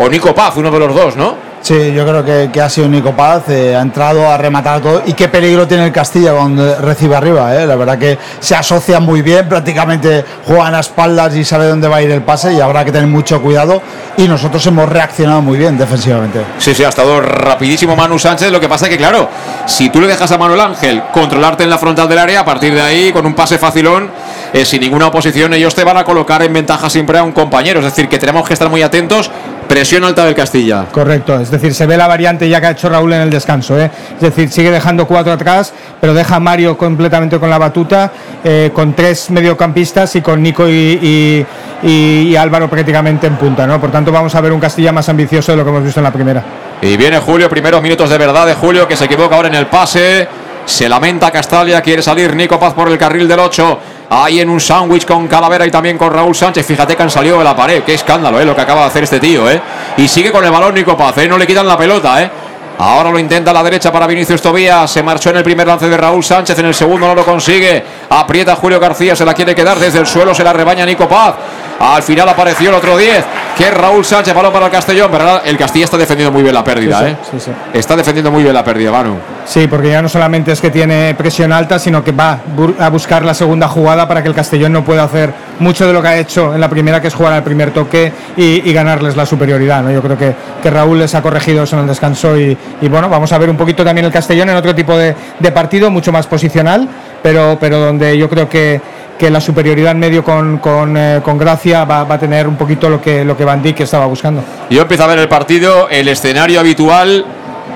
o Nico Paz, uno de los dos, ¿no? Sí, yo creo que, que ha sido Nico Paz, eh, ha entrado a rematar todo. Y qué peligro tiene el Castilla cuando recibe arriba, eh. la verdad que se asocia muy bien, prácticamente juegan a espaldas y sabe dónde va a ir el pase y habrá que tener mucho cuidado. Y nosotros hemos reaccionado muy bien defensivamente. Sí, sí, ha estado rapidísimo Manu Sánchez. Lo que pasa es que, claro, si tú le dejas a Manuel Ángel controlarte en la frontal del área, a partir de ahí, con un pase facilón, eh, sin ninguna oposición, ellos te van a colocar en ventaja siempre a un compañero. Es decir, que tenemos que estar muy atentos. Presión alta del Castilla. Correcto, es decir, se ve la variante ya que ha hecho Raúl en el descanso. ¿eh? Es decir, sigue dejando cuatro atrás, pero deja a Mario completamente con la batuta, eh, con tres mediocampistas y con Nico y, y- y- y Álvaro prácticamente en punta. ¿no? Por tanto, vamos a ver un Castilla más ambicioso de lo que hemos visto en la primera. Y viene Julio, primeros minutos de verdad de Julio, que se equivoca ahora en el pase. Se lamenta Castalia, quiere salir Nico Paz por el carril del 8. Ahí en un sándwich con Calavera y también con Raúl Sánchez. Fíjate que han salido de la pared. Qué escándalo, ¿eh? Lo que acaba de hacer este tío, ¿eh? Y sigue con el balón Nico Paz, ¿eh? No le quitan la pelota, ¿eh? Ahora lo intenta a la derecha para Vinicius Tobías. Se marchó en el primer lance de Raúl Sánchez. En el segundo no lo consigue. Aprieta Julio García. Se la quiere quedar desde el suelo. Se la rebaña Nico Paz. Al final apareció el otro 10, que es Raúl Sánchez, balón para el Castellón. Pero el Castilla está defendiendo muy bien la pérdida, Sí, ¿eh? sí, sí. Está defendiendo muy bien la pérdida, Manu. Sí, porque ya no solamente es que tiene presión alta, sino que va a buscar la segunda jugada para que el Castellón no pueda hacer mucho de lo que ha hecho en la primera, que es jugar al primer toque y, y ganarles la superioridad. ¿no? Yo creo que, que Raúl les ha corregido eso en el descanso y, y bueno, vamos a ver un poquito también el Castellón en otro tipo de, de partido, mucho más posicional, pero, pero donde yo creo que, que la superioridad en medio con, con, eh, con Gracia va, va a tener un poquito lo que, lo que Van Dijk estaba buscando. Yo empiezo a ver el partido, el escenario habitual,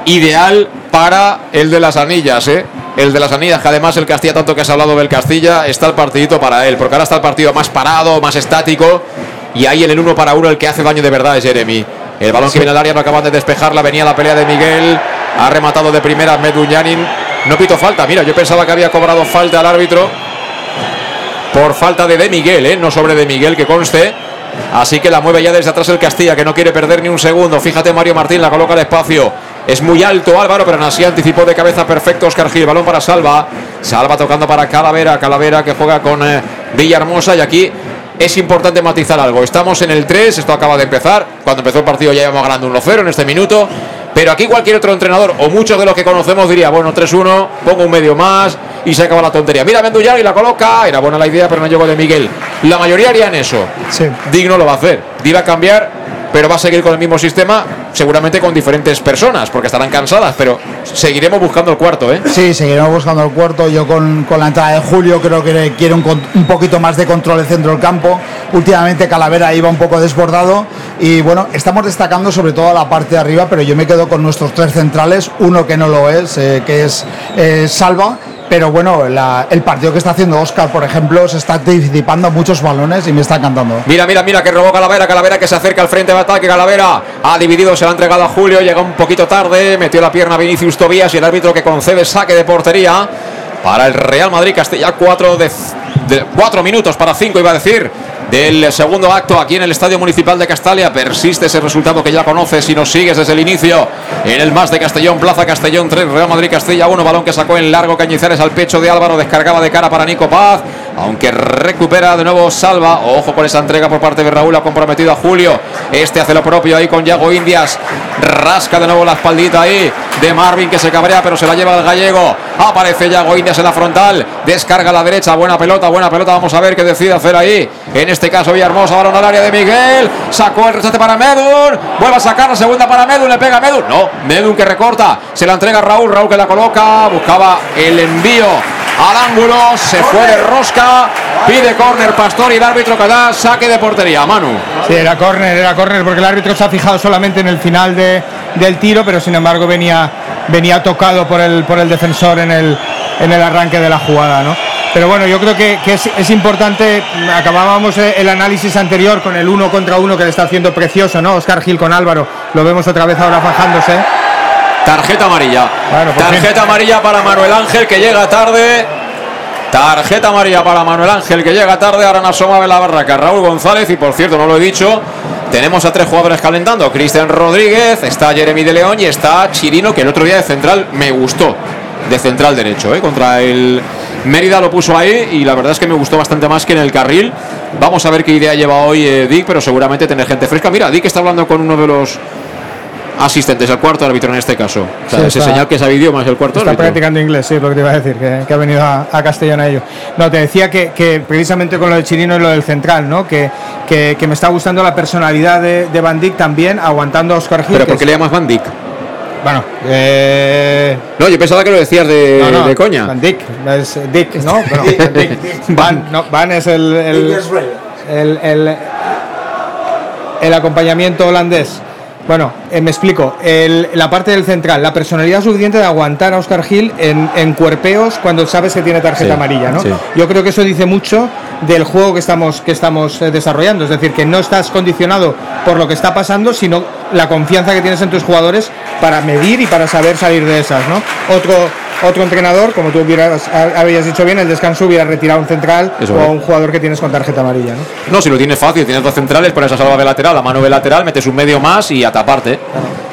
ideal para el de las anillas, ¿eh? El de las anillas, que además el Castilla, tanto que has hablado del Castilla, está el partidito para él, porque ahora está el partido más parado, más estático, y ahí en el uno para uno el que hace daño de verdad es Jeremy. El balón que viene al área, no acaban de despejarla, venía la pelea de Miguel, ha rematado de primera Meduñanin, no pito falta, mira, yo pensaba que había cobrado falta al árbitro, por falta de De Miguel, ¿eh? no sobre De Miguel que conste. Así que la mueve ya desde atrás el Castilla, que no quiere perder ni un segundo. Fíjate, Mario Martín la coloca al espacio. Es muy alto Álvaro, pero así anticipó de cabeza perfecto Oscar Gil. Balón para Salva. Salva tocando para Calavera. Calavera que juega con eh, Villahermosa. Y aquí es importante matizar algo. Estamos en el 3, esto acaba de empezar. Cuando empezó el partido ya íbamos ganando 1-0 en este minuto. Pero aquí cualquier otro entrenador, o muchos de los que conocemos, diría, bueno, 3-1, pongo un medio más y se acaba la tontería. Mira Menduyar y la coloca. Era buena la idea, pero no llegó de Miguel. La mayoría harían eso. Sí. Digno lo va a hacer. Diva a cambiar, pero va a seguir con el mismo sistema, seguramente con diferentes personas, porque estarán cansadas, pero seguiremos buscando el cuarto, ¿eh? Sí, seguiremos buscando el cuarto. Yo con, con la entrada de Julio creo que quiere un, un poquito más de control del centro del campo. Últimamente Calavera iba un poco desbordado y bueno, estamos destacando sobre todo la parte de arriba, pero yo me quedo con nuestros tres centrales, uno que no lo es, eh, que es eh, Salva. Pero bueno, el partido que está haciendo Oscar, por ejemplo, se está anticipando muchos balones y me está encantando. Mira, mira, mira que robó Calavera, Calavera que se acerca al frente de ataque, Calavera ha dividido, se la ha entregado a Julio, llega un poquito tarde, metió la pierna Vinicius Tobías y el árbitro que concede saque de portería para el Real Madrid Castilla, cuatro, de, de- cuatro minutos para cinco iba a decir, del segundo acto aquí en el Estadio Municipal de Castalia, persiste ese resultado que ya conoces y nos sigues desde el inicio. En el más de Castellón, Plaza Castellón 3, Real Madrid Castilla 1, balón que sacó en largo Cañizares al pecho de Álvaro, descargaba de cara para Nico Paz, aunque recupera de nuevo Salva, ojo con esa entrega por parte de Raúl, ha comprometido a Julio, este hace lo propio ahí con Yago Indias, rasca de nuevo la espaldita ahí de Marvin que se cabrea pero se la lleva el gallego, aparece Yago Indias en la frontal, descarga a la derecha, buena pelota, buena pelota, vamos a ver qué decide hacer ahí, en este caso Villahermosa, balón al área de Miguel, sacó el rechace para Medun, vuelve a sacar la segunda para Medun, le pega a no, Medun que recorta, se la entrega Raúl, Raúl que la coloca, buscaba el envío al ángulo, se fue de rosca, pide córner Pastor y el árbitro que da saque de portería, Manu. Sí, era córner, era córner, porque el árbitro se ha fijado solamente en el final de- del tiro, pero sin embargo venía, venía tocado por el, por el defensor en el, en el arranque de la jugada, ¿no? Pero bueno, yo creo que, que es, es importante, acabábamos eh, el análisis anterior con el uno contra uno que le está haciendo precioso, ¿no? Oscar Gil con Álvaro, lo vemos otra vez ahora fajándose. Tarjeta amarilla. Bueno, fin. Tarjeta amarilla para Manuel Ángel que llega tarde. Tarjeta amarilla para Manuel Ángel que llega tarde. Ahora nos asoma de la barraca Raúl González. Y por cierto, no lo he dicho. Tenemos a tres jugadores calentando. Cristian Rodríguez, está Jeremy de León y está Chirino, que el otro día de central me gustó. De central derecho, ¿eh? contra el Mérida lo puso ahí y la verdad es que me gustó bastante más que en el carril. Vamos a ver qué idea lleva hoy eh, Dick, pero seguramente tener gente fresca. Mira, Dick está hablando con uno de los asistentes, el cuarto árbitro en este caso. O sea, Sí, ese está- señal que sabe idiomas, el cuarto Está árbitro. practicando inglés, sí, es lo que te iba a decir, que, que ha venido a, a Castellón a ello. No, te decía que, que precisamente con lo de Chirino y lo del central, ¿no? Que, que, me está gustando la personalidad de, de Van Dijk también, aguantando a Oscar Gil. Pero ¿por qué es- le llamas Van Dick? Bueno, eh, No, yo pensaba que lo decías de, no, no, de coña. Van Dijk, es Dick, ¿no? *laughs* Bueno, Dick. Van, no, Van es el, el, el, el- el acompañamiento holandés. Bueno, eh, me explico. El- la parte del central, la personalidad suficiente de aguantar a Oscar Gil en, en cuerpeos cuando sabes que tiene tarjeta Sí, amarilla, ¿no? sí. Yo creo que eso dice mucho del juego que estamos, que estamos eh, desarrollando. Es decir, que no estás condicionado por lo que está pasando, sino la confianza que tienes en tus jugadores para medir y para saber salir de esas, ¿no? Otro, otro entrenador, como tú hubieras, ha- habías dicho bien, el descanso hubiera retirado un central Eso o a un jugador que tienes con tarjeta amarilla. ¿no? No, si lo tienes fácil, tienes dos centrales, pones a Salva de lateral, a mano de lateral, metes un medio más y a taparte.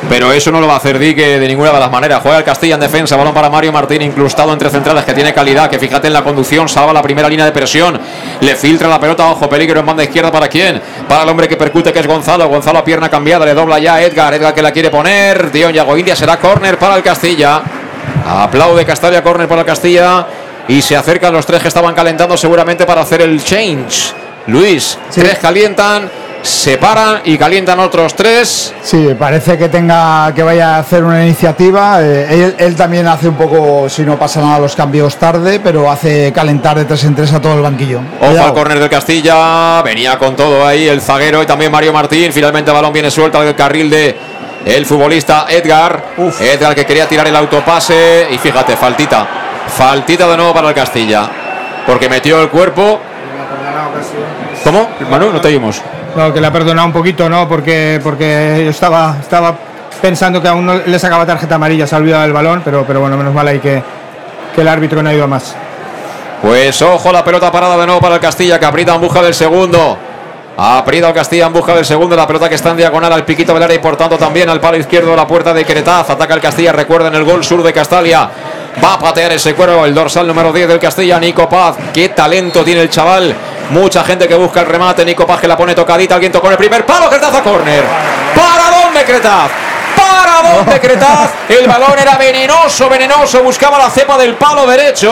Pero eso no lo va a hacer Dick eh, de ninguna de las maneras. Juega el Castilla en defensa, balón para Mario Martín, incrustado entre centrales, que tiene calidad, que fíjate en la conducción, salva la primera línea de presión, le filtra la pelota, ojo, peligro en banda izquierda para quién? Para el hombre que percute, que es Gonzalo. Gonzalo a pierna cambiada, le dobla ya a Edgar, Edgar que la quiere poner, Dion Yago India será córner para el Castilla. Aplaude Castalia, córner para Castilla. Y se acercan los tres que estaban calentando seguramente para hacer el change. Luis, tres calientan, se paran y calientan otros tres. Sí, parece que tenga que vaya a hacer una iniciativa. Eh, él, él también hace un poco, si no pasa nada, los cambios tarde, pero hace calentar de tres en tres a todo el banquillo. Ojo Cuidado. al córner del Castilla. Venía con todo ahí el zaguero y también Mario Martín. Finalmente el balón viene suelto del carril de el futbolista Edgar. Edgar que quería tirar el autopase. Y fíjate, faltita. Faltita de nuevo para el Castilla. Porque metió el cuerpo. ¿Cómo? Manu, no te oímos. No, que le ha perdonado un poquito, ¿no? Porque, porque yo estaba, estaba pensando que aún no le sacaba tarjeta amarilla, se ha olvidado del balón, pero, pero bueno, menos mal ahí que, que el árbitro no ha ido a más. Pues ojo, la pelota parada de nuevo para el Castilla, que aprieta busca del segundo. El Castilla en busca del segundo. La pelota que está en diagonal al piquito del área y por tanto también al palo izquierdo de la puerta de Queretaz. Ataca el Castilla, recuerden el gol sur de Castalia. Va a patear ese cuero el dorsal número 10 del Castilla, Nico Paz. Qué talento tiene el chaval. Mucha gente que busca el remate. Nico Paz que la pone tocadita. Alguien tocó en el primer palo. Queretaz a córner. ¿Para dónde Queretaz? ¿Para dónde Cretaz? El balón era venenoso, venenoso. Buscaba la cepa del palo derecho.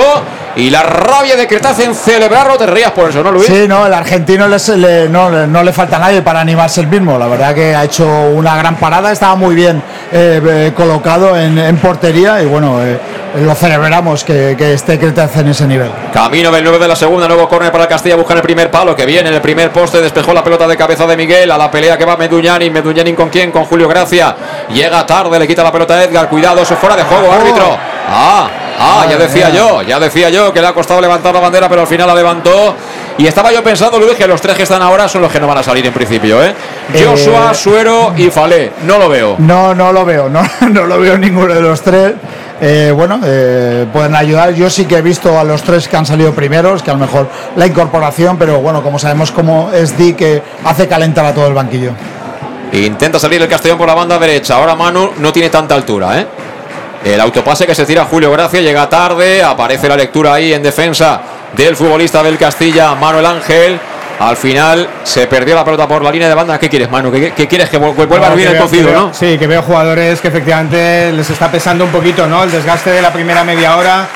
Y la rabia de Cretaz en celebrarlo. Te rías por eso, ¿no, Luis? Sí, no, el argentino les- le- no, le- no le falta a nadie para animarse el mismo. La verdad que ha hecho una gran parada, estaba muy bien eh, eh, colocado en, en portería y bueno, eh, lo celebramos que, que esté Cretaz en ese nivel. Camino del 9 de la segunda, nuevo córner para el Castilla, buscan el primer palo que viene en el primer poste, despejó la pelota de cabeza de Miguel, a la pelea que va Meduñani, Meduñani con quién, con Julio Gracia, llega tarde, le quita la pelota a Edgar, cuidado, eso es fuera de juego, árbitro. Ah, ah, ya decía yo, ya decía yo que le ha costado levantar la bandera, pero al final la levantó. Y estaba yo pensando, Luis, que los tres que están ahora son los que no van a salir en principio, ¿eh? Joshua, Suero y Falé, no lo veo. No, no lo veo, no, *laughs* no lo veo ninguno de los tres. Eh, bueno, eh, pueden ayudar. Yo sí que he visto a los tres que han salido primeros, que a lo mejor la incorporación, pero bueno, como sabemos cómo es Di que hace calentar a todo el banquillo. Intenta salir el Castellón por la banda derecha. Ahora Manu no tiene tanta altura, ¿eh? El autopase que se tira Julio Gracia llega tarde. Aparece la lectura ahí en defensa del futbolista del Castilla, Manuel Ángel. Al final se perdió la pelota por la línea de banda. ¿Qué quieres, Manu? ¿Qué, qué quieres? Que vu- vuelva a No, hervir que el cocido, ¿no? Sí, que veo jugadores que efectivamente les está pesando un poquito, ¿no? El desgaste de la primera media hora,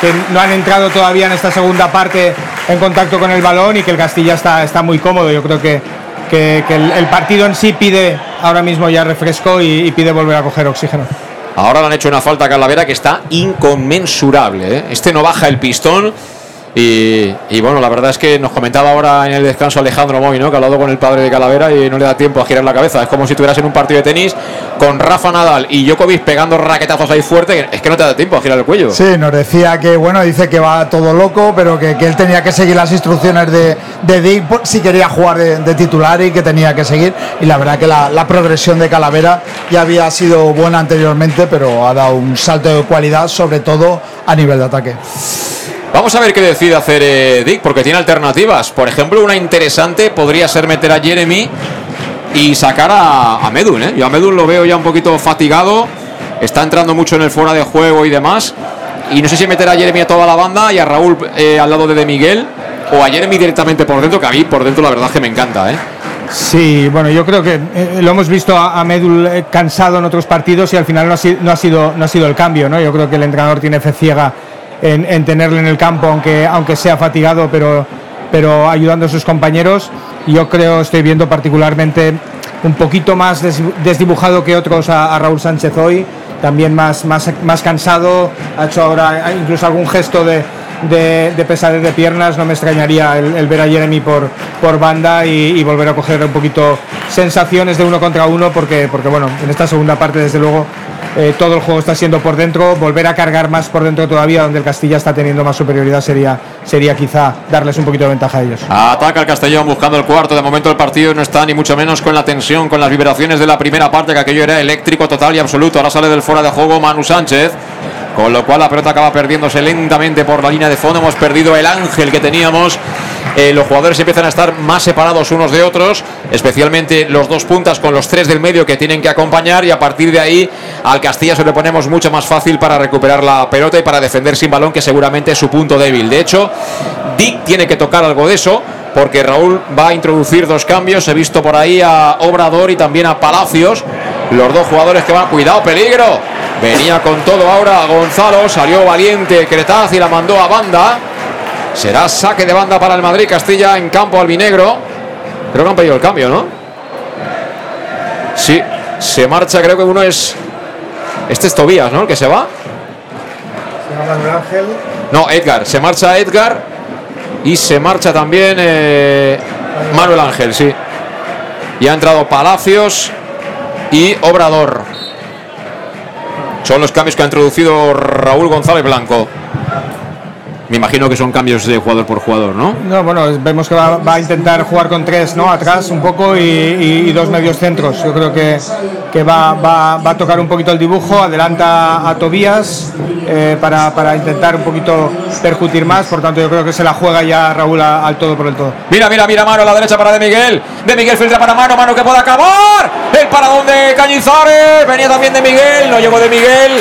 que no han entrado todavía en esta segunda parte en contacto con el balón y que el Castilla está, está muy cómodo. Yo creo que, que- que el, el partido en sí pide ahora mismo ya refresco y, y pide volver a coger oxígeno. Ahora le han hecho una falta a Calavera que está inconmensurable. ¿eh? Este no baja el pistón. Y, bueno, la verdad es que nos comentaba ahora en el descanso Alejandro Moy, ¿no? que ha hablado con el padre de Calavera y no le da tiempo a girar la cabeza. Es como si estuvieras en un partido de tenis con Rafa Nadal y Djokovic pegando raquetazos ahí fuerte. Es que no te da tiempo a girar el cuello. Sí, nos decía que, bueno, dice que va todo loco, pero que, que él tenía que seguir las instrucciones de, de Dick si quería jugar de, de titular y que tenía que seguir. Y la verdad que la, la progresión de Calavera ya había sido buena anteriormente, pero ha dado un salto de cualidad, sobre todo a nivel de ataque. Vamos a ver qué decide hacer eh, Dick, porque tiene alternativas. Por ejemplo, una interesante podría ser meter a Jeremy y sacar a, a Medun. ¿eh? Yo a Medun lo veo ya un poquito fatigado. Está entrando mucho en el fuera de juego y demás. Y no sé si meter a Jeremy a toda la banda y a Raúl eh, al lado de, de Miguel. O a Jeremy directamente por dentro, que a mí por dentro la verdad es que me encanta. ¿eh? Sí, bueno, yo creo que eh, lo hemos visto a, a Medul eh, cansado en otros partidos y al final no ha, si- no ha sido, no ha sido el cambio, ¿no? Yo creo que el entrenador tiene fe ciega en, en tenerle en el campo, aunque, aunque sea fatigado, pero, pero ayudando a sus compañeros. Yo creo, estoy viendo particularmente un poquito más des- desdibujado que otros a, Raúl Sánchez hoy, también más, más, más cansado, ha hecho ahora incluso algún gesto de, de, de pesadez de piernas, no me extrañaría el, el ver a Jeremy por, por banda y, y volver a coger un poquito sensaciones de uno contra uno, porque, porque bueno, en esta segunda parte desde luego eh, todo el juego está siendo por dentro, volver a cargar más por dentro todavía, donde el Castilla está teniendo más superioridad sería, sería quizá darles un poquito de ventaja a ellos. Ataca el Castellón buscando el cuarto. De momento el partido no está ni mucho menos con la tensión, con las vibraciones de la primera parte, que aquello era eléctrico total y absoluto. Ahora sale del fuera de juego Manu Sánchez. Con lo cual la pelota acaba perdiéndose lentamente por la línea de fondo. Hemos perdido el ángel que teníamos. Eh, los jugadores empiezan a estar más separados unos de otros, especialmente los dos puntas con los tres del medio que tienen que acompañar y a partir de ahí al Castilla se le ponemos mucho más fácil para recuperar la pelota y para defender sin balón que seguramente es su punto débil. De hecho, Dick tiene que tocar algo de eso porque Raúl va a introducir dos cambios. He visto por ahí a Obrador y también a Palacios, los dos jugadores que van. Cuidado, peligro. Venía con todo ahora Gonzalo, salió valiente Cretaz y la mandó a banda. Será saque de banda para el Madrid Castilla en campo albinegro. Creo que han pedido el cambio, ¿no? Sí, se marcha, creo que uno es. Este es Tobías, ¿no? El que se va. Ángel. No, Edgar. Se marcha Edgar y se marcha también eh, Manuel Ángel, sí. Y ha entrado Palacios y Obrador. Son los cambios que ha introducido Raúl González Blanco. Me imagino que son cambios de jugador por jugador, ¿no? No, bueno, vemos que va, va a intentar jugar con tres, ¿no? Atrás un poco y, y- y dos medios centros. Yo creo que, que va, va- va a tocar un poquito el dibujo, adelanta a Tobías eh, para, para intentar un poquito percutir más. Por tanto, yo creo que se la juega ya Raúl a- al todo por el todo. Mira, mira, mira, mano a la derecha para De Miguel. De Miguel filtra para mano, mano que puede acabar. El paradón de Cañizares. Venía también de Miguel, no llegó de Miguel.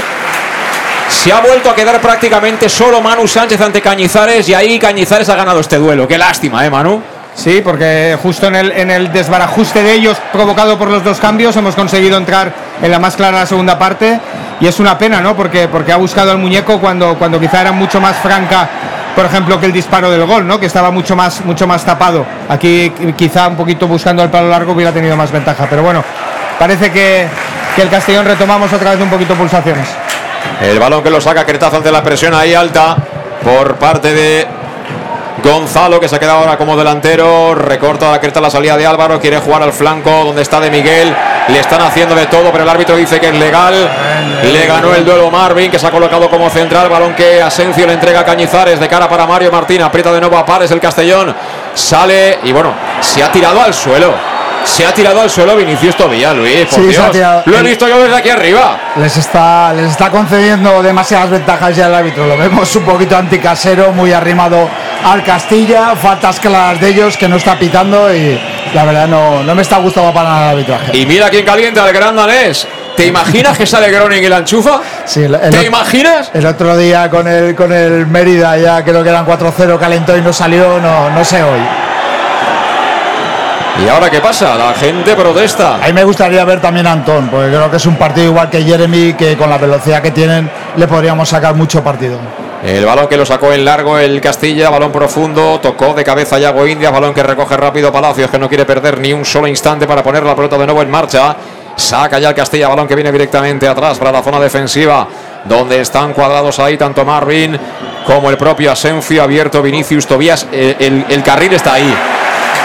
Se ha vuelto a quedar prácticamente solo Manu Sánchez ante Cañizares y ahí Cañizares ha ganado este duelo. Qué lástima, ¿eh, Manu? Sí, porque justo en el, en el desbarajuste de ellos, provocado por los dos cambios, hemos conseguido entrar en la más clara segunda parte. Y es una pena, ¿no? Porque, porque ha buscado al muñeco cuando, cuando quizá era mucho más franca, por ejemplo, que el disparo del gol, ¿no? Que estaba mucho más, mucho más tapado. Aquí quizá un poquito buscando el palo largo hubiera tenido más ventaja. Pero bueno, parece que, que el Castellón retomamos otra vez un poquito pulsaciones. El balón que lo saca Cretazo ante la presión ahí alta por parte de Gonzalo, que se ha quedado ahora como delantero. Recorta la la salida de Álvaro. Quiere jugar al flanco donde está de Miguel. Le están haciendo de todo, pero el árbitro dice que es legal. Le ganó el duelo Marvin, que se ha colocado como central. Balón que Asencio le entrega a Cañizares de cara para Mario Martín. Aprieta de nuevo a Pares el Castellón. Sale y bueno, se ha tirado al suelo. Se ha tirado al suelo Vinicius Tobía, Luis. Por Sí, se ha Dios. tirado. Lo he visto yo desde aquí arriba. Les está, les está concediendo demasiadas ventajas ya el árbitro. Lo vemos un poquito anticasero, muy arrimado al Castilla. Faltas claras de ellos que no está pitando y la verdad no, no me está gustando para nada el arbitraje. Y mira quién calienta, el gran danés. ¿Te imaginas que sale Groning y la enchufa? Sí, el- el ¿Te imaginas? El otro día con el, con el Mérida ya creo que eran 4-0 calentó y no salió, no, no sé hoy. ¿Y ahora qué pasa? La gente protesta. A mí me gustaría ver también a Antón, porque creo que es un partido igual que Jeremy, que con la velocidad que tienen le podríamos sacar mucho partido. El balón que lo sacó en largo el Castilla, balón profundo, tocó de cabeza Yago Indias, balón que recoge rápido Palacios, que no quiere perder ni un solo instante para poner la pelota de nuevo en marcha. Saca ya el Castilla, balón que viene directamente atrás para la zona defensiva, donde están cuadrados ahí tanto Marvin como el propio Asencio, abierto Vinicius Tobías. El, el- el carril está ahí.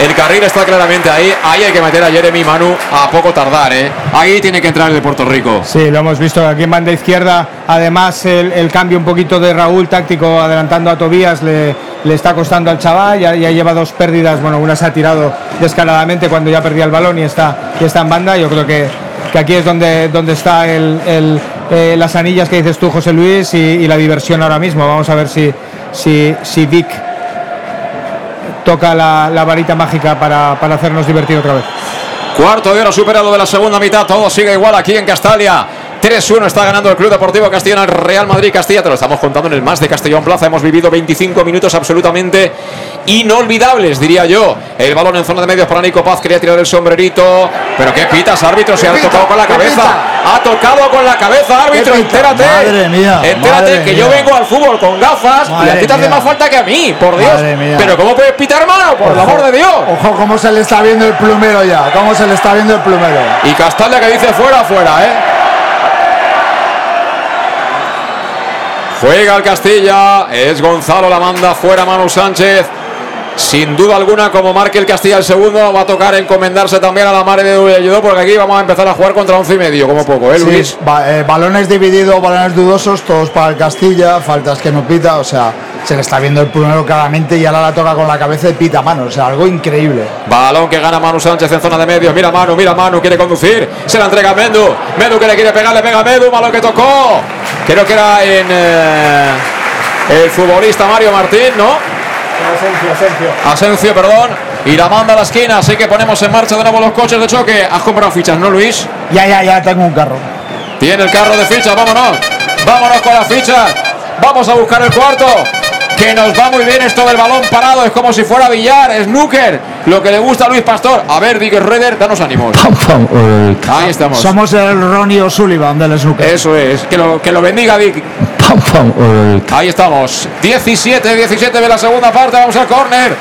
El carril está claramente ahí. Ahí hay que meter a Jeremy Manu a poco tardar, ¿eh? Ahí tiene que entrar el de Puerto Rico. Sí, lo hemos visto aquí en banda izquierda. Además, el, cambio un poquito de Raúl táctico adelantando a Tobías le, le está costando al chaval. Ya, ya lleva dos pérdidas. Bueno, una se ha tirado descaradamente cuando ya perdía el balón y está, y está en banda. Yo creo que, que aquí es donde, donde está el, el, eh, las anillas que dices tú, José Luis, y, y la diversión ahora mismo. Vamos a ver si, si, si Vic toca la, varita mágica para, para hacernos divertir otra vez. Cuarto de hora superado de la segunda mitad. Todo sigue igual aquí en Castalia. 3-1 está ganando el Club Deportivo Castellón al Real Madrid Castilla. Te lo estamos contando en el más de Castellón Plaza. Hemos vivido 25 minutos absolutamente inolvidables, diría yo. El balón en zona de medios para Nico Paz. Quería tirar el sombrerito. Pero qué pitas, árbitro. Se ha tocado con la ¿Qué cabeza. Ha tocado con la cabeza, árbitro. Entérate. Madre mía, Entérate madre que yo vengo al fútbol con gafas y a ti te hace más falta que a mí, por Dios. Pero ¿cómo puedes pitar mano? Por el Ojo, amor de Dios. Ojo cómo se le está viendo el plumero ya, cómo se le está viendo el plumero. Y Castalia que dice fuera, fuera, ¿eh? Juega el Castilla, es Gonzalo, la manda fuera Manu Sánchez. Sin duda alguna, como marque el Castilla el segundo, va a tocar encomendarse también a la madre de ayudó porque aquí vamos a empezar a jugar contra once y medio, como poco, ¿eh, Sí, Luis? ba- eh, balones divididos, balones dudosos, todos para el Castilla, faltas que no pita, o sea, se le está viendo el primero claramente y ahora la toca con la cabeza y pita mano, o sea, algo increíble. Balón que gana Manu Sánchez en zona de medio. Mira Manu, mira Manu, quiere conducir. Se la entrega a Mendu. Mendu que le quiere pegar, le pega a Mendu. Balón que tocó. Creo que era en eh, el futbolista Mario Martín, ¿no? Asencio, Asencio. Asencio, perdón. Y la manda a la esquina. Así que ponemos en marcha de nuevo los coches de choque. Has comprado fichas, ¿no, Luis? Ya, ya, ya tengo un carro. Tiene el carro de fichas, vámonos. Vámonos con las fichas. Vamos a buscar el cuarto. Que nos va muy bien esto del balón parado. Es como si fuera billar, snooker. Lo que le gusta a Luis Pastor. A ver, Dick Reder, danos ánimos. Ahí estamos. Somos el Ronnie O'Sullivan del snooker. Eso es. Que lo, que lo bendiga, Dick. Ahí estamos. 17, 17 de la segunda parte. Vamos al córner.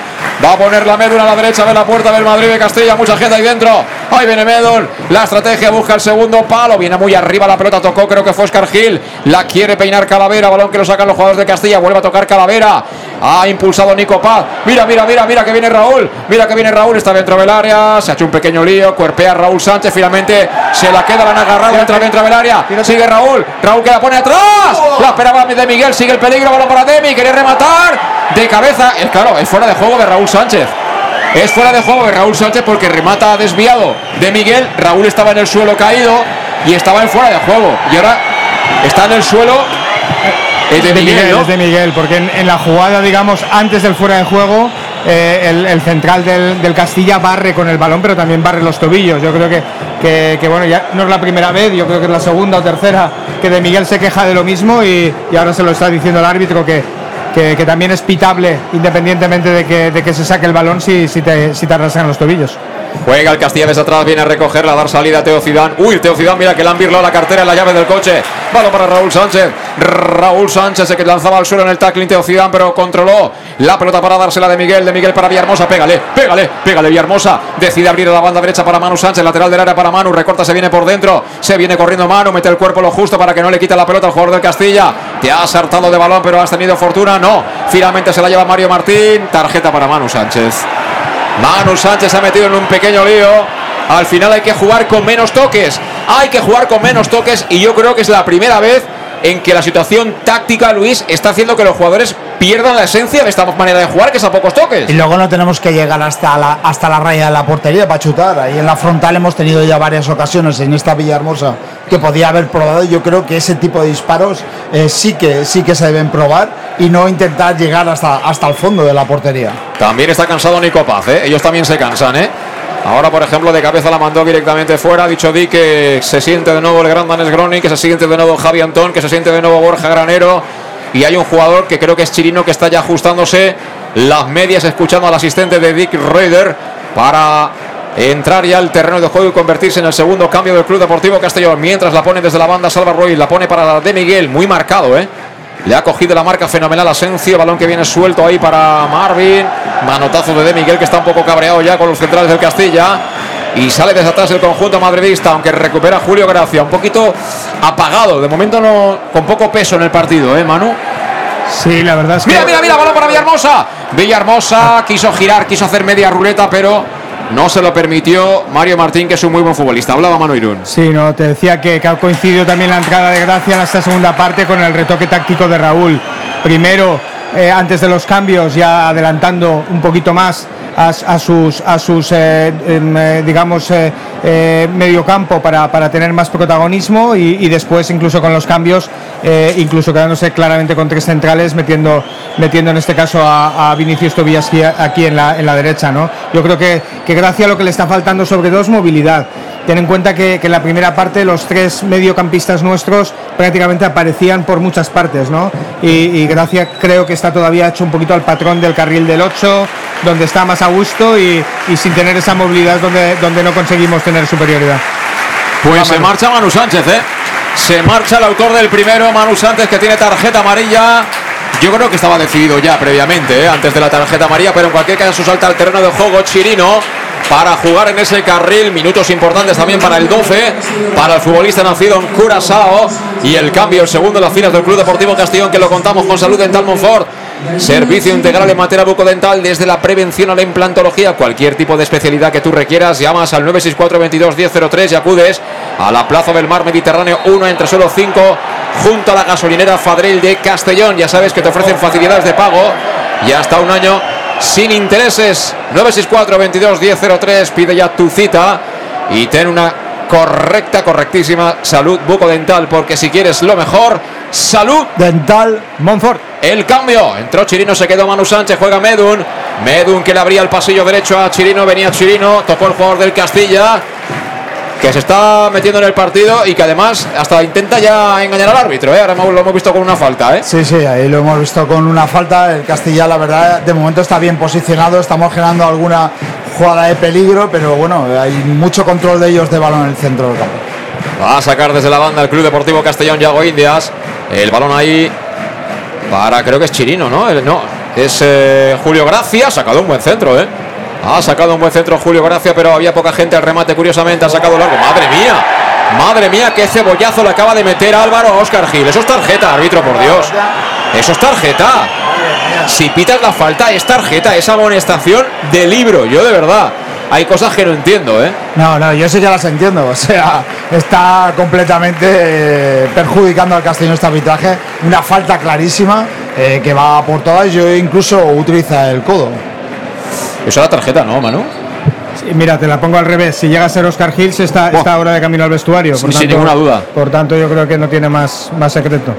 Va a poner la médula a la derecha de la puerta del Madrid de Castilla. Mucha gente ahí dentro. Ahí viene Medul. La estrategia busca el segundo palo. Viene muy arriba la pelota. Tocó, creo que fue Oscar Gil. La quiere peinar Calavera. Balón que lo sacan los jugadores de Castilla. Vuelve a tocar Calavera. Ha impulsado Nico Paz. Mira, mira, mira, mira que viene Raúl. Mira que viene Raúl. Está dentro del área. Se ha hecho un pequeño lío. Cuerpea Raúl Sánchez. Finalmente se la queda. La han agarrado. Entra dentro del área. Sigue Raúl. Raúl que la pone atrás. La esperaba de Miguel. Sigue el peligro. Balón para Demi. Quiere rematar. De cabeza. Es claro, es fuera de juego de Raúl Sánchez. Es fuera de juego de Raúl Sánchez porque remata desviado de Miguel. Raúl estaba en el suelo caído y estaba en fuera de juego. Y ahora está en el suelo. Es de Miguel, ¿no? es de Miguel, porque en, en la jugada, digamos, antes del fuera de juego, eh, el, el central del, del Castilla barre con el balón, pero también barre los tobillos. Yo creo que, que, que, bueno, ya no es la primera vez, yo creo que es la segunda o tercera que de Miguel se queja de lo mismo y, y ahora se lo está diciendo el árbitro que, que, también es pitable, independientemente de que, de que se saque el balón si, si, te, si te los tobillos. Juega el Castilla desde atrás, viene a recogerla, a dar salida a Teo Zidane. Uy, Teo Zidane, mira que le han birlado la cartera en la llave del coche. Balón para Raúl Sánchez. Raúl Sánchez se que lanzaba al suelo en el tackling Teo pero controló la pelota para dársela de Miguel, de Miguel para Villahermosa. Pégale, pégale, pégale Villahermosa. Decide abrir la banda derecha para Manu Sánchez, lateral del área para Manu. Recorta, se viene por dentro. Se viene corriendo Manu, mete el cuerpo lo justo para que no le quite la pelota al jugador del Castilla. Te ha saltado de balón, pero has tenido fortuna. No, finalmente se la lleva Mario Martín. Tarjeta para Manu Sánchez. Manu Sánchez ha metido en un pequeño lío. Al final hay que jugar con menos toques. Hay que jugar con menos toques y yo creo que es la primera vez en que la situación táctica, Luis, está haciendo que los jugadores pierdan la esencia de esta manera de jugar, que es a pocos toques. Y luego no tenemos que llegar hasta la, hasta la raya de la portería para chutar. Ahí en la frontal hemos tenido ya varias ocasiones en esta Villa Hermosa que podía haber probado. Yo creo que ese tipo de disparos eh, sí, que, sí que se deben probar y no intentar llegar hasta, hasta el fondo de la portería. También está cansado Nico Paz, ¿eh? ellos también se cansan. ¿eh? Ahora, por ejemplo, de cabeza la mandó directamente fuera. Ha dicho Di que se siente de nuevo el gran Danes Groni, que se siente de nuevo Javi Antón, que se siente de nuevo Borja Granero. Y hay un jugador que creo que es Chirino que está ya ajustándose las medias, escuchando al asistente de Dick Reuter para entrar ya al terreno de juego y convertirse en el segundo cambio del Club Deportivo Castellón. Mientras la pone desde la banda Salva Ruiz, la pone para De Miguel, muy marcado, ¿eh? Le ha cogido la marca fenomenal Asencio, balón que viene suelto ahí para Marvin. Manotazo de De Miguel que está un poco cabreado ya con los centrales del Castilla. Y sale desde atrás el conjunto madridista, aunque recupera Julio Gracia. Un poquito apagado, de momento no con poco peso en el partido, ¿eh, Manu? Sí, la verdad es que. Mira, mira, mira, balón para Villahermosa. Villahermosa quiso girar, quiso hacer media ruleta, pero no se lo permitió Mario Martín, que es un muy buen futbolista. Hablaba Manu Irún. Sí, no, te decía que, que ha coincidido también la entrada de Gracia en esta segunda parte con el retoque táctico de Raúl. Primero, eh, antes de los cambios, ya adelantando un poquito más a, a sus, a sus eh, em, eh, digamos, eh, eh, medio campo para, para tener más protagonismo y, después, incluso con los cambios, incluso quedándose claramente con tres centrales, metiendo, metiendo en este caso a, a Vinicius Tobías aquí, en, la, en la derecha. ¿no? Yo creo que, que Gracia lo que le está faltando sobre todo es movilidad. Ten en cuenta que, que en la primera parte los tres mediocampistas nuestros prácticamente aparecían por muchas partes, ¿no? Y, y Gracia creo que está todavía hecho un poquito al patrón del carril del 8, donde está más a gusto y, y sin tener esa movilidad donde, donde no conseguimos tener superioridad. Pues se marcha Manu Sánchez, ¿eh? Se marcha el autor del primero, Manu Sánchez, que tiene tarjeta amarilla. Yo creo que estaba decidido ya previamente, ¿eh? antes de la tarjeta amarilla, pero en cualquier caso salta al terreno de juego Chirino para jugar en ese carril. Minutos importantes también para el 12, para el futbolista nacido en Curazao. Y el cambio, el segundo en las filas del Club Deportivo Castellón, que lo contamos con salud en Talmonfort. Servicio integral en materia bucodental desde la prevención a la implantología. Cualquier tipo de especialidad que tú requieras, llamas al 964 22 1003 y acudes a la Plaza del Mar Mediterráneo 1 entre solo 5 junto a la gasolinera Fadril de Castellón. Ya sabes que te ofrecen facilidades de pago y hasta un año sin intereses. 964 22 1003 pide ya tu cita y ten una correcta, correctísima salud bucodental porque si quieres lo mejor, salud dental Monfort. el cambio. Entró Chirino, se quedó Manu Sánchez, juega Medun. Medun que le abría el pasillo derecho a Chirino, venía Chirino, tocó el jugador del Castilla, que se está metiendo en el partido y que además hasta intenta ya engañar al árbitro. ¿eh? Ahora lo hemos visto con una falta. ¿eh? Sí, sí, ahí lo hemos visto con una falta. El Castilla, la verdad, de momento está bien posicionado. Estamos generando alguna jugada de peligro, pero bueno, hay mucho control de ellos de balón en el centro del campo. Va a sacar desde la banda el Club Deportivo Castellón Yago Indias. El balón ahí para, creo que es Chirino, ¿no? El- no, es eh, Julio Gracia. Ha sacado un buen centro, ¿eh? Ha sacado un buen centro Julio Gracia, pero había poca gente al remate. Curiosamente ha sacado largo. ¡Madre mía! ¡Madre mía! ¡Qué cebollazo le acaba de meter Álvaro a Oscar Gil! Eso es tarjeta, árbitro, por Dios. Eso es tarjeta. Si pitas la falta, es tarjeta. Es amonestación de libro. Yo de verdad. Hay cosas que no entiendo, ¿eh? No, no, yo sí que las entiendo. O sea, está completamente eh, perjudicando al Castellón este arbitraje. Una falta clarísima eh, que va por todas. Yo incluso utiliza el codo. Eso era tarjeta, ¿no, Manu? Sí, mira, te la pongo al revés. Si llega a ser Oscar Hills, está, está ahora de camino al vestuario. Sin- sin ninguna duda. Por tanto, yo creo que no tiene más, más secreto.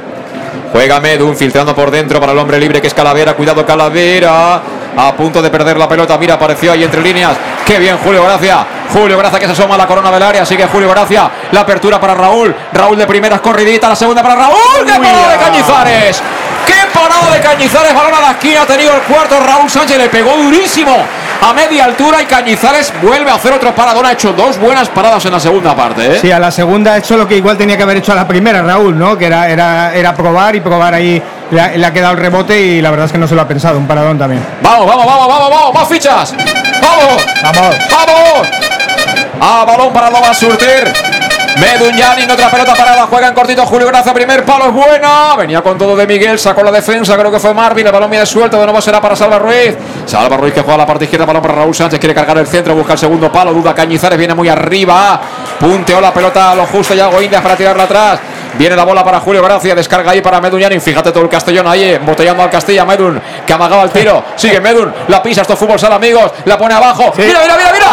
Juega Medun filtrando por dentro para el hombre libre que es Calavera. Cuidado Calavera. A punto de perder la pelota. Mira, apareció ahí entre líneas. Qué bien Julio Gracia. Julio Gracia que se asoma a la corona del área. Sigue Julio Gracia. La apertura para Raúl. Raúl de primeras corridita. La segunda para Raúl. ¡Qué parada de Cañizares! ¡Qué parada de Cañizares! Balón a la esquina. Ha tenido el cuarto. Raúl Sánchez le pegó durísimo a media altura. Y Cañizares vuelve a hacer otro paradón. Ha hecho dos buenas paradas en la segunda parte. ¿eh? Sí, a la segunda ha hecho lo que igual tenía que haber hecho a la primera, Raúl, ¿no? Que era, era, era probar y probar ahí. Le ha, le ha quedado el rebote y la verdad es que no se lo ha pensado. Un paradón también. Vamos, vamos, vamos, vamos, vamos, más fichas. Vamos, Vamos. vamos. A balón para Loba Surtir. Medun Yanin, otra pelota parada, juega en cortito Julio Gracia, primer palo es buena. Venía con todo de Miguel, sacó la defensa, creo que fue Marvin, el balón viene suelto, de nuevo será para Salva Ruiz. Salva Ruiz que juega a la parte izquierda, balón para Raúl Sánchez, quiere cargar el centro, busca el segundo palo, duda Cañizares, viene muy arriba. Punteó la pelota a lo justo, Yago Indias para tirarla atrás. Viene la bola para Julio Gracia, descarga ahí para Medun Yanin. Fíjate todo el Castellón ahí, embotellando al Castilla. Medun, que amagaba el tiro. *laughs* Sigue Medun, la pisa, esto es fútbol sala, amigos. La pone abajo. Mira, mira, mira, mira.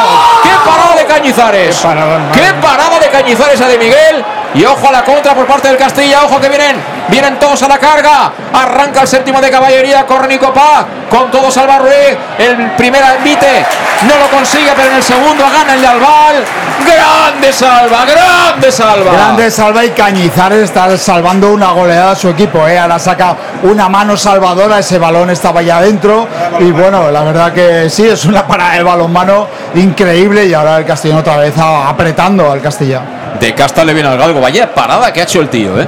¡Qué parada de Cañizares! Qué paradón, madre ¡Qué mía. parada de Cañizares a de Miguel! Y ojo a la contra por parte del Castilla. Ojo que vienen, vienen todos a la carga. Arranca el séptimo de caballería. Corre Nico Paz con todo Salva Ruiz. El primer envite no lo consigue, pero en el segundo gana el de Albal. ¡Grande Salva! ¡Grande Salva! Grande salva y Cañizares está salvando una goleada a su equipo. ¿eh? Ahora saca una mano salvadora, ese balón estaba ya adentro. Y bueno, la verdad que sí, es una parada de balonmano increíble. Y ahora el Castellón otra vez apretando al Castilla. De Casta le viene al galgo. Vaya parada que ha hecho el tío, ¿eh?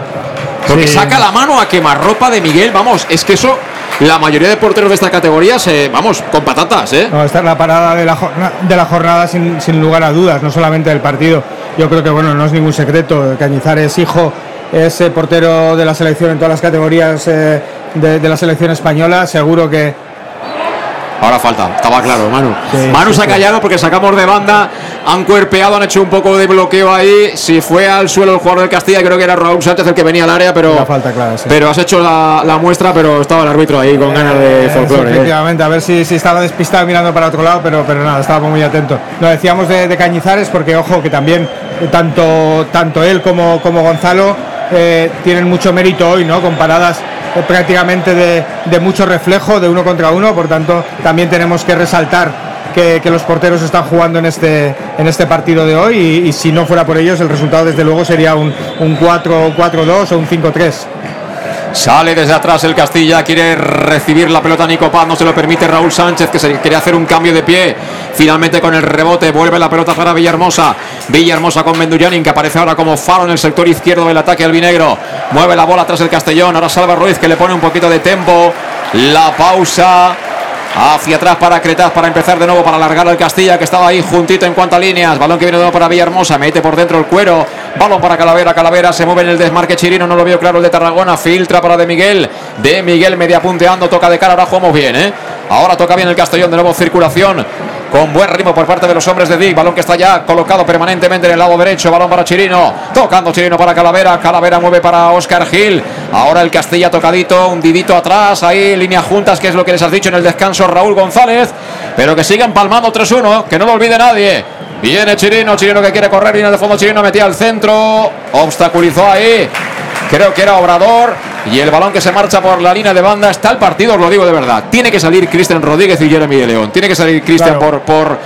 Porque Sí. saca la mano a quemarropa de Miguel. Vamos, es que eso, la mayoría de porteros de esta categoría, se, vamos, con patatas, ¿eh? No, esta es la parada de la, jorna- de la jornada sin, sin lugar a dudas, no solamente del partido. Yo creo que bueno, no es ningún secreto. Cañizares, hijo, es eh, portero de la selección en todas las categorías eh, de, de la selección española. Seguro que Ahora falta, estaba claro, Manu. Sí, Manu sí, se ha callado porque sacamos de banda, han cuerpeado, han hecho un poco de bloqueo ahí. Si fue al suelo el jugador del Castilla, creo que era Raúl Sánchez el que venía al área, pero. La falta clara, sí. Pero has hecho la, la muestra, pero estaba el árbitro ahí con ganas de Eh, folclore. ¿eh? Efectivamente, a ver si, si estaba despistado mirando para otro lado, pero, pero nada, estábamos muy atentos. Lo decíamos de, de Cañizares porque, ojo, que también eh, tanto, tanto él como, como Gonzalo eh, tienen mucho mérito hoy, ¿no? Con paradas prácticamente de, mucho reflejo, de uno contra uno, por tanto, también tenemos que resaltar que, los porteros están jugando en este, en este partido de hoy y, y si no fuera por ellos, el resultado desde luego sería un, un 4-4-2 o un 5-3. Sale desde atrás el Castilla, quiere recibir la pelota Nico Paz, no se lo permite Raúl Sánchez, que se quiere hacer un cambio de pie. Finalmente con el rebote, vuelve la pelota para Villahermosa. Villahermosa con Mendullanin, que aparece ahora como faro en el sector izquierdo del ataque albinegro. Mueve la bola tras el Castellón, ahora Salva Ruiz, que le pone un poquito de tempo. La pausa Hacia atrás para Cretaz para empezar de nuevo para alargar al Castilla que estaba ahí juntito en cuanto a líneas. Balón que viene de nuevo para Villahermosa. Mete por dentro el cuero. Balón para Calavera. Calavera se mueve en el desmarque Chirino. No lo vio claro el de Tarragona. Filtra para De Miguel. De Miguel media punteando. Toca de cara. Ahora jugamos bien, ¿eh? Ahora toca bien el Castellón. De nuevo circulación con buen ritmo por parte de los hombres de Dick. Balón que está ya colocado permanentemente en el lado derecho. Balón para Chirino. Tocando Chirino para Calavera. Calavera mueve para Oscar Gil. Ahora el Castilla tocadito, un didito atrás. Ahí líneas juntas, que es lo que les has dicho en el descanso Raúl González. Pero que sigan palmando 3-1. Que no lo olvide nadie. Viene Chirino, Chirino que quiere correr, viene de fondo Chirino, metía al centro, obstaculizó ahí, creo que era Obrador, y el balón que se marcha por la línea de banda, está el partido, os lo digo de verdad, tiene que salir Cristian Rodríguez y Jeremy de León, tiene que salir Cristian por, por,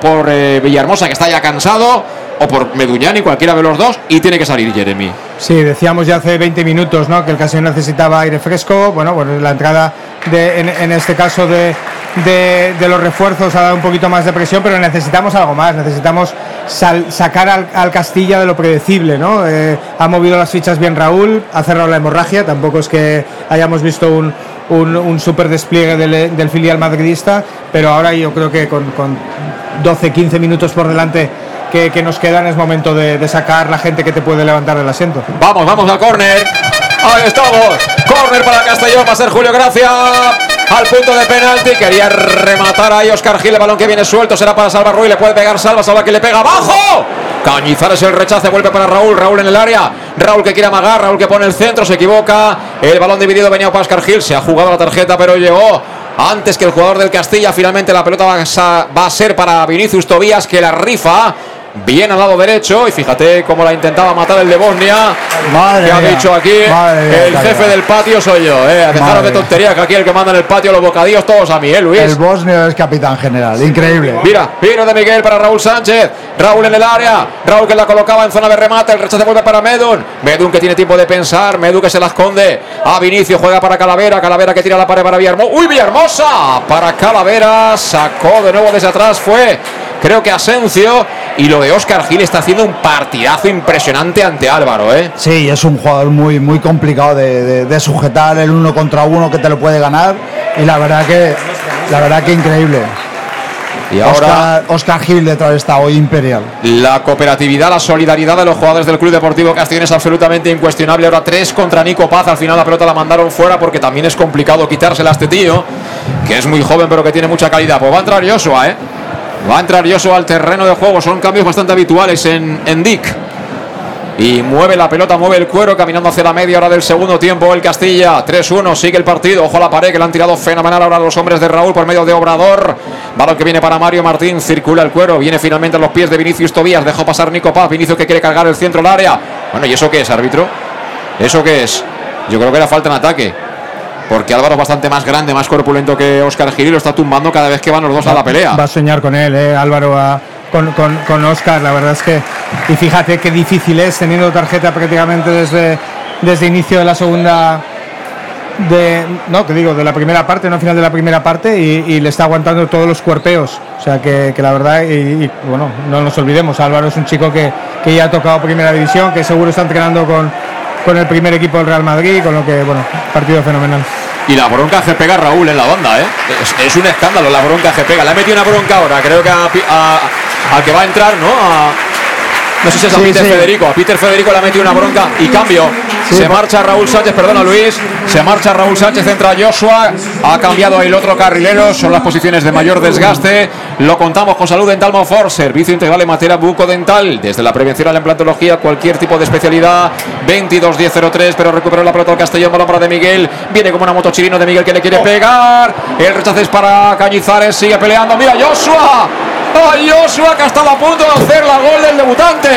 por, eh, Villahermosa, que está ya cansado, o por Meduñani, cualquiera de los dos, y tiene que salir Jeremy. Sí, decíamos ya hace 20 minutos ¿no? que el Castellón necesitaba aire fresco. Bueno, bueno la entrada de, en, en este caso de, de- los refuerzos ha dado un poquito más de presión, pero necesitamos algo más. Necesitamos sacar al, al Castilla de lo predecible. ¿no? Eh, ha movido las fichas bien Raúl, ha cerrado la hemorragia. Tampoco es que hayamos visto un, un, super despliegue del, del filial madridista, pero ahora yo creo que con, con 12, 15 minutos por delante que, que nos quedan es momento de, de sacar la gente que te puede levantar del asiento. Vamos, vamos al córner. Ahí estamos. Córner para Castellón. Va a ser Julio Gracia. Al punto de penalti. Quería rematar ahí Oscar Gil. El balón que viene suelto será para Salva Ruiz. Le puede pegar Salva. Salva que le pega abajo. Cañizares el rechace. Vuelve para Raúl. Raúl en el área. Raúl que quiere amagar. Raúl que pone el centro. Se equivoca. El balón dividido venía para Oscar Gil. Se ha jugado la tarjeta, pero llegó. Antes que el jugador del Castilla, finalmente la pelota va a, va a ser para Vinicius Tobías, que la rifa bien al lado derecho. Y fíjate cómo la intentaba matar el de Bosnia. Madre que ha dicho aquí Madre el jefe del patio soy yo. Eh. Dejaros de mía. tontería, que aquí el que manda en el patio los bocadillos todos a mí, ¿eh, Luis? El bosnio es capitán general, increíble. Mira, vino de Miguel para Raúl Sánchez. Raúl en el área. Raúl que la colocaba en zona de remate. El rechace vuelve para Medun. Medun que tiene tiempo de pensar. Medun que se la esconde. A Vinicio juega para Calavera. Calavera que tira la pared para Villahermosa. ¡Uy, Villahermosa! Para Calavera. Sacó de nuevo desde atrás. Fue, creo que Asencio. Y lo de Oscar Gil está haciendo un partidazo impresionante ante Álvaro, ¿eh? Sí, es un jugador muy, muy complicado de, de- de sujetar el uno contra uno que te lo puede ganar. Y la verdad que, la verdad que increíble. Y ahora. Oscar, Oscar Gil detrás está hoy imperial. La cooperatividad, la solidaridad de los jugadores del Club Deportivo Castellón es absolutamente incuestionable. Ahora tres contra Nico Paz. Al final la pelota la mandaron fuera porque también es complicado quitársela a este tío, que es muy joven pero que tiene mucha calidad. Pues va a entrar Joshua, ¿eh? Va a entrar Joshua al terreno de juego. Son cambios bastante habituales en, en Dick. Y mueve la pelota, mueve el cuero, caminando hacia la media hora del segundo tiempo. El Castilla, 3-1, sigue el partido. Ojo a la pared que le han tirado fenomenal ahora los hombres de Raúl por medio de Obrador. Balón que viene para Mario Martín, circula el cuero, viene finalmente a los pies de Vinicius Tobías. Dejó pasar Nico Paz. Vinicius que quiere cargar el centro del área. Bueno, ¿y eso qué es, árbitro? ¿Eso qué es? Yo creo que era falta en ataque. Porque Álvaro es bastante más grande, más corpulento que Oscar Gil y lo está tumbando cada vez que van los dos a la pelea. Va a soñar con él, eh, Álvaro, a- con, con, con Oscar. La verdad es que. Y fíjate qué difícil es teniendo tarjeta prácticamente desde, desde inicio de la segunda. De, no, te digo, de la primera parte, no final de la primera parte, y, y le está aguantando todos los cuerpeos. O sea que, que la verdad, y, y, bueno, no nos olvidemos, Álvaro es un chico que, que ya ha tocado primera división, que seguro está entrenando con, con el primer equipo del Real Madrid, con lo que, bueno, partido fenomenal. Y la bronca que pega Raúl en la banda, ¿eh? Es, un escándalo la bronca que pega. Le ha metido una bronca ahora, creo que a, a- que va a entrar, ¿no? No sé si es a Sí, Peter sí. Federico. A Peter Federico le ha metido una bronca y cambio. se marcha Raúl Sánchez, perdona Luis. Se marcha Raúl Sánchez, entra Joshua. Ha cambiado el otro carrilero. Son las posiciones de mayor desgaste. Lo contamos con Salud Dental Monfort. Servicio integral en materia bucodental. Desde la prevención a la implantología, cualquier tipo de especialidad. 22-10-03, pero recuperó la pelota Castellón. Balón para de Miguel. Viene como una moto chilino de Miguel que le quiere pegar. El rechace es para Cañizares. Sigue peleando. Mira Joshua. ¡Ay, Joshua que ha estado a punto de hacer la gol del debutante!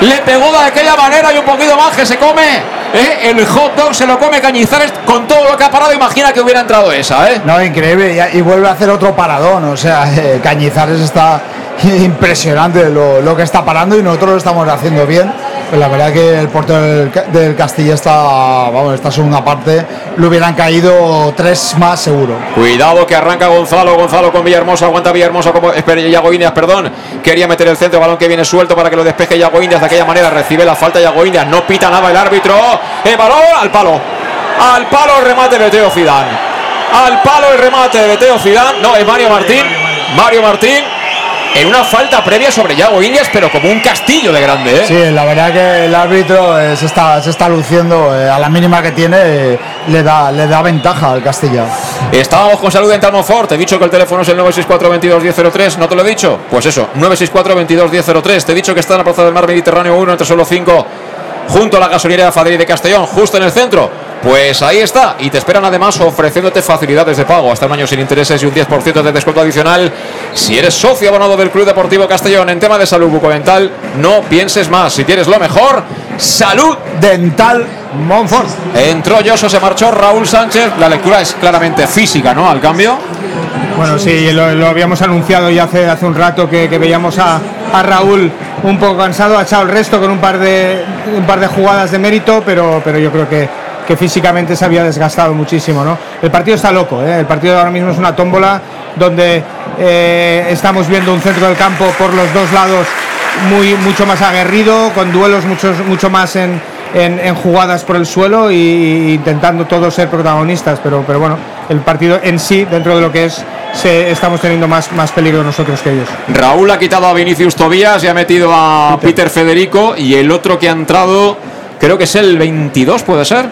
Le pegó de aquella manera y un poquito más que se come. ¿eh? El hot dog se lo come Cañizares con todo lo que ha parado. Imagina que hubiera entrado esa, ¿eh? No, increíble. Y, y vuelve a hacer otro paradón. O sea, eh, Cañizares está *laughs* impresionante lo, lo que está parando y nosotros lo estamos haciendo bien. Pues la verdad que el portero del, del Castilla está, vamos, esta segunda parte le hubieran caído tres más seguro. Cuidado que arranca Gonzalo, Gonzalo con Villahermosa, aguanta Villahermosa como Yago Indias, perdón. Quería meter el centro, balón que viene suelto para que lo despeje Yago Indias de aquella manera, recibe la falta Yago Indias, no pita nada el árbitro. El balón al palo. Al palo remate de Teo Zidane. al palo el remate de Teo Zidane. No, es Mario Martín. Mario Martín en una falta previa sobre Yago Indias, pero como un castillo de grande. ¿eh? Sí, la verdad que el árbitro eh, se, está, se está luciendo eh, a la mínima que tiene, eh, le, da, le da ventaja al Castilla. Estábamos con salud en Talmonfort. Te he dicho que el teléfono es el 964-22-1003. ¿No te lo he dicho? Pues eso, 964-22-1003. Te he dicho que está en la Plaza del Mar Mediterráneo 1 entre solo 5 junto a la gasolinera Fadri de Castellón, justo en el centro. Pues ahí está. Y te esperan además ofreciéndote facilidades de pago hasta un año sin intereses y un 10% de descuento adicional. Si eres socio abonado del Club Deportivo Castellón en tema de salud bucodental, no pienses más. Si tienes lo mejor, salud dental Monfort. Entró Joso, se marchó Raúl Sánchez. La lectura es claramente física, ¿no? Al cambio. Bueno, sí, lo, lo habíamos anunciado ya hace, hace un rato que, que veíamos a, a Raúl un poco cansado, ha echado el resto con un par de, un par de jugadas de mérito, pero, pero yo creo que, que físicamente se había desgastado muchísimo. ¿no? El partido está loco, ¿eh? el partido ahora mismo es una tómbola donde eh, estamos viendo un centro del campo por los dos lados muy, mucho más aguerrido, con duelos muchos, mucho más en, en, en jugadas por el suelo y, intentando todos ser protagonistas, pero, pero bueno, el partido en sí, dentro de lo que es, se, estamos teniendo más, más peligro nosotros que ellos. Raúl ha quitado a Vinicius Tobías y ha metido a Peter, Federico y el otro que ha entrado, creo que es el 22, ¿puede ser?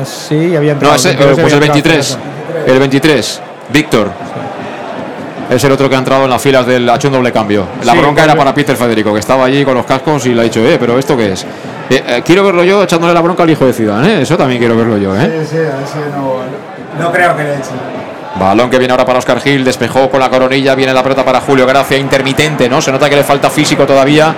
Eh, sí, había entrado. No, ese- entonces pues el había entrado, 23. El 23, Víctor. Es el otro que ha entrado en las filas del ha hecho un doble cambio. La Sí, bronca era cambio. para Peter Federico, que estaba allí con los cascos y le ha dicho, eh, pero ¿esto qué es? Eh, eh, quiero verlo yo echándole la bronca al hijo de Zidane, ¿eh? Eso también quiero verlo yo, ¿eh? Sí, sí, ese no, no creo que le eche. Balón que viene ahora para Oscar Gil, despejó con la coronilla, viene la pelota para Julio Gracia, intermitente, ¿no? Se nota que le falta físico todavía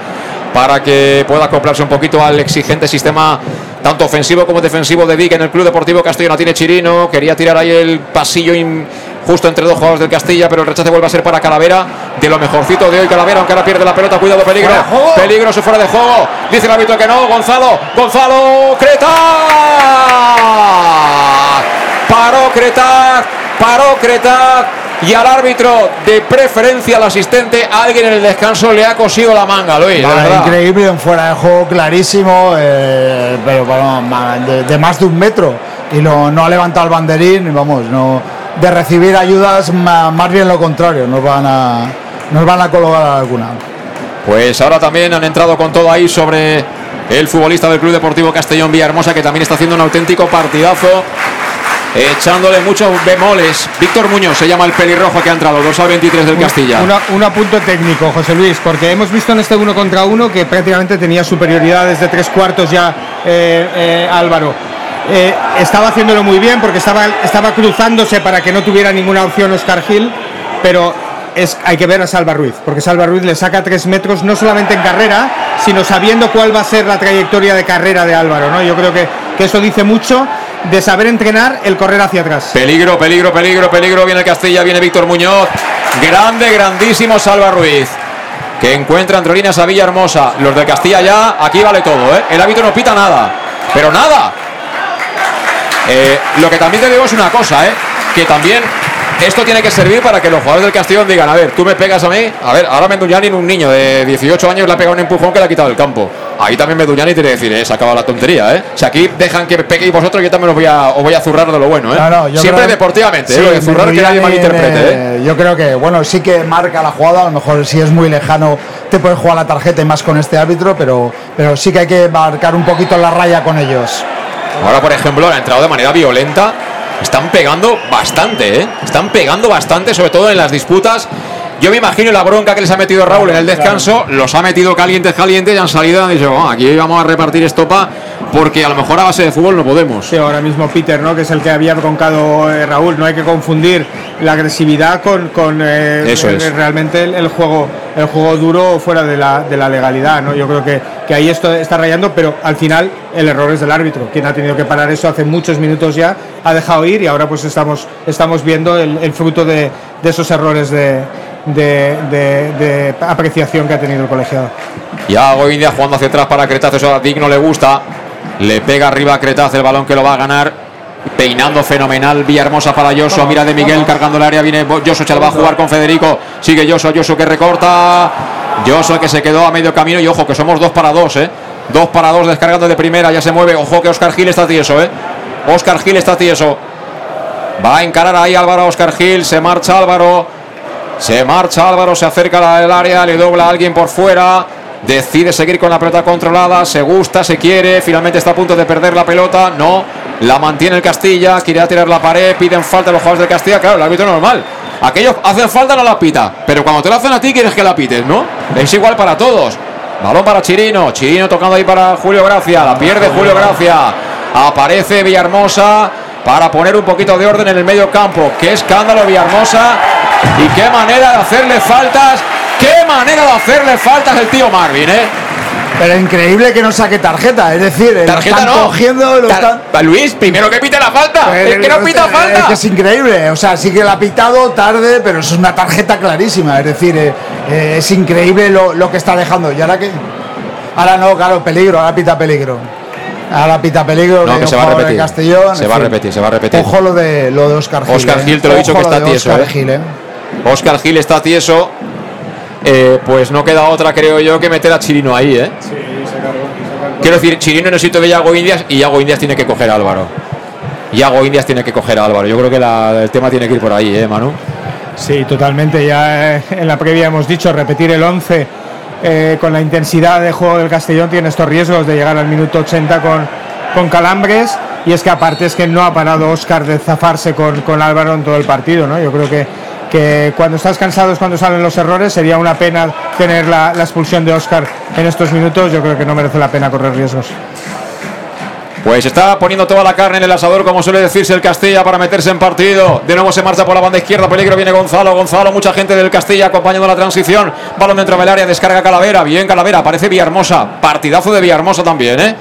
para que pueda acoplarse un poquito al exigente sistema tanto ofensivo como defensivo de Vic en el Club Deportivo Castellón. Tiene Chirino, quería tirar ahí el pasillo in- justo entre dos jugadores del Castilla, pero el rechace vuelve a ser para Calavera, de lo mejorcito de hoy. Calavera, aunque ahora pierde la pelota, cuidado, peligro, peligro, se fuera de juego, dice el árbitro que no, Gonzalo, Gonzalo, Creta, paró Creta, paró Creta y al árbitro de preferencia al asistente, alguien en el descanso le ha cosido la manga, Luis, Vale, increíble, en fuera de juego clarísimo, eh, pero bueno, de, de más de un metro. Y no, no ha levantado el banderín, vamos, no de recibir ayudas, más bien lo contrario, nos van a, nos van a colocar alguna. Pues ahora también han entrado con todo ahí sobre el futbolista del Club Deportivo Castellón Villahermosa, que también está haciendo un auténtico partidazo, echándole muchos bemoles. Víctor Muñoz se llama el pelirrojo que ha entrado, 2 al 23 del Castilla. Una- un apunto técnico, José Luis, porque hemos visto en este uno contra uno que prácticamente tenía superioridad desde tres cuartos ya eh, eh, Álvaro. Eh, estaba haciéndolo muy bien porque estaba, estaba cruzándose para que no tuviera ninguna opción Oscar Gil, pero es, hay que ver a Salva Ruiz, porque Salva Ruiz le saca tres metros no solamente en carrera, sino sabiendo cuál va a ser la trayectoria de carrera de Álvaro. ¿no? Yo creo que, que eso dice mucho de saber entrenar el correr hacia atrás. Peligro, peligro, peligro, peligro. Viene el Castilla, viene Víctor Muñoz. Grande, grandísimo Salva Ruiz. Que encuentra entre líneas a Villahermosa. Los del Castilla ya, aquí vale todo, ¿eh? El árbitro no pita nada. Pero nada. Eh, lo que también te digo es una cosa, ¿eh? Que también esto tiene que servir para que los jugadores del Castellón digan, a ver, tú me pegas a mí, a ver, ahora Menduñani, un niño de 18 años, le ha pegado un empujón que le ha quitado el campo. Ahí también Menduñani tiene que decir, eh, se acaba la tontería, ¿eh? Si aquí dejan que peguéis vosotros, yo también os voy a, os voy a zurrar de lo bueno, ¿eh? No, no, yo Siempre creo- deportivamente, Sí, ¿eh? Zurrar que nadie malinterprete, ¿eh? eh, Yo creo que, bueno, sí que marca la jugada, a lo mejor si es muy lejano te puedes jugar la tarjeta y más con este árbitro, pero, pero sí que hay que marcar un poquito la raya con ellos. Ahora, por ejemplo, han entrado de manera violenta. Están pegando bastante, ¿eh? Están pegando bastante, sobre todo en las disputas. Yo me imagino la bronca que les ha metido Raúl en el descanso. Los ha metido calientes, calientes y han salido y han dicho, "Oh, aquí vamos a repartir estopa porque a lo mejor a base de fútbol no podemos. Sí, ahora mismo Peter, ¿no? que es el que había broncado eh, Raúl. No hay que confundir la agresividad con, con, eh, Eso eh, es. realmente el, el juego el juego duro fuera de la, de la legalidad. ¿no? Yo creo que, que ahí esto está rayando, pero al final el error es del árbitro, quien ha tenido que parar eso hace muchos minutos ya, ha dejado ir y ahora pues estamos, estamos viendo el, el fruto de, de esos errores de, de- de- de apreciación que ha tenido el colegiado. Y hago India jugando hacia atrás para Cretaz. Eso a Dick no le gusta. Le pega arriba a Cretaz el balón que lo va a ganar. Peinando fenomenal Villahermosa para Joso. Mira de Miguel cargando el área. Viene Joso, se va a jugar con Federico. Sigue Joso, Joso que recorta. Joso que se quedó a medio camino. Y ojo, que somos dos para dos, ¿eh? Dos para dos descargando de primera. Ya se mueve. Ojo que Oscar Gil está tieso, ¿eh? Oscar Gil está tieso. Va a encarar ahí Álvaro Oscar Gil. Se marcha Álvaro. Se marcha Álvaro. Se acerca al área. Le dobla a alguien por fuera. Decide seguir con la pelota controlada. Se gusta, se quiere. Finalmente está a punto de perder la pelota. No. La mantiene el Castilla. Quiere tirar la pared. Piden falta los jugadores del Castilla. Claro, el árbitro normal. Aquellos hacen falta, no la pita. Pero cuando te la hacen a ti, quieres que la pites, ¿no? Es igual para todos. Balón para Chirino. Chirino tocando ahí para Julio Gracia. La pierde Julio Gracia. Aparece Villahermosa para poner un poquito de orden en el medio campo. Qué escándalo Villahermosa. Y qué manera de hacerle faltas. Qué manera de hacerle faltas el tío Marvin, ¿eh? Pero increíble que no saque tarjeta, es decir, Tarjeta están no. cogiendo, lo Tar- están- Luis, primero que pite la falta. Eh, Es que no pita Es falta. que es increíble, o sea, sí que la ha pitado tarde, pero es una tarjeta clarísima, es decir, eh, eh, es increíble lo, lo que está dejando. ¿Y ahora qué? Ahora no, claro, peligro, ahora pita peligro. Ahora pita peligro, No, que se va a repetir. Castellón. Se va a repetir, se va a repetir. Ojo lo de, lo de Oscar Gil. Oscar eh. Gil, te lo he dicho Ojo que está tieso, eh. Gil, eh. Oscar Gil está tieso. Eh, pues no queda otra, creo yo, que meter a Chirino ahí, ¿eh? Quiero decir, Chirino necesita de Yago Indias y Yago Indias tiene que coger a Álvaro. Yago Indias tiene que coger a Álvaro. Yo creo que la- el tema tiene que ir por ahí, ¿eh, Manu? Sí, totalmente. Ya eh, en la previa hemos dicho repetir el 11 eh, con la intensidad de juego del Castellón tiene estos riesgos de llegar al minuto 80 con, con calambres. Y es que aparte es que no ha parado Oscar de zafarse con, con Álvaro en todo el partido. ¿no? Yo creo que, que cuando estás cansado es cuando salen los errores. Sería una pena tener la, expulsión de Oscar en estos minutos. Yo creo que no merece la pena correr riesgos. Pues está poniendo toda la carne en el asador, como suele decirse el Castilla, para meterse en partido. De nuevo se marcha por la banda izquierda, peligro, viene Gonzalo. Gonzalo, mucha gente del Castilla acompañando la transición. Balón dentro del área, descarga Calavera. Bien, Calavera, aparece Villahermosa. Partidazo de Villahermosa también, ¿eh?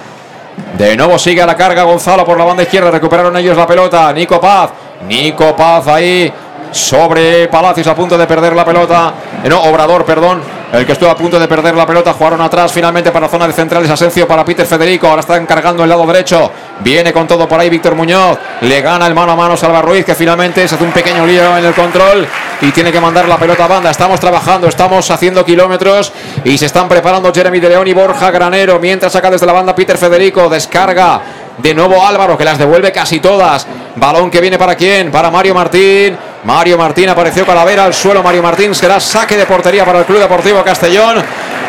De nuevo sigue a la carga Gonzalo por la banda izquierda. Recuperaron ellos la pelota. Nico Paz. Nico Paz ahí sobre Palacios a punto de perder la pelota. Eh, no, Obrador, perdón. El que estuvo a punto de perder la pelota. Jugaron atrás finalmente para zona de centrales. Asencio para Peter Federico. Ahora están cargando el lado derecho. Viene con todo por ahí Víctor Muñoz. Le gana el mano a mano Salva Ruiz que finalmente se hace un pequeño lío en el control y tiene que mandar la pelota a banda. Estamos trabajando, estamos haciendo kilómetros y se están preparando Jeremy de León y Borja Granero. Mientras saca desde la banda Peter Federico. Descarga de nuevo Álvaro que las devuelve casi todas. Balón que viene para quién? Para Mario Martín. Mario Martín apareció Calavera al suelo. Mario Martín será saque de portería para el Club Deportivo Castellón.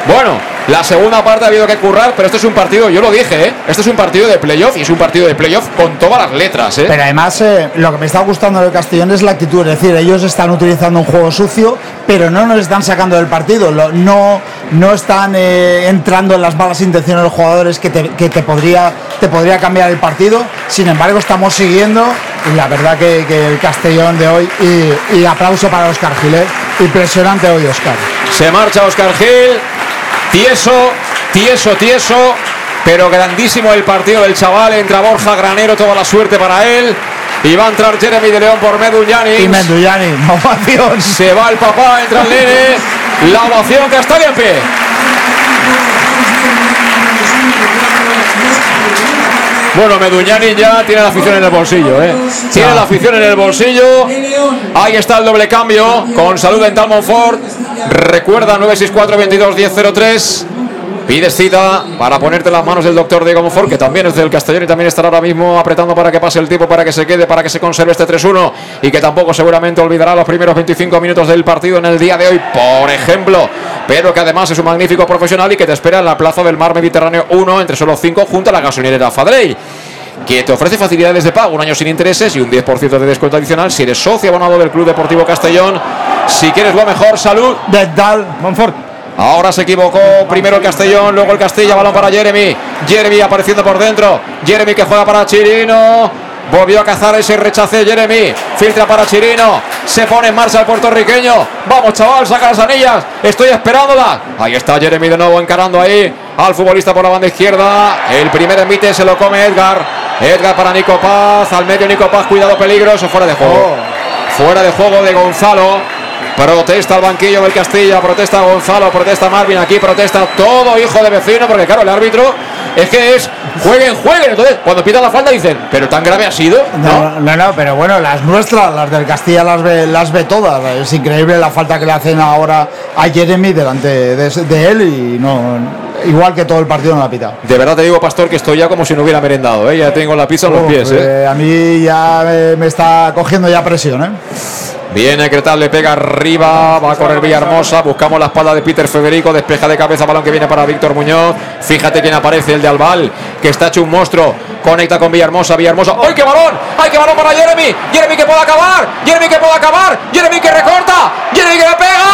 Bueno, la segunda parte ha habido que currar, pero esto es un partido, yo lo dije, ¿eh? Este es un partido de playoff y es un partido de playoff con todas las letras, ¿eh? Pero además, eh, lo que me está gustando del Castellón es la actitud. Es decir, ellos están utilizando un juego sucio, pero no nos están sacando del partido. No, no están eh, entrando en las malas intenciones de los jugadores que, te, que te podría, te podría cambiar el partido. Sin embargo, estamos siguiendo. Y la verdad que, que el Castellón de hoy. Y, y aplauso para Oscar Gilet. Impresionante hoy, Oscar. Se marcha Oscar Gil. Tieso, tieso, tieso. Pero grandísimo el partido del chaval. Entra Borja Granero, toda la suerte para él. Y va a entrar Jeremy de León por Medullani. Y Menduyani, *laughs* ovación. Se va el papá, entra el nene. La ovación que está en pie. Bueno, Meduñani ya tiene la afición en el bolsillo, ¿eh? Tiene la afición en el bolsillo. Ahí está el doble cambio con Salud Dental Monfort. Recuerda 964 22 1003. Pides cita para ponerte las manos del doctor Diego Monfort, que también es del Castellón y también estará ahora mismo apretando para que pase el tiempo, para que se quede, para que se conserve este 3-1 y que tampoco seguramente olvidará los primeros 25 minutos del partido en el día de hoy, por ejemplo. Pero que además es un magnífico profesional y que te espera en la plaza del Mar Mediterráneo 1 entre solo 5 junto a la gasolinera Fadrey que te ofrece facilidades de pago, un año sin intereses y un 10% de descuento adicional si eres socio abonado del Club Deportivo Castellón. Si quieres lo mejor, salud. Dental Monfort. Ahora se equivocó primero el Castellón, luego el Castilla, balón para Jeremy. Jeremy apareciendo por dentro. Jeremy que juega para Chirino. Volvió a cazar ese rechace Jeremy. Filtra para Chirino. Se pone en marcha el puertorriqueño. Vamos, chaval, saca las anillas. Estoy esperándola. Ahí está Jeremy de nuevo encarando ahí al futbolista por la banda izquierda. El primer envite se lo come Edgar. Edgar para Nico Paz. Al medio Nico Paz. Cuidado, peligroso. Fuera de juego. Fuera de juego de Gonzalo. Protesta el banquillo del Castilla, protesta Gonzalo, protesta Marvin, aquí protesta todo hijo de vecino, porque claro, el árbitro es que es jueguen, jueguen. Entonces, cuando pita la falta dicen, pero tan grave ha sido, ¿no? No, no, no, pero bueno, las nuestras, las del Castilla, las ve, las ve todas. Es increíble la falta que le hacen ahora a Jeremy delante de, de él y no. igual que todo el partido no la ha pitado. De verdad te digo, Pastor, que estoy ya como si no hubiera merendado, ¿eh? Ya tengo la pizza en los Uf, pies, ¿eh? eh, a mí ya me, me está cogiendo ya presión, ¿eh? Viene Cretal, le pega arriba, va a correr Villahermosa, buscamos la espalda de Peter Federico, despeja de cabeza, balón que viene para Víctor Muñoz, fíjate quién aparece, el de Albal, que está hecho un monstruo, conecta con Villahermosa, Villahermosa, ¡ay qué balón! ¡ay qué balón para Jeremy! Jeremy que puede acabar, Jeremy que puede acabar, Jeremy que recorta, Jeremy que le pega,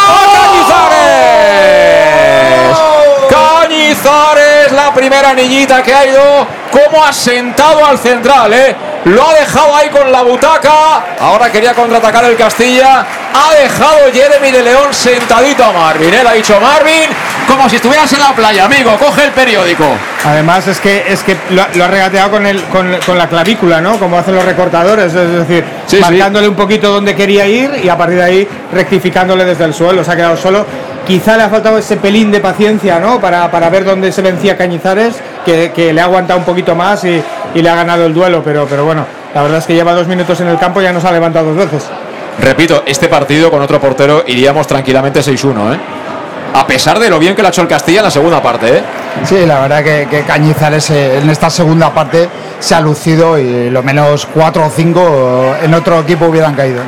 Cañizares, Cañizares, la primera niñita que ha ido como asentado al central, ¿eh? Lo ha dejado ahí con la butaca. Ahora quería contraatacar el Castilla. Ha dejado Jeremy de León sentadito a Marvin. Él ha dicho Marvin, como si estuvieras en la playa, amigo. Coge el periódico. Además es que es que lo, lo ha regateado con, el, con, con la clavícula, ¿no? Como hacen los recortadores, es decir, Sí, sí. marcándole un poquito donde quería ir y a partir de ahí rectificándole desde el suelo. Se ha quedado solo. Quizá le ha faltado ese pelín de paciencia, ¿no? Para, para ver dónde se vencía Cañizares, que, que le ha aguantado un poquito más y, y le ha ganado el duelo, pero, pero bueno, la verdad es que lleva dos minutos en el campo y ya nos ha levantado dos veces. Repito, este partido con otro portero iríamos tranquilamente 6-1, ¿eh? A pesar de lo bien que lo ha hecho el Castilla en la segunda parte, ¿eh? Sí, la verdad que, que Cañizares eh, en esta segunda parte se ha lucido y lo menos cuatro o cinco en otro equipo hubieran caído.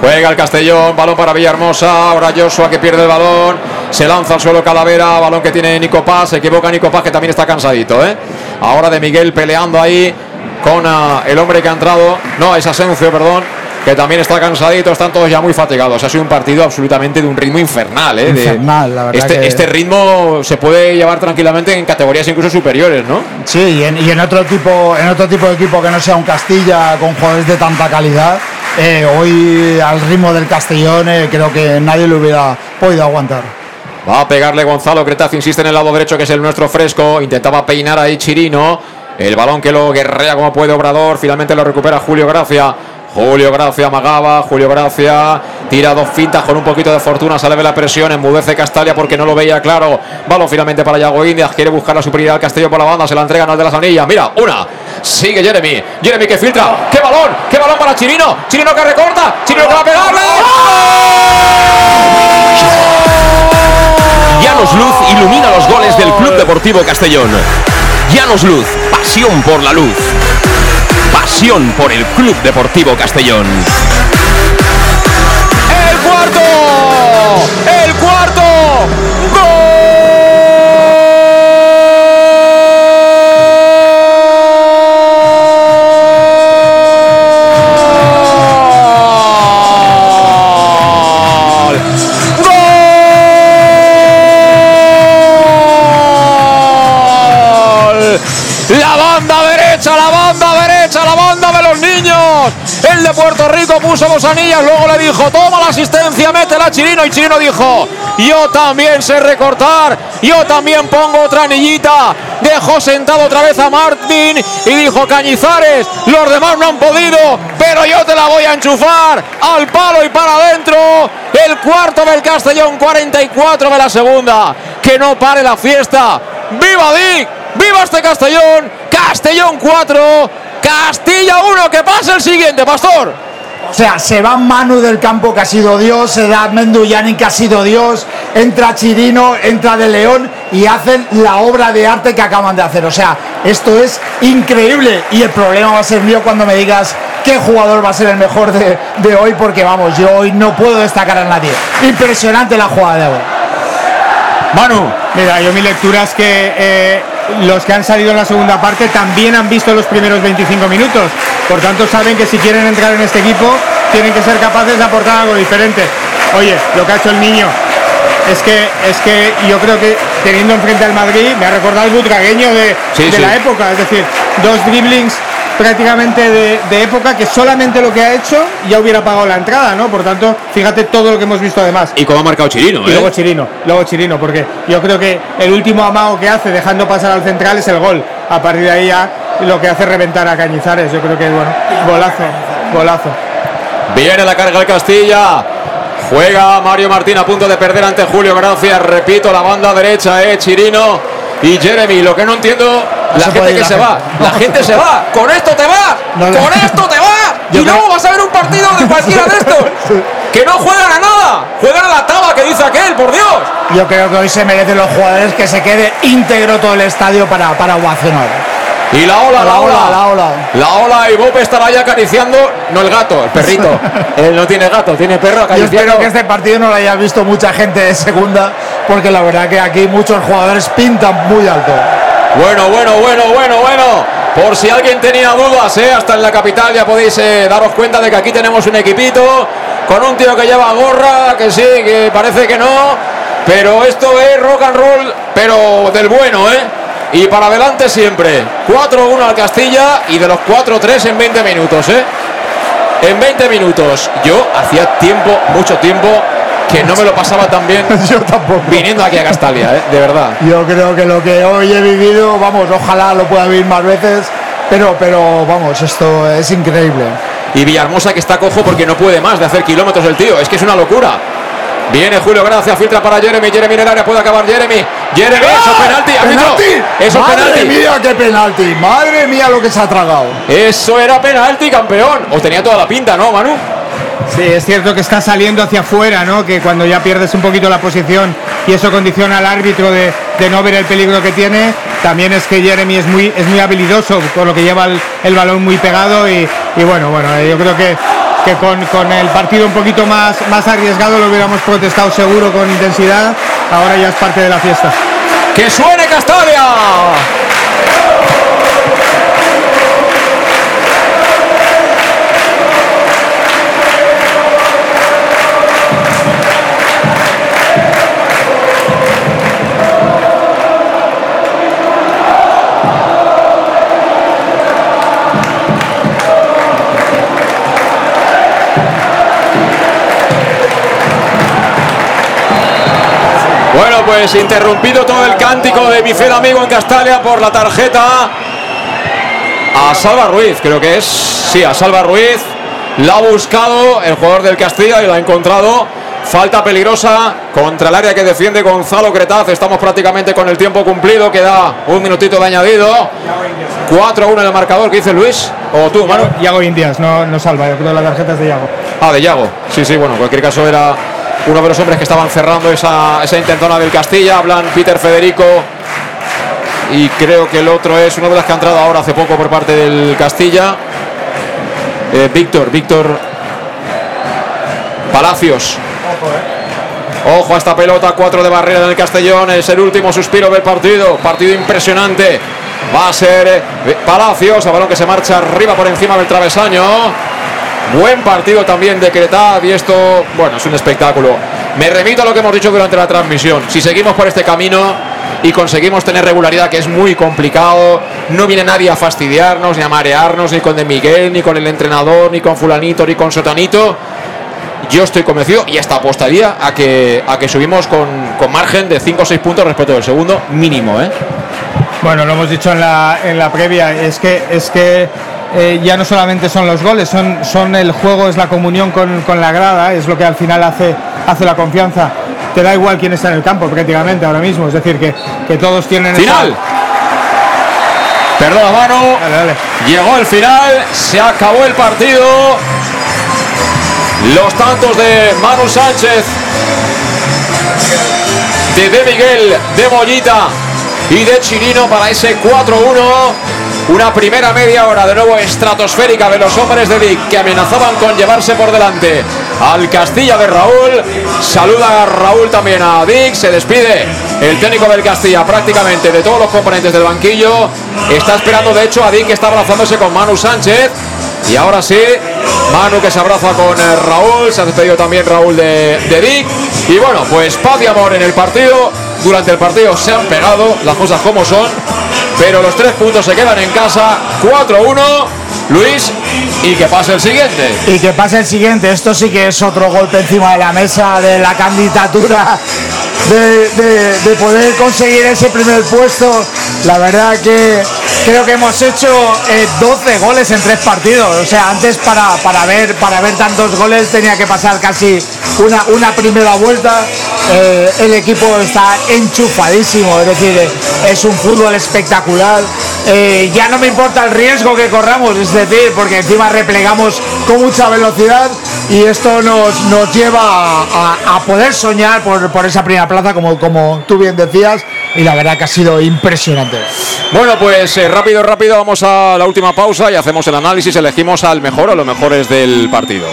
Juega el Castellón, balón para Villahermosa, ahora Joshua que pierde el balón, se lanza al suelo Calavera, balón que tiene Nico Paz, se equivoca Nico Paz que también está cansadito, ¿eh? Ahora de Miguel peleando ahí con ah, el hombre que ha entrado, no, es Asencio, perdón, que también está cansadito, están todos ya muy fatigados. Ha sido un partido absolutamente de un ritmo infernal, ¿eh? De- Infernal, la verdad este, que- este ritmo se puede llevar tranquilamente en categorías incluso superiores, ¿no? Sí, y en, y en otro tipo, en otro tipo de equipo que no sea un Castilla con jugadores de tanta calidad, eh, hoy al ritmo del Castellón eh, creo que nadie lo hubiera podido aguantar. Va a pegarle Gonzalo Cretaz, insiste en el lado derecho que es el nuestro fresco. Intentaba peinar ahí Chirino. El balón que lo guerrea como puede Obrador. Finalmente lo recupera Julio Gracia. Julio Gracia amagaba, Julio Gracia tira dos fintas con un poquito de fortuna, sale de la presión, enmudece Castalia porque no lo veía claro. Balón finalmente para Yago Indias, quiere buscar la superioridad al Castillo por la banda, se la entregan al de las anillas. Mira, una, sigue Jeremy, Jeremy que filtra, qué balón, qué balón para Chirino, Chirino que recorta, Chirino que va a pegarle. Llanos Luz ilumina los goles del Club Deportivo Castellón. Llanos Luz, pasión por la luz. Por el Club Deportivo Castellón. Rico puso dos anillas, luego le dijo, toma la asistencia, métela a Chirino. Y Chirino dijo, yo también sé recortar, yo también pongo otra anillita. Dejó sentado otra vez a Martín y dijo, Cañizares, los demás no han podido, pero yo te la voy a enchufar al palo y para adentro. El cuarto del Castellón, 44 de la segunda. Que no pare la fiesta. ¡Viva Dick! ¡Viva este Castellón! Castellón 4, Castilla 1, que pasa el siguiente, Pastor. O sea, se va Manu del campo que ha sido Dios, se da Menduyani que ha sido Dios, entra Chirino, entra De León y hacen la obra de arte que acaban de hacer. O sea, esto es increíble y el problema va a ser mío cuando me digas qué jugador va a ser el mejor de, hoy porque vamos, yo hoy no puedo destacar a nadie. Impresionante la jugada de hoy. Manu. Mira, yo mi lectura es que eh, los que han salido en la segunda parte también han visto los primeros 25 minutos. Por tanto, saben que si quieren entrar en este equipo, tienen que ser capaces de aportar algo diferente. Oye, lo que ha hecho el niño es que, es que yo creo que teniendo enfrente al Madrid, me ha recordado el butragueño de, Sí, de sí. la época. Es decir, dos dribblings prácticamente de, de época que solamente lo que ha hecho ya hubiera pagado la entrada, ¿no? Por tanto, fíjate todo lo que hemos visto además. Y cómo ha marcado Chirino, Y ¿eh? luego Chirino, luego Chirino, porque yo creo que el último amago que hace dejando pasar al central es el gol. A partir de ahí ya lo que hace reventar a Cañizares. Yo creo que bueno, golazo, golazo. Viene la carga el Castilla. Juega Mario Martín a punto de perder ante Julio Gracia. Repito, la banda derecha, eh, Chirino y Jeremy. Lo que no entiendo, la gente que se va. La gente se va. *laughs* Con esto te vas. Con esto te vas. *laughs* Yo y luego vas a ver un partido de cualquiera de estos. *laughs* que no juegan a nada, juegan a la taba que dice aquel, por Dios. Yo creo que hoy se merecen los jugadores que se quede íntegro todo el estadio para, para ovacionar. Y la ola, la, La ola, la ola. La ola y Bob estará ya acariciando, no el gato, el perrito. Él no tiene gato, tiene perro Yo acariciando. espero que este partido no lo haya visto mucha gente de segunda, porque la verdad que aquí muchos jugadores pintan muy alto. Bueno, bueno, bueno, bueno, bueno. Por si alguien tenía dudas, ¿eh? hasta en la capital ya podéis eh, daros cuenta de que aquí tenemos un equipito con un tío que lleva gorra, que sí, que parece que no. Pero esto es rock and roll, pero del bueno, ¿eh? Y para adelante siempre. 4-1 al Castilla y de los 4-3 en 20 minutos, ¿eh? En 20 minutos. Yo hacía tiempo, mucho tiempo, que no me lo pasaba tan bien *laughs* Yo tampoco. viniendo aquí a Castalia, ¿eh? De verdad. Yo creo que lo que hoy he vivido, vamos, ojalá lo pueda vivir más veces, pero, pero vamos, esto es increíble. Y Villahermosa que está cojo porque no puede más de hacer kilómetros el tío. Es que es una locura. Viene Julio Gracia, filtra para Jeremy. Jeremy en el área, puede acabar Jeremy. Jeremy, eso es penalti. ¡Ah! ¡Penalti! Eso ¡Madre penalti. mía, qué penalti! ¡Madre mía lo que se ha tragado! Eso era penalti, campeón. O tenía toda la pinta, ¿no, Manu? Sí, es cierto que está saliendo hacia afuera, ¿no? Que cuando ya pierdes un poquito la posición y eso condiciona al árbitro de, no ver el peligro que tiene. También es que Jeremy es muy, es muy habilidoso, por lo que lleva el, balón muy pegado y, y bueno, bueno, eh, yo creo que, que con, con el partido un poquito más, más arriesgado lo hubiéramos protestado seguro con intensidad. Ahora ya es parte de la fiesta. ¡Que suene Castalia! Pues interrumpido todo el cántico de mi fiel amigo en Castalia por la tarjeta a Salva Ruiz, creo que es. Sí, a Salva Ruiz. La ha buscado el jugador del Castilla y la ha encontrado. Falta peligrosa contra el área que defiende Gonzalo Cretaz. Estamos prácticamente con el tiempo cumplido. Queda un minutito de añadido. 4-1 en el marcador. ¿Qué dice Luis? ¿O tú, Manu? Yago Indias, no, no salva, yo creo que la tarjeta es de Yago. Ah, de Yago. Sí, sí, bueno, en cualquier caso era uno de los hombres que estaban cerrando esa, esa intentona del Castilla. Hablan Peter Federico. Y creo que el otro es uno de los que ha entrado ahora hace poco por parte del Castilla. Eh, Víctor, Víctor Palacios. Ojo a esta pelota, 4 de barrera en el Castellón. Es el último suspiro del partido. Partido impresionante. Va a ser eh, Palacios, a balón que se marcha arriba por encima del travesaño. Buen partido también de Cretaz y esto, bueno, es un espectáculo. Me remito a lo que hemos dicho durante la transmisión. Si seguimos por este camino y conseguimos tener regularidad, que es muy complicado, no viene nadie a fastidiarnos, ni a marearnos, ni con De Miguel, ni con el entrenador, ni con fulanito, ni con sotanito. Yo estoy convencido y hasta apostaría a que, a que subimos con, con margen de 5 o 6 puntos respecto del segundo mínimo, ¿eh? Bueno, lo hemos dicho en la, en la previa, es que, es que eh, ya no solamente son los goles, son, son el juego, es la comunión con, con la grada, es lo que al final hace, hace la confianza. Te da igual quién está en el campo prácticamente ahora mismo, es decir, que, que todos tienen... esa- Final. Perdona, mano. Dale, dale. Llegó el final, se acabó el partido. Los tantos de Manu Sánchez, de De Miguel, de Mollita y de Chirino para ese 4-1. Una primera media hora de nuevo estratosférica de los hombres de Vic que amenazaban con llevarse por delante al Castilla de Raúl. Saluda a Raúl también a Vic, se despide el técnico del Castilla prácticamente de todos los componentes del banquillo. Está esperando de hecho a Dick que está abrazándose con Manu Sánchez. Y ahora sí, Manu que se abraza con eh, Raúl, se ha despedido también Raúl de, de Dick. Y bueno, pues paz y amor en el partido. Durante el partido se han pegado las cosas como son. Pero los tres puntos se quedan en casa. 4-1. Luis, y que pase el siguiente. Y que pase el siguiente, esto sí que es otro golpe encima de la mesa de la candidatura de, de- de poder conseguir ese primer puesto. La verdad que creo que hemos hecho eh, 12 goles en tres partidos. O sea, antes para, para, ver, para ver tantos goles tenía que pasar casi una, una primera vuelta. Eh, el equipo está enchufadísimo, es decir, eh, es un fútbol espectacular. Eh, ya no me importa el riesgo que corramos, es decir, porque encima replegamos con mucha velocidad, y esto nos, nos lleva a, poder soñar por, por, esa primera plaza, como, como tú bien decías, y la verdad que ha sido impresionante. Bueno, pues eh, rápido, rápido, vamos a la última pausa y hacemos el análisis, elegimos al mejor o los mejores del partido.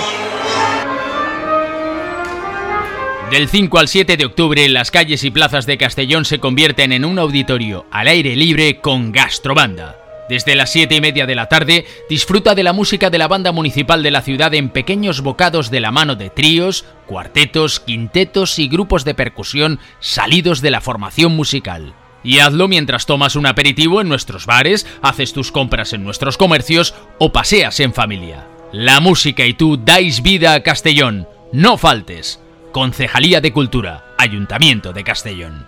Del 5 al 7 de octubre, las calles y plazas de Castellón se convierten en un auditorio al aire libre con Gastrobanda. Desde las 7 y media de la tarde, disfruta de la música de la banda municipal de la ciudad en pequeños bocados de la mano de tríos, cuartetos, quintetos y grupos de percusión salidos de la formación musical. Y hazlo mientras tomas un aperitivo en nuestros bares, haces tus compras en nuestros comercios o paseas en familia. La música y tú dais vida a Castellón. No faltes. Concejalía de Cultura, Ayuntamiento de Castellón.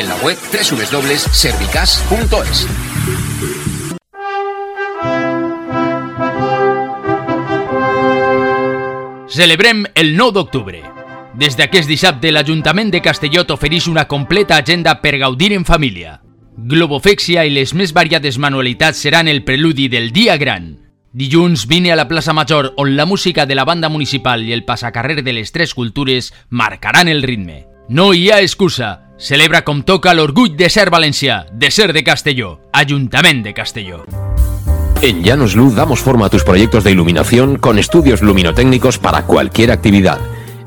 en la web www.servicas.es. Celebrem el 9 d'octubre. Des d'aquest dissabte, l'Ajuntament de Castelló t'ofereix una completa agenda per gaudir en família. Globofexia i les més variades manualitats seran el preludi del dia gran. Dilluns vine a la plaça Major on la música de la banda municipal i el passacarrer de les tres cultures marcaran el ritme. No hi ha excusa. Celebra com toca l'orgull de ser valencià, de ser de Castelló, Ajuntament de Castelló. En Llanos Luz damos forma a tus proyectos de iluminación con estudios luminotécnicos para cualquier actividad.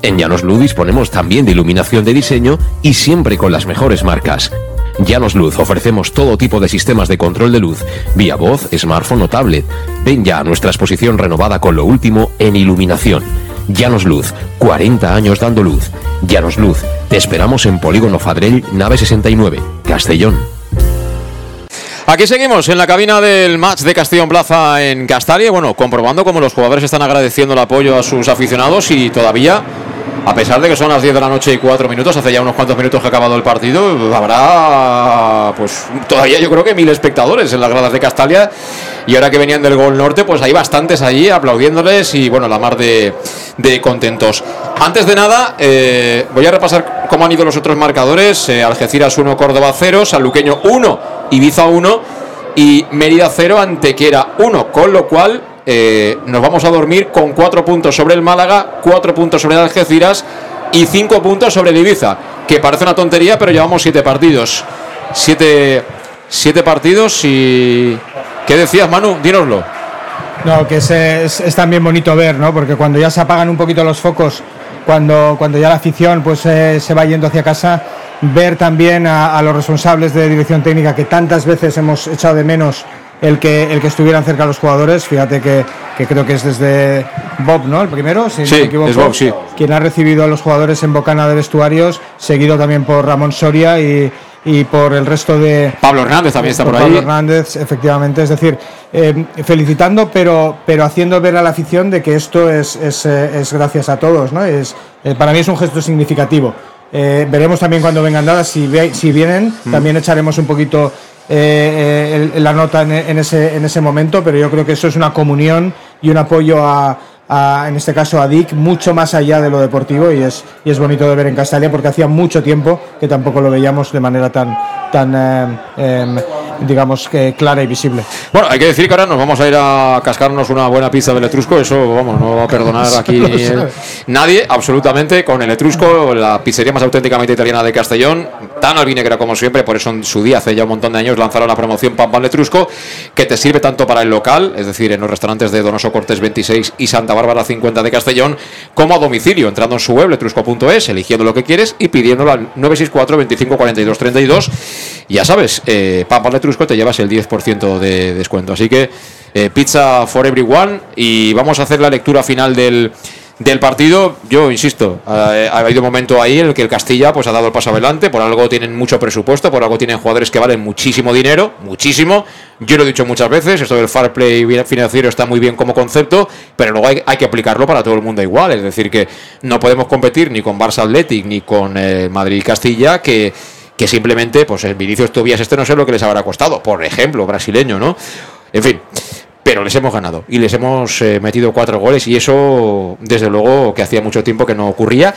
En Llanos Luz disponemos también de iluminación de diseño y siempre con las mejores marcas. Llanos Luz ofrecemos todo tipo de sistemas de control de luz, vía voz, smartphone o tablet. Ven ya a nuestra exposición renovada con lo último en iluminación. Llanos Luz, 40 años dando luz. Llanos Luz, te esperamos en Polígono Fadrell, nave 69, Castellón. Aquí seguimos en la cabina del match de Castellón Plaza en Castalia. Bueno, comprobando cómo los jugadores están agradeciendo el apoyo a sus aficionados y todavía, a pesar de que son las 10 de la noche y 4 minutos, hace ya unos cuantos minutos que ha acabado el partido, habrá pues todavía yo creo que mil espectadores en las gradas de Castalia. Y ahora que venían del Gol Norte, pues hay bastantes allí aplaudiéndoles y bueno, la mar de, contentos. Antes de nada, eh, voy a repasar cómo han ido los otros marcadores. Eh, Algeciras 1, Córdoba 0, Sanluqueño 1, Ibiza 1 y Mérida 0, Antequera 1. Con lo cual eh, nos vamos a dormir con 4 puntos sobre el Málaga, 4 puntos sobre Algeciras y 5 puntos sobre el Ibiza. Que parece una tontería, pero llevamos 7 partidos. 7 siete partidos y... ¿Qué decías, Manu? Dínoslo. No, que es, también bonito ver, ¿no? Porque cuando ya se apagan un poquito los focos, cuando, cuando ya la afición pues eh, se va yendo hacia casa, ver también a, los responsables de dirección técnica que tantas veces hemos echado de menos el que, el que estuvieran cerca de los jugadores. Fíjate que, que creo que es desde Bob, ¿no? El primero, si sí, no me equivoco, es Bob, sí. quien ha recibido a los jugadores en Bocana de Vestuarios, seguido también por Ramón Soria y, y por el resto de Pablo Hernández también está por, Pablo ahí. Hernández, efectivamente, es decir, eh, felicitando, pero pero haciendo ver a la afición de que esto es, es, eh, es gracias a todos, ¿no? Es eh, para mí es un gesto significativo. Eh, veremos también cuando vengan dadas si ve, si vienen, mm. también echaremos un poquito eh, el, la nota en, en, ese en ese momento, pero yo creo que eso es una comunión y un apoyo a a, en este caso a Dick, mucho más allá de lo deportivo y es, y es bonito de ver en Castalia porque hacía mucho tiempo que tampoco lo veíamos de manera tan, tan eh, eh, digamos, que clara y visible. Bueno, hay que decir que ahora nos vamos a ir a cascarnos una buena pizza del Etrusco, eso vamos, no va a perdonar *laughs* aquí nadie, absolutamente, con el Etrusco, la pizzería más auténticamente italiana de Castellón, tan albinegra como siempre, por eso en su día, hace ya un montón de años, lanzaron la promoción Pan Pan Letrusco, que te sirve tanto para el local, es decir, en los restaurantes de Donoso Cortés 26 y Santa Bárbara 50 de Castellón, como a domicilio, entrando en su web, letrusco.es, eligiendo lo que quieres y pidiéndolo al 964 25 42 32. Ya sabes, eh, Pan Pan Letrusco te llevas el 10% de descuento. Así que eh, pizza for everyone y vamos a hacer la lectura final del, del partido. Yo insisto, eh, ha habido un momento ahí en el que el Castilla pues ha dado el paso adelante, por algo tienen mucho presupuesto, por algo tienen jugadores que valen muchísimo dinero, muchísimo. Yo lo he dicho muchas veces, esto del fair play financiero está muy bien como concepto, pero luego hay, que aplicarlo para todo el mundo igual, es decir que no podemos competir ni con Barça Athletic ni con eh, Madrid Castilla que que simplemente, pues el Vinicius Tobias este no sé lo que les habrá costado, por ejemplo, brasileño, ¿no? En fin, pero les hemos ganado y les hemos eh, metido cuatro goles y eso, desde luego, que hacía mucho tiempo que no ocurría.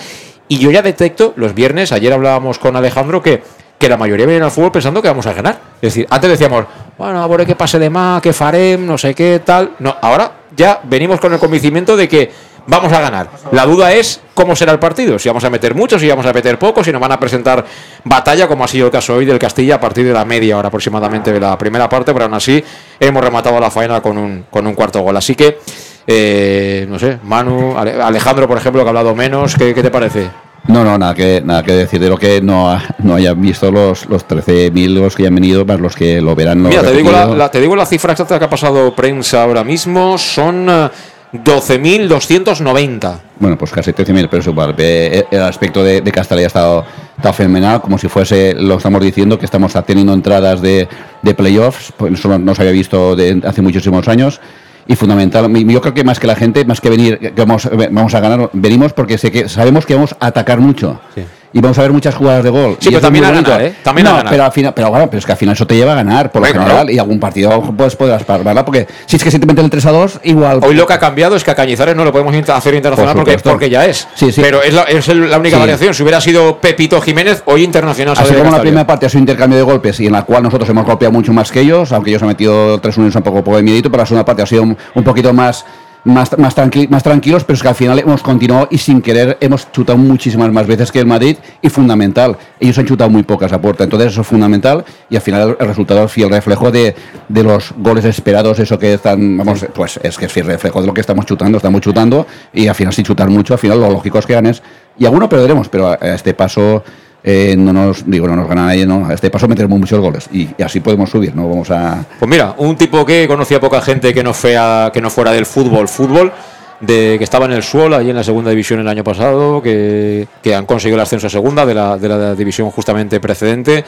Y yo ya detecto los viernes, ayer hablábamos con Alejandro que, que la mayoría vienen al fútbol pensando que vamos a ganar. Es decir, antes decíamos, bueno, a ver qué pase de más, que farem, no sé qué, tal. No, ahora ya venimos con el convencimiento de que vamos a ganar. La duda es cómo será el partido, si vamos a meter muchos, si vamos a meter pocos, si nos van a presentar batalla, como ha sido el caso hoy del Castilla a partir de la media hora aproximadamente de la primera parte, pero aún así hemos rematado la faena con un, con un cuarto gol. Así que, eh, no sé, Manu, Alejandro, por ejemplo, que ha hablado menos, ¿qué, qué te parece? No, no, nada que, nada que decir de lo que no, no hayan visto los, los 13.000 los que han venido, más los que lo verán. Mira, te digo la, la, te digo la cifra exacta que ha pasado prensa ahora mismo, son... Uh, 12.290. Bueno, pues casi 13.000, pero es igual. El aspecto de, de Castalia ha estado, estado, fenomenal, como si fuese, lo estamos diciendo, que estamos teniendo entradas de, de playoffs, pues eso no se había visto de hace muchísimos años. Y fundamental, yo creo que más que la gente, más que venir, que vamos, vamos a ganar, venimos porque sé que sabemos que vamos a atacar mucho. Sí. Y vamos a ver muchas jugadas de gol. Sí, Y pero también a ganar, ¿eh? También a no, ganar. Pero al final, pero bueno, pero es que al final eso te lleva a ganar, por lo general, y algún partido pues podrás pararla, porque si es que si te meten el 3 a 2, igual. Hoy lo que ha cambiado es que a Cañizares no lo podemos hacer internacional Por porque, porque ya es. Sí, sí. Pero es la, es el- la única Sí. variación. Si hubiera sido Pepito Jiménez, hoy internacional. Así como la primera parte ha sido intercambio de golpes y en la cual nosotros hemos golpeado mucho más que ellos, aunque ellos han metido tres uniones un poco, poco de miedito, pero la segunda parte ha sido un, un poquito más, más, más, tranqui- más tranquilos, pero es que al final hemos continuado y sin querer hemos chutado muchísimas más veces que el Madrid y fundamental. Ellos han chutado muy pocas a puerta, entonces eso es fundamental y al final el resultado es fiel reflejo de, de los goles esperados, eso que están, vamos, pues es que es fiel reflejo de lo que estamos chutando, estamos chutando y al final si chutar mucho, al final lo lógico es que ganes y alguno perderemos, pero a este paso eh, no nos digo no nos gana nadie no este paso meteremos muchos goles y, y así podemos subir no vamos a Pues mira, un tipo que conocía poca gente que no, fea, que no fuera del fútbol, fútbol, de que estaba en el suelo allí en la segunda división el año pasado, que, que han conseguido el ascenso a segunda de la, de la división justamente precedente.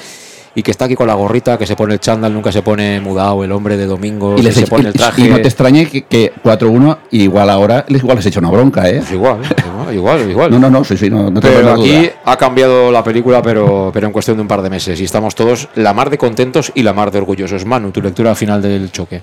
Y que está aquí con la gorrita, que se pone el chándal, nunca se pone mudado el hombre de domingo, y, les se pone el traje. y no te extrañe que, que 4-1 y igual ahora igual les echa una bronca eh Pues igual, igual, igual, no no no sí sí no, no Pero aquí duda. ha cambiado la película, pero, pero en cuestión de un par de meses. Y estamos todos la mar de contentos y la mar de orgullosos. Manu, tu lectura final del choque.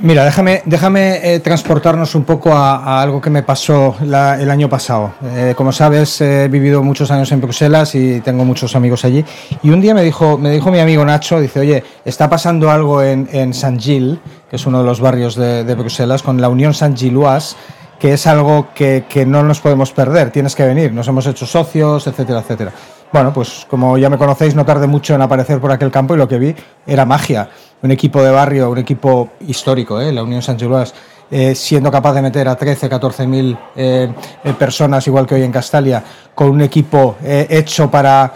Mira, déjame, déjame eh, transportarnos un poco a, algo que me pasó el año pasado. Eh, como sabes, he vivido muchos años en Bruselas y tengo muchos amigos allí. Y un día me dijo, me dijo mi amigo Nacho, dice, oye, está pasando algo en, en Saint-Gilles, que es uno de los barrios de, Bruselas, con la Unión Saint-Gilloise, que es algo que, que no nos podemos perder, tienes que venir, nos hemos hecho socios, etcétera, etcétera. Bueno, pues como ya me conocéis, no tardé mucho en aparecer por aquel campo y lo que vi era magia. Un equipo de barrio, un equipo histórico, ¿eh? la Unión San Giluas, eh, siendo capaz de meter a 13, 14 mil eh, personas, igual que hoy en Castalia, con un equipo hecho para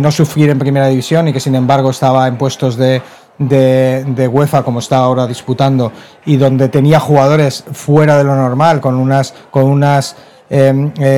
no sufrir en primera división y que sin embargo estaba en puestos de, de, UEFA como está ahora disputando y donde tenía jugadores fuera de lo normal con unas con unas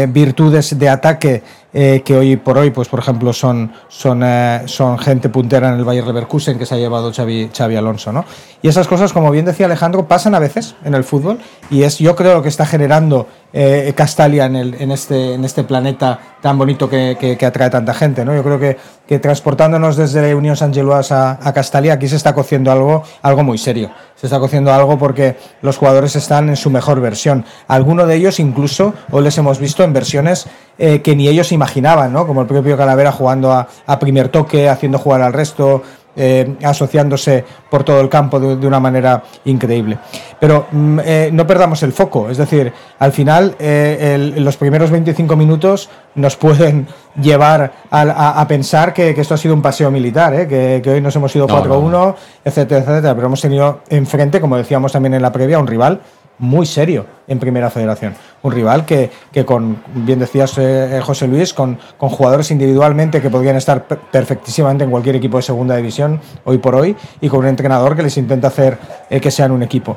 virtudes de ataque eh, que hoy por hoy pues por ejemplo son son eh, son gente puntera en el Bayer Leverkusen que se ha llevado Xavi, Xavi Alonso ¿no? y esas cosas como bien decía Alejandro pasan a veces en el fútbol y es yo creo lo que está generando eh, Castalia en, el, en, este, en este planeta tan bonito que, que- que atrae tanta gente. ¿no? Yo creo que, que transportándonos desde Unión San a, a Castalia, aquí se está cociendo algo, algo muy serio. Se está cociendo algo porque los jugadores están en su mejor versión. Algunos de ellos incluso hoy les hemos visto en versiones eh, que ni ellos imaginaban, ¿no? como el propio Calavera jugando a, a primer toque, haciendo jugar al resto, eh, asociándose por todo el campo de, de una manera increíble. Pero mm, eh, no perdamos el foco, es decir, al final eh, el- los primeros 25 minutos nos pueden *laughs* llevar a, a- a pensar que, que esto ha sido un paseo militar, que, que hoy nos hemos ido No, 4-1, etcétera, etcétera, pero hemos tenido enfrente, como decíamos también en la previa, un rival muy serio en Primera Federación. Un rival que, que con, bien decías eh, eh, José Luis, con, con jugadores individualmente que podrían estar per- perfectísimamente en cualquier equipo de segunda división hoy por hoy y con un entrenador que les intenta hacer eh, que sean un equipo.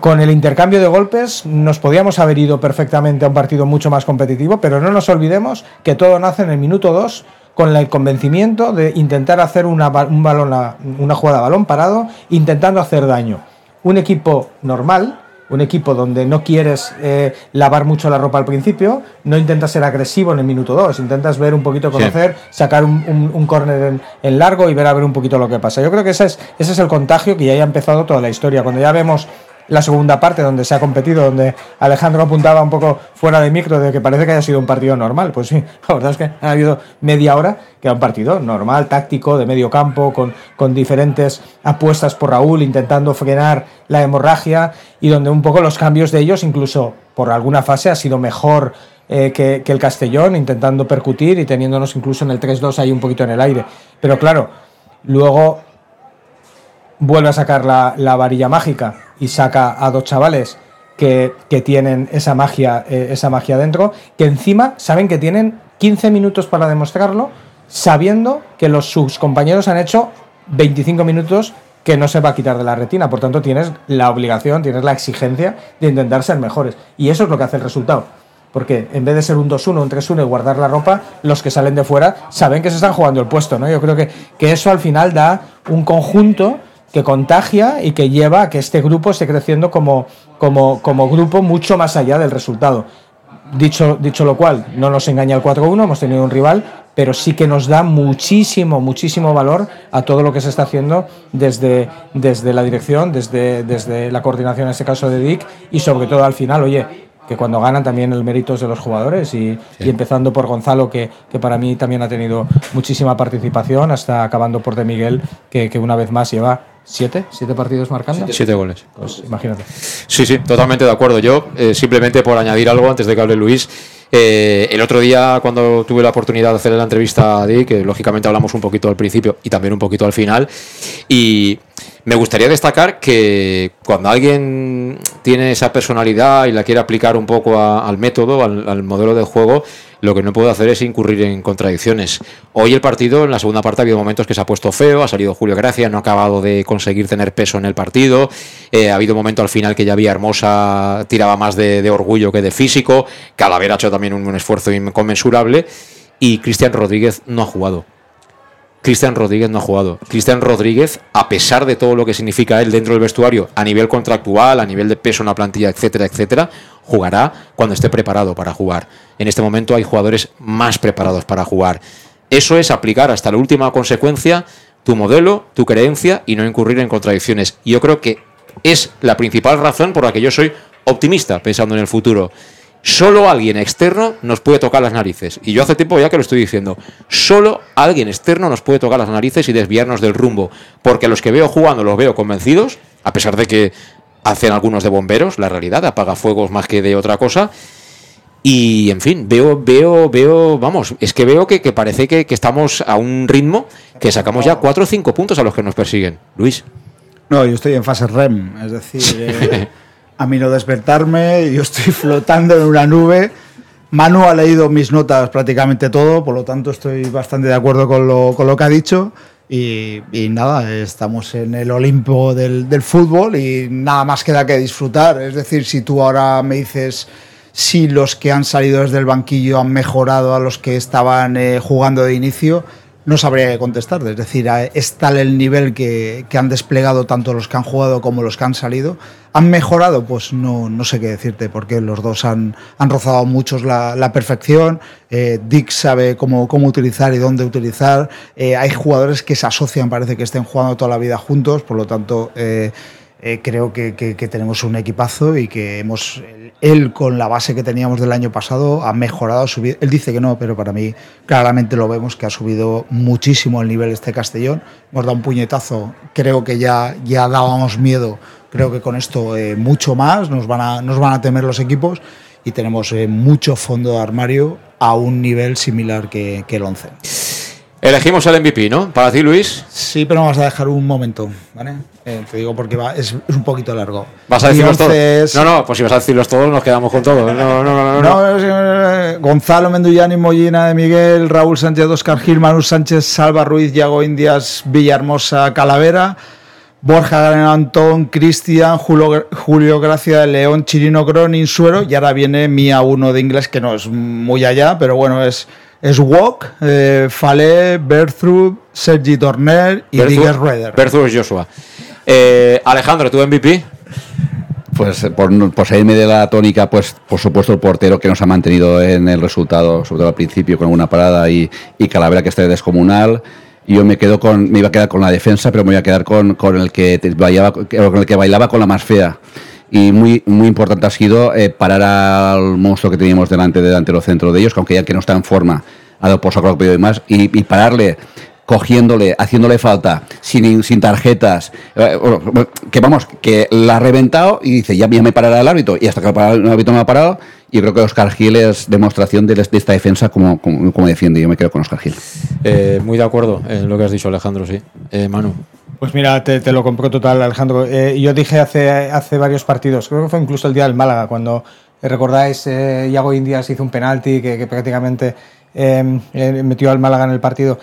Con el intercambio de golpes nos podíamos haber ido perfectamente a un partido mucho más competitivo, pero no nos olvidemos que todo nace en el minuto 2 con el convencimiento de intentar hacer una, un balón, una jugada a balón parado, intentando hacer daño. Un equipo normal, un equipo donde no quieres eh, lavar mucho la ropa al principio, no intentas ser agresivo en el minuto 2, intentas ver un poquito, Sí. conocer, sacar un, un, un córner en, en largo y ver a ver un poquito lo que pasa. Yo creo que ese es, ese es el contagio que ya haya empezado toda la historia. Cuando ya vemos la segunda parte donde se ha competido, donde Alejandro apuntaba un poco fuera de micro de que parece que haya sido un partido normal. Pues sí, *laughs* la verdad es que ha habido media hora que era un partido normal, táctico, de medio campo, con, con diferentes apuestas por Raúl, intentando frenar la hemorragia y donde un poco los cambios de ellos, incluso por alguna fase, ha sido mejor eh, que, el Castellón, intentando percutir y teniéndonos incluso en el 3-2 ahí un poquito en el aire. Pero claro, luego vuelve a sacar la, la varilla mágica y saca a dos chavales que, que tienen esa magia, eh, esa magia dentro, que encima saben que tienen 15 minutos para demostrarlo, sabiendo que los, sus compañeros han hecho 25 minutos que no se va a quitar de la retina. Por tanto, tienes la obligación, tienes la exigencia de intentar ser mejores. Y eso es lo que hace el resultado. Porque en vez de ser un 2-1, un 3-1 y guardar la ropa, los que salen de fuera saben que se están jugando el puesto. ¿no? Yo creo que, que eso al final da un conjunto que contagia y que lleva a que este grupo esté creciendo como, como, como grupo mucho más allá del resultado. dicho, dicho lo cual, no nos engaña el 4-1, hemos tenido un rival, pero sí que nos da muchísimo, muchísimo valor a todo lo que se está haciendo desde, desde la dirección, desde, desde la coordinación, en este caso de Dick, y sobre todo al final, oye, que cuando ganan también el mérito es de los jugadores y, y empezando por Gonzalo, que, que, para mí también ha tenido muchísima participación, hasta acabando por De Miguel, que, que una vez más lleva siete, siete partidos marcando. Siete goles. Pues imagínate. Sí, sí, totalmente de acuerdo. Yo, eh, simplemente por añadir algo antes de que hable Luis, eh, el otro día cuando tuve la oportunidad de hacer la entrevista a Dick, que lógicamente hablamos un poquito al principio y también un poquito al final, y me gustaría destacar que cuando alguien tiene esa personalidad y la quiere aplicar un poco a, al método, al, al, modelo de juego, lo que no puedo hacer es incurrir en contradicciones. Hoy el partido, en la segunda parte, ha habido momentos que se ha puesto feo, ha salido Julio Gracia, no ha acabado de conseguir tener peso en el partido, eh, ha habido un momento al final que ya había Hermosa, tiraba más de, orgullo que de físico, Calavera ha hecho también un, un esfuerzo inconmensurable y Cristian Rodríguez no ha jugado. Cristian Rodríguez no ha jugado. Cristian Rodríguez, a pesar de todo lo que significa él dentro del vestuario, a nivel contractual, a nivel de peso en la plantilla, etcétera, etcétera, jugará cuando esté preparado para jugar. En este momento hay jugadores más preparados para jugar. Eso es aplicar hasta la última consecuencia tu modelo, tu creencia y no incurrir en contradicciones. Y yo creo que es la principal razón por la que yo soy optimista pensando en el futuro. Solo alguien externo nos puede tocar las narices. Y yo hace tiempo ya que lo estoy diciendo. Solo alguien externo nos puede tocar las narices y desviarnos del rumbo. Porque los que veo jugando los veo convencidos, a pesar de que hacen algunos de bomberos, la realidad, apaga fuegos más que de otra cosa. Y en fin, veo, veo, veo, vamos, es que veo que, que parece que, que, estamos a un ritmo que sacamos ya 4 o 5 puntos a los que nos persiguen. Luis. No, yo estoy en fase REM, es decir, *laughs* eh, a mí no despertarme, yo estoy *laughs* flotando en una nube. Manu ha leído mis notas prácticamente todo, por lo tanto estoy bastante de acuerdo con lo, con lo que ha dicho. Y, y, nada, estamos en el Olimpo del, del, fútbol y nada más queda que disfrutar. Es decir, si tú ahora me dices si los que han salido desde el banquillo han mejorado a los que estaban eh, jugando de inicio, no sabría qué contestar. Es decir, es tal el nivel que, que, han desplegado tanto los que han jugado como los que han salido. ¿Han mejorado? Pues no, no sé qué decirte, porque los dos han, han rozado muchos la, perfección. Eh, Dick sabe cómo, cómo utilizar y dónde utilizar. Eh, hay jugadores que se asocian, parece que estén jugando toda la vida juntos, por lo tanto... Eh, eh, creo que, tenemos un equipazo y que hemos él con la base que teníamos del año pasado ha mejorado, ha subido. Él dice que no, pero para mí claramente lo vemos que ha subido muchísimo el nivel este Castellón. Hemos dado un puñetazo, creo que ya, ya dábamos miedo. Creo que con esto eh, mucho más nos van, a, nos van a temer los equipos y tenemos eh, mucho fondo de armario a un nivel similar que el 11. Elegimos el MVP, ¿no? Para ti, Luis. Sí, pero vamos a dejar un momento, ¿vale? Eh, te digo porque va, es, es, un poquito largo. ¿Vas a decirlos todos? No, no, pues si vas a decirlos todos, nos quedamos con todo. *laughs* No, no, no. no, no. no Gonzalo Mendullani, Mollina de Miguel, Raúl Sánchez, Oscar Gil, Manu Sánchez, Salva Ruiz, Yago Indias, Villahermosa, Calavera. Borja Gareno Antón, Cristian, Julio, Julio Gracia de León, Chirino Gronin, Suero, y ahora viene Mía 1 de inglés, que no es muy allá, pero bueno, es, es Walk, eh, Falé, Berthrud, Sergi Torner y Digues Rueder. Berthrud es Joshua. Eh, Alejandro, ¿tu MVP? Pues por, por salirme de la tónica, pues por supuesto el portero que nos ha mantenido en el resultado, sobre todo al principio con una parada y, y Calavera que está descomunal. Yo me quedo con, me iba a quedar con la defensa, pero me voy a quedar con, con el que bailaba, con el que bailaba con la más fea y muy, muy importante ha sido eh, parar al monstruo que teníamos delante del delantero centro de ellos, que aunque ya que no está en forma, ha dado por saco y demás, y, y pararle cogiéndole, haciéndole falta, sin, sin tarjetas, eh, que vamos, que la ha reventado y dice, ya, me parará el árbitro, y hasta que el árbitro me ha parado, yo creo que Oscar Gil es demostración de, de esta defensa como, como, como, defiende, yo me quedo con Oscar Gil. Eh, muy de acuerdo en lo que has dicho, Alejandro, sí. Eh, Manu. Pues mira, te, te, lo compro total, Alejandro. Eh, yo dije hace, hace varios partidos, creo que fue incluso el día del Málaga, cuando recordáis, eh, Iago Indias hizo un penalti que, que prácticamente metió al Málaga en el partido.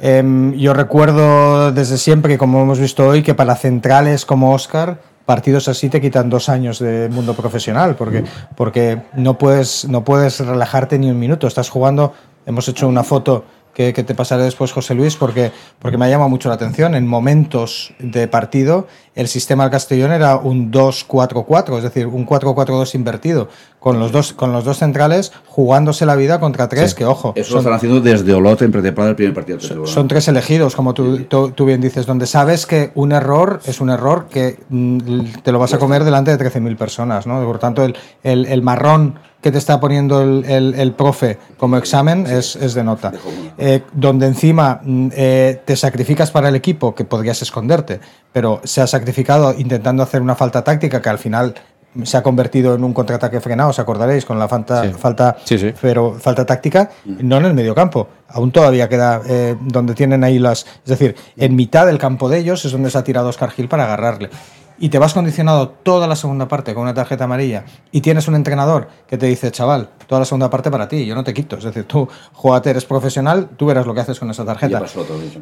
Eh, yo recuerdo desde siempre que, como hemos visto hoy, que para centrales como Oscar, partidos así te quitan dos años de mundo profesional, porque, porque no, puedes, no puedes relajarte ni un minuto. Estás jugando, hemos hecho una foto que, que, te pasaré después, José Luis, porque, porque me ha llamado mucho la atención. En momentos de partido el sistema del Castellón era un 2-4-4, es decir, un 4-4-2 invertido, con los dos con los dos centrales jugándose la vida contra tres, que ojo. Eso lo están haciendo desde Olot en pretemporada del primer partido. Son, son tres elegidos, como tú, tú, tú bien dices, donde sabes que un error es un error que mm, te lo vas a comer delante de 13.000 personas, ¿no? Por tanto, el, el, el marrón que te está poniendo el, el, el profe como examen es, es de nota. Eh, donde encima mm, eh, te sacrificas para el equipo, que podrías esconderte, pero se ha sacrificado intentando hacer una falta táctica que al final se ha convertido en un contraataque frenado, os acordaréis, con la falta, Sí. falta, Sí, sí. pero falta táctica, no en el mediocampo. Aún todavía queda eh, donde tienen ahí las. Es decir, en mitad del campo de ellos es donde se ha tirado Oscar Gil para agarrarle. Y te vas condicionado toda la segunda parte con una tarjeta amarilla y tienes un entrenador que te dice, chaval, toda la segunda parte para ti, yo no te quito. Es decir, tú, jugador, eres profesional, tú verás lo que haces con esa tarjeta.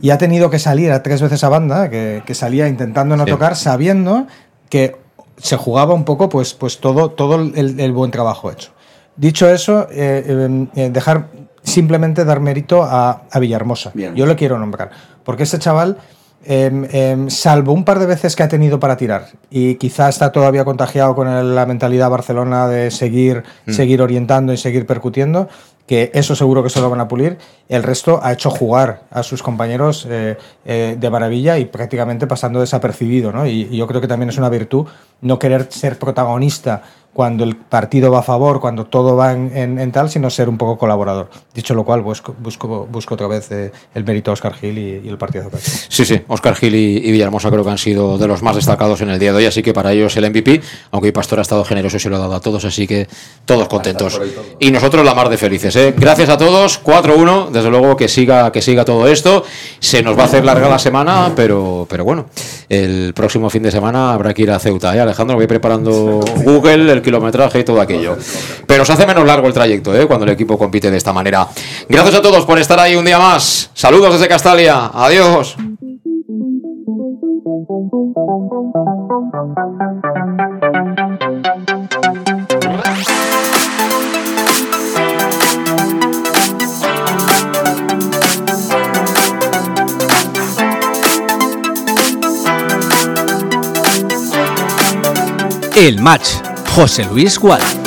Y ha tenido que salir a tres veces a banda, que, que salía intentando no Sí. tocar, sabiendo que se jugaba un poco pues, pues todo, todo el, el buen trabajo hecho. Dicho eso, eh, eh, eh, dejar simplemente dar mérito a, a Villahermosa. Bien. Yo le quiero nombrar. Porque ese chaval, em, em, salvo un par de veces que ha tenido para tirar, y quizá está todavía contagiado con el- la mentalidad Barcelona de seguir, Mm. seguir orientando y seguir percutiendo, que eso seguro que se lo van a pulir. El resto ha hecho jugar a sus compañeros eh, eh, de maravilla y prácticamente pasando desapercibido. ¿no? Y, y yo creo que también es una virtud no querer ser protagonista cuando el partido va a favor, cuando todo va en, en- en tal, sino ser un poco colaborador. Dicho lo cual, busco, busco, busco otra vez eh, el mérito a Oscar Gil y, y el partido. Sí, sí, Oscar Gil y, y Villahermosa creo que han sido de los más destacados en el día de hoy, así que para ellos el MVP, aunque Pastor ha estado generoso y se lo ha dado a todos, así que todos contentos. Y nosotros la mar de felices. ¿eh? Gracias a todos, 4-1, desde luego que siga, que siga todo esto. Se nos va a hacer larga la semana, pero, pero bueno, el próximo fin de semana habrá que ir a Ceuta. ¿eh? Alejandro, voy preparando Google, kilometraje y todo aquello. Pero se hace menos largo el trayecto ¿eh? cuando el equipo compite de esta manera. Gracias a todos por estar ahí un día más. Saludos desde Castalia. Adiós. El match. José Luis Gual.